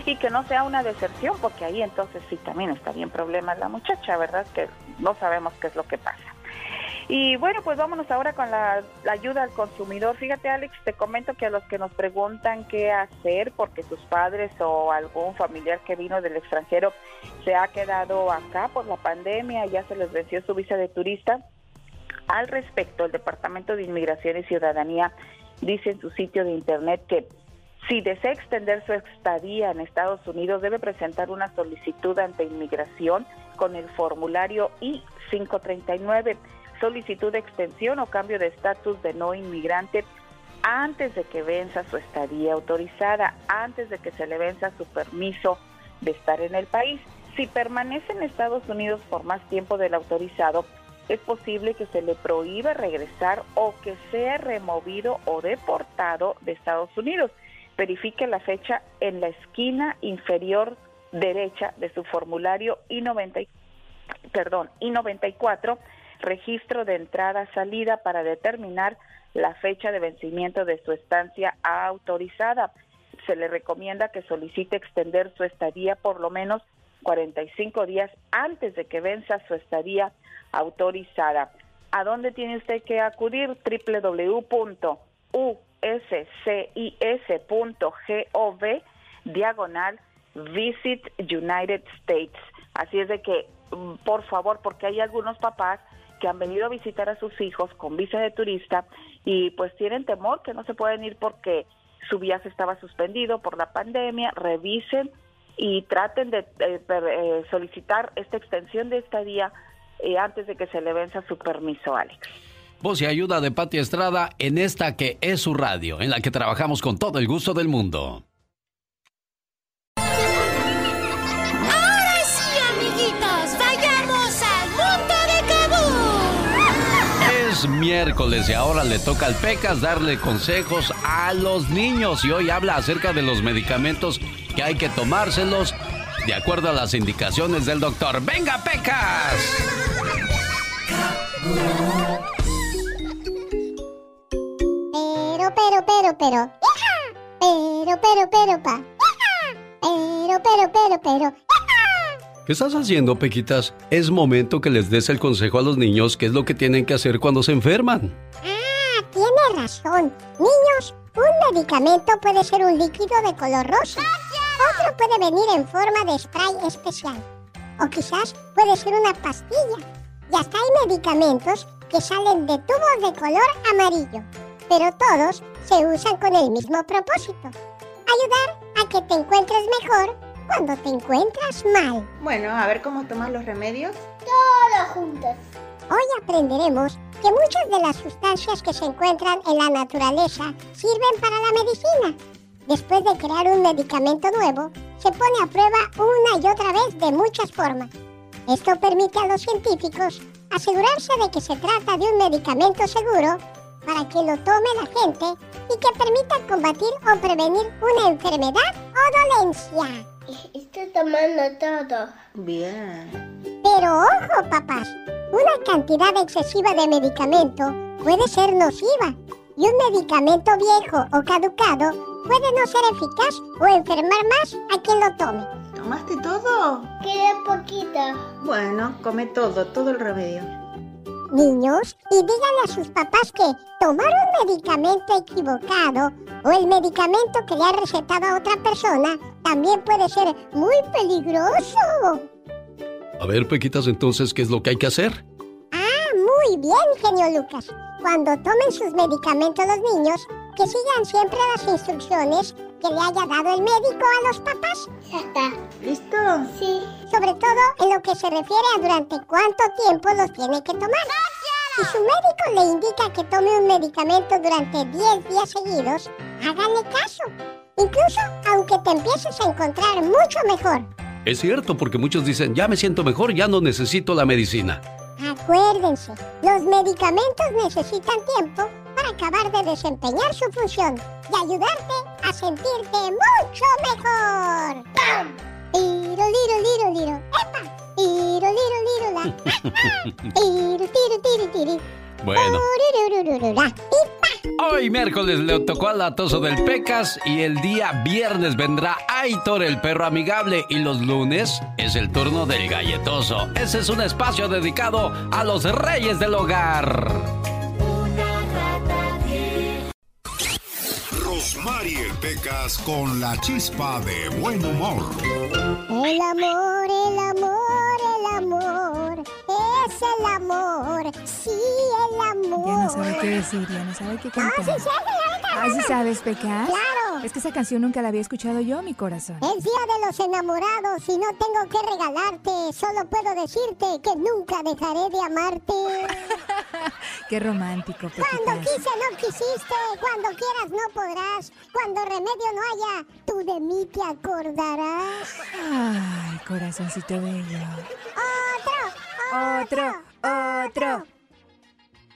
Speaker 45: Y que no sea una deserción, porque ahí entonces sí también está bien problema la muchacha, ¿verdad? Que no sabemos qué es lo que pasa. Y bueno, pues vámonos ahora con la, ayuda al consumidor. Fíjate, Alex, te comento que a los que nos preguntan qué hacer porque sus padres o algún familiar que vino del extranjero se ha quedado acá por la pandemia, ya se les venció su visa de turista. Al respecto, el Departamento de Inmigración y Ciudadanía dice en su sitio de internet que si desea extender su estadía en Estados Unidos, debe presentar una solicitud ante inmigración con el formulario I-539 solicitud de extensión o cambio de estatus de no inmigrante antes de que venza su estadía autorizada, antes de que se le venza su permiso de estar en el país. Si permanece en Estados Unidos por más tiempo del autorizado, es posible que se le prohíba regresar o que sea removido o deportado de Estados Unidos. Verifique la fecha en la esquina inferior derecha de su formulario I-90, perdón, I-94 registro de entrada-salida para determinar la fecha de vencimiento de su estancia autorizada. Se le recomienda que solicite extender su estadía por lo menos 45 días antes de que venza su estadía autorizada. ¿A dónde tiene usted que acudir? www.uscis.gov diagonal Visit United States. Así es de que, mm, por favor, porque hay algunos papás que han venido a visitar a sus hijos con visa de turista y pues tienen temor que no se pueden ir porque su viaje estaba suspendido por la pandemia, revisen y traten de eh, solicitar esta extensión de estadía eh, antes de que se le venza su permiso, Alex.
Speaker 2: Voz y ayuda de Pati Estrada en esta que es su radio, en la que trabajamos con todo el gusto del mundo. Miércoles y ahora le toca al Pecas darle consejos a los niños y hoy habla acerca de los medicamentos que hay que tomárselos de acuerdo a las indicaciones del doctor. ¡Venga, Pecas!
Speaker 48: Pero, pero, pero, pero. Pero, pero, pero, pa. Pero, pero, pero, pero.
Speaker 2: ¿Qué estás haciendo, Pequitas? Es momento que les des el consejo a los niños qué es lo que tienen que hacer cuando se enferman.
Speaker 48: Ah, tiene razón. Niños, un medicamento puede ser un líquido de color rosa. Otro puede venir en forma de spray especial. O quizás puede ser una pastilla. Y hasta hay medicamentos que salen de tubos de color amarillo. Pero todos se usan con el mismo propósito. Ayudar a que te encuentres mejor cuando te encuentras mal.
Speaker 49: Bueno, a ver cómo tomas los remedios.
Speaker 48: Todos juntos. Hoy aprenderemos que muchas de las sustancias que se encuentran en la naturaleza sirven para la medicina. Después de crear un medicamento nuevo, se pone a prueba una y otra vez de muchas formas. Esto permite a los científicos asegurarse de que se trata de un medicamento seguro para que lo tome la gente y que permita combatir o prevenir una enfermedad o dolencia.
Speaker 20: Estoy tomando todo. Bien.
Speaker 48: Pero ojo, papás, una cantidad excesiva de medicamento puede ser nociva y un medicamento viejo o caducado puede no ser eficaz o enfermar más a quien lo tome.
Speaker 49: ¿Tomaste todo?
Speaker 20: Queda poquita.
Speaker 49: Bueno, come todo, todo el remedio.
Speaker 48: Niños, y díganle a sus papás que tomar un medicamento equivocado o el medicamento que le ha recetado a otra persona también puede ser muy peligroso.
Speaker 37: A ver, Pequitas, entonces, ¿qué es lo que hay que hacer?
Speaker 48: Ah, muy bien, genio Lucas. Cuando tomen sus medicamentos los niños, que sigan siempre las instrucciones que le haya dado el médico a los papás.
Speaker 20: Ya está.
Speaker 49: ¿Listo?
Speaker 48: Sí. Sobre todo en lo que se refiere a durante cuánto tiempo los tiene que tomar. Si su médico le indica que tome un medicamento durante 10 días seguidos, háganle caso. Incluso aunque te empieces a encontrar mucho mejor.
Speaker 37: Es cierto, porque muchos dicen, ya me siento mejor, ya no necesito la medicina.
Speaker 48: Acuérdense, los medicamentos necesitan tiempo para acabar de desempeñar su función y ayudarte a sentirte mucho mejor. ¡Pam! Iro, liro, liro, liro. ¡Epa! Iro, liro, liro, la. Iro, tiro, tiro, tiri.
Speaker 37: Bueno.
Speaker 2: Hoy miércoles le tocó al latoso del Pecas y el día viernes vendrá Aitor el perro amigable y los lunes es el turno del galletoso. Ese es un espacio dedicado a los reyes del hogar.
Speaker 1: Rosmarie Pecas con la chispa de buen humor.
Speaker 48: El amor, el amor, el amor. Es el amor. Sí, el amor.
Speaker 50: Ya no sabe qué decir, ya no sabe qué cantar.
Speaker 48: Ah, sí, sí, señorita.
Speaker 50: Ah, ¿sí sabes, Pecas?
Speaker 48: Claro.
Speaker 50: Es que esa canción nunca la había escuchado yo, mi corazón.
Speaker 48: Es día de los enamorados y no tengo que regalarte. Solo puedo decirte que nunca dejaré de amarte.
Speaker 50: Qué romántico, Pecas.
Speaker 48: Cuando quise no quisiste, cuando quieras no podrás, cuando remedio no haya, tú de mí te acordarás.
Speaker 50: Ay, corazoncito bello.
Speaker 48: Otro,
Speaker 50: Otro, otro.
Speaker 48: Tú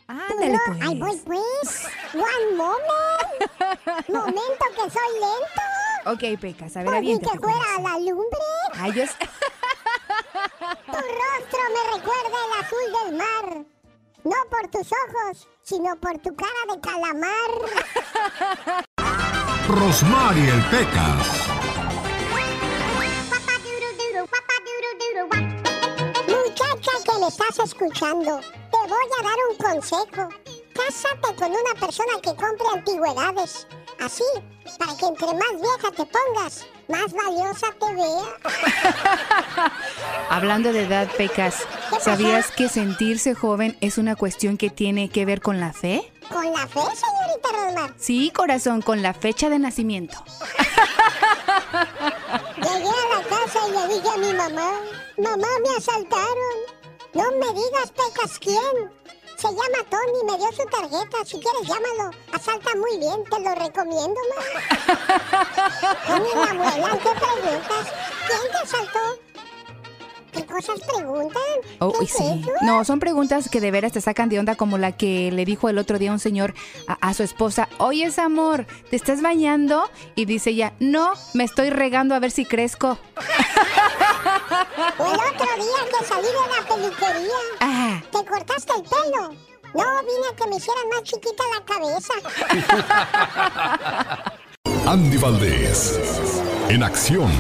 Speaker 50: Ándale,
Speaker 48: no-
Speaker 50: pues.
Speaker 48: Ay, voy pues. One moment. Momento que soy lento.
Speaker 50: Ok, Pecas, a ver,
Speaker 48: mí
Speaker 50: aviéntate.
Speaker 48: que fuera a la lumbre.
Speaker 50: Ay, yo... sé-
Speaker 48: Tu rostro me recuerda el azul del mar. No por tus ojos, sino por tu cara de calamar.
Speaker 1: Rosmarie el Pecas.
Speaker 48: Muchacha que me estás escuchando, te voy a dar un consejo. Cásate con una persona que compre antigüedades. Así, para que entre más vieja te pongas, más valiosa te vea.
Speaker 50: Hablando de edad, Pecas, ¿sabías que sentirse joven es una cuestión que tiene que ver con la fe?
Speaker 48: ¿Con la fe, señorita Rosmar?
Speaker 50: Sí, corazón, con la fecha de nacimiento.
Speaker 48: Llegué a la casa y le dije a mi mamá, mamá, me asaltaron. No me digas, Pecas, ¿quién? Se llama Tony, me dio su tarjeta. Si quieres, llámalo. Asalta muy bien, te lo recomiendo, ma. Tony, la abuela, ¿qué preguntas? ¿Quién te asaltó? ¿Qué cosas preguntan?
Speaker 50: Oh,
Speaker 48: ¿Qué es
Speaker 50: sí.
Speaker 48: eso?
Speaker 50: No, son preguntas que de veras te sacan de onda como la que le dijo el otro día un señor a, a su esposa, oye, amor, ¿te estás bañando? Y dice ella, no, me estoy regando a ver si crezco.
Speaker 48: El otro día que salí de la peluquería.
Speaker 50: Ah.
Speaker 48: ¿Te cortaste el pelo? No, vine a que me hicieran más chiquita la cabeza.
Speaker 1: Andy Valdés. En acción.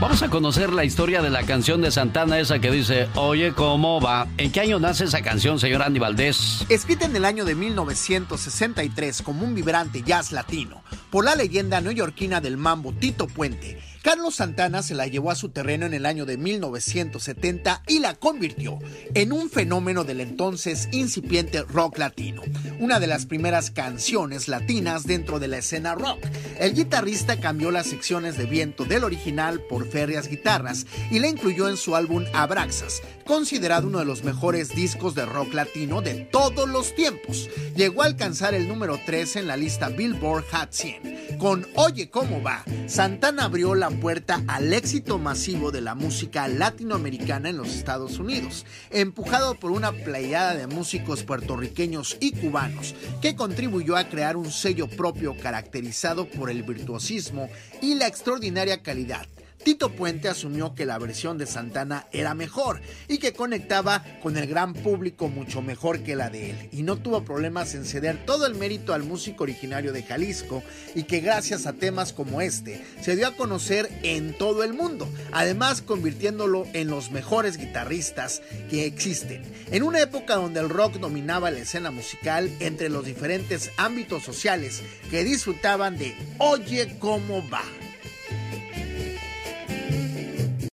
Speaker 2: Vamos a conocer la historia de la canción de Santana, esa que dice, oye, ¿cómo va? ¿En qué año nace esa canción, señor Andy Valdés?
Speaker 51: Escrita en el año de 1963 como un vibrante jazz latino por la leyenda neoyorquina del mambo Tito Puente, Carlos Santana se la llevó a su terreno en el año de 1970 y la convirtió en un fenómeno del entonces incipiente rock latino, una de las primeras canciones latinas dentro de la escena rock. El guitarrista cambió las secciones de viento del original por férreas guitarras y la incluyó en su álbum Abraxas, considerado uno de los mejores discos de rock latino de todos los tiempos. Llegó a alcanzar el número 3 en la lista Billboard Hot 100. Con Oye cómo va, Santana abrió la la puerta al éxito masivo de la música latinoamericana en los Estados Unidos, empujado por una playada de músicos puertorriqueños y cubanos, que contribuyó a crear un sello propio caracterizado por el virtuosismo y la extraordinaria calidad Tito Puente asumió que la versión de Santana era mejor y que conectaba con el gran público mucho mejor que la de él y no tuvo problemas en ceder todo el mérito al músico originario de Jalisco y que gracias a temas como este se dio a conocer en todo el mundo, además convirtiéndolo en los mejores guitarristas que existen. En una época donde el rock dominaba la escena musical entre los diferentes ámbitos sociales que disfrutaban de Oye cómo va.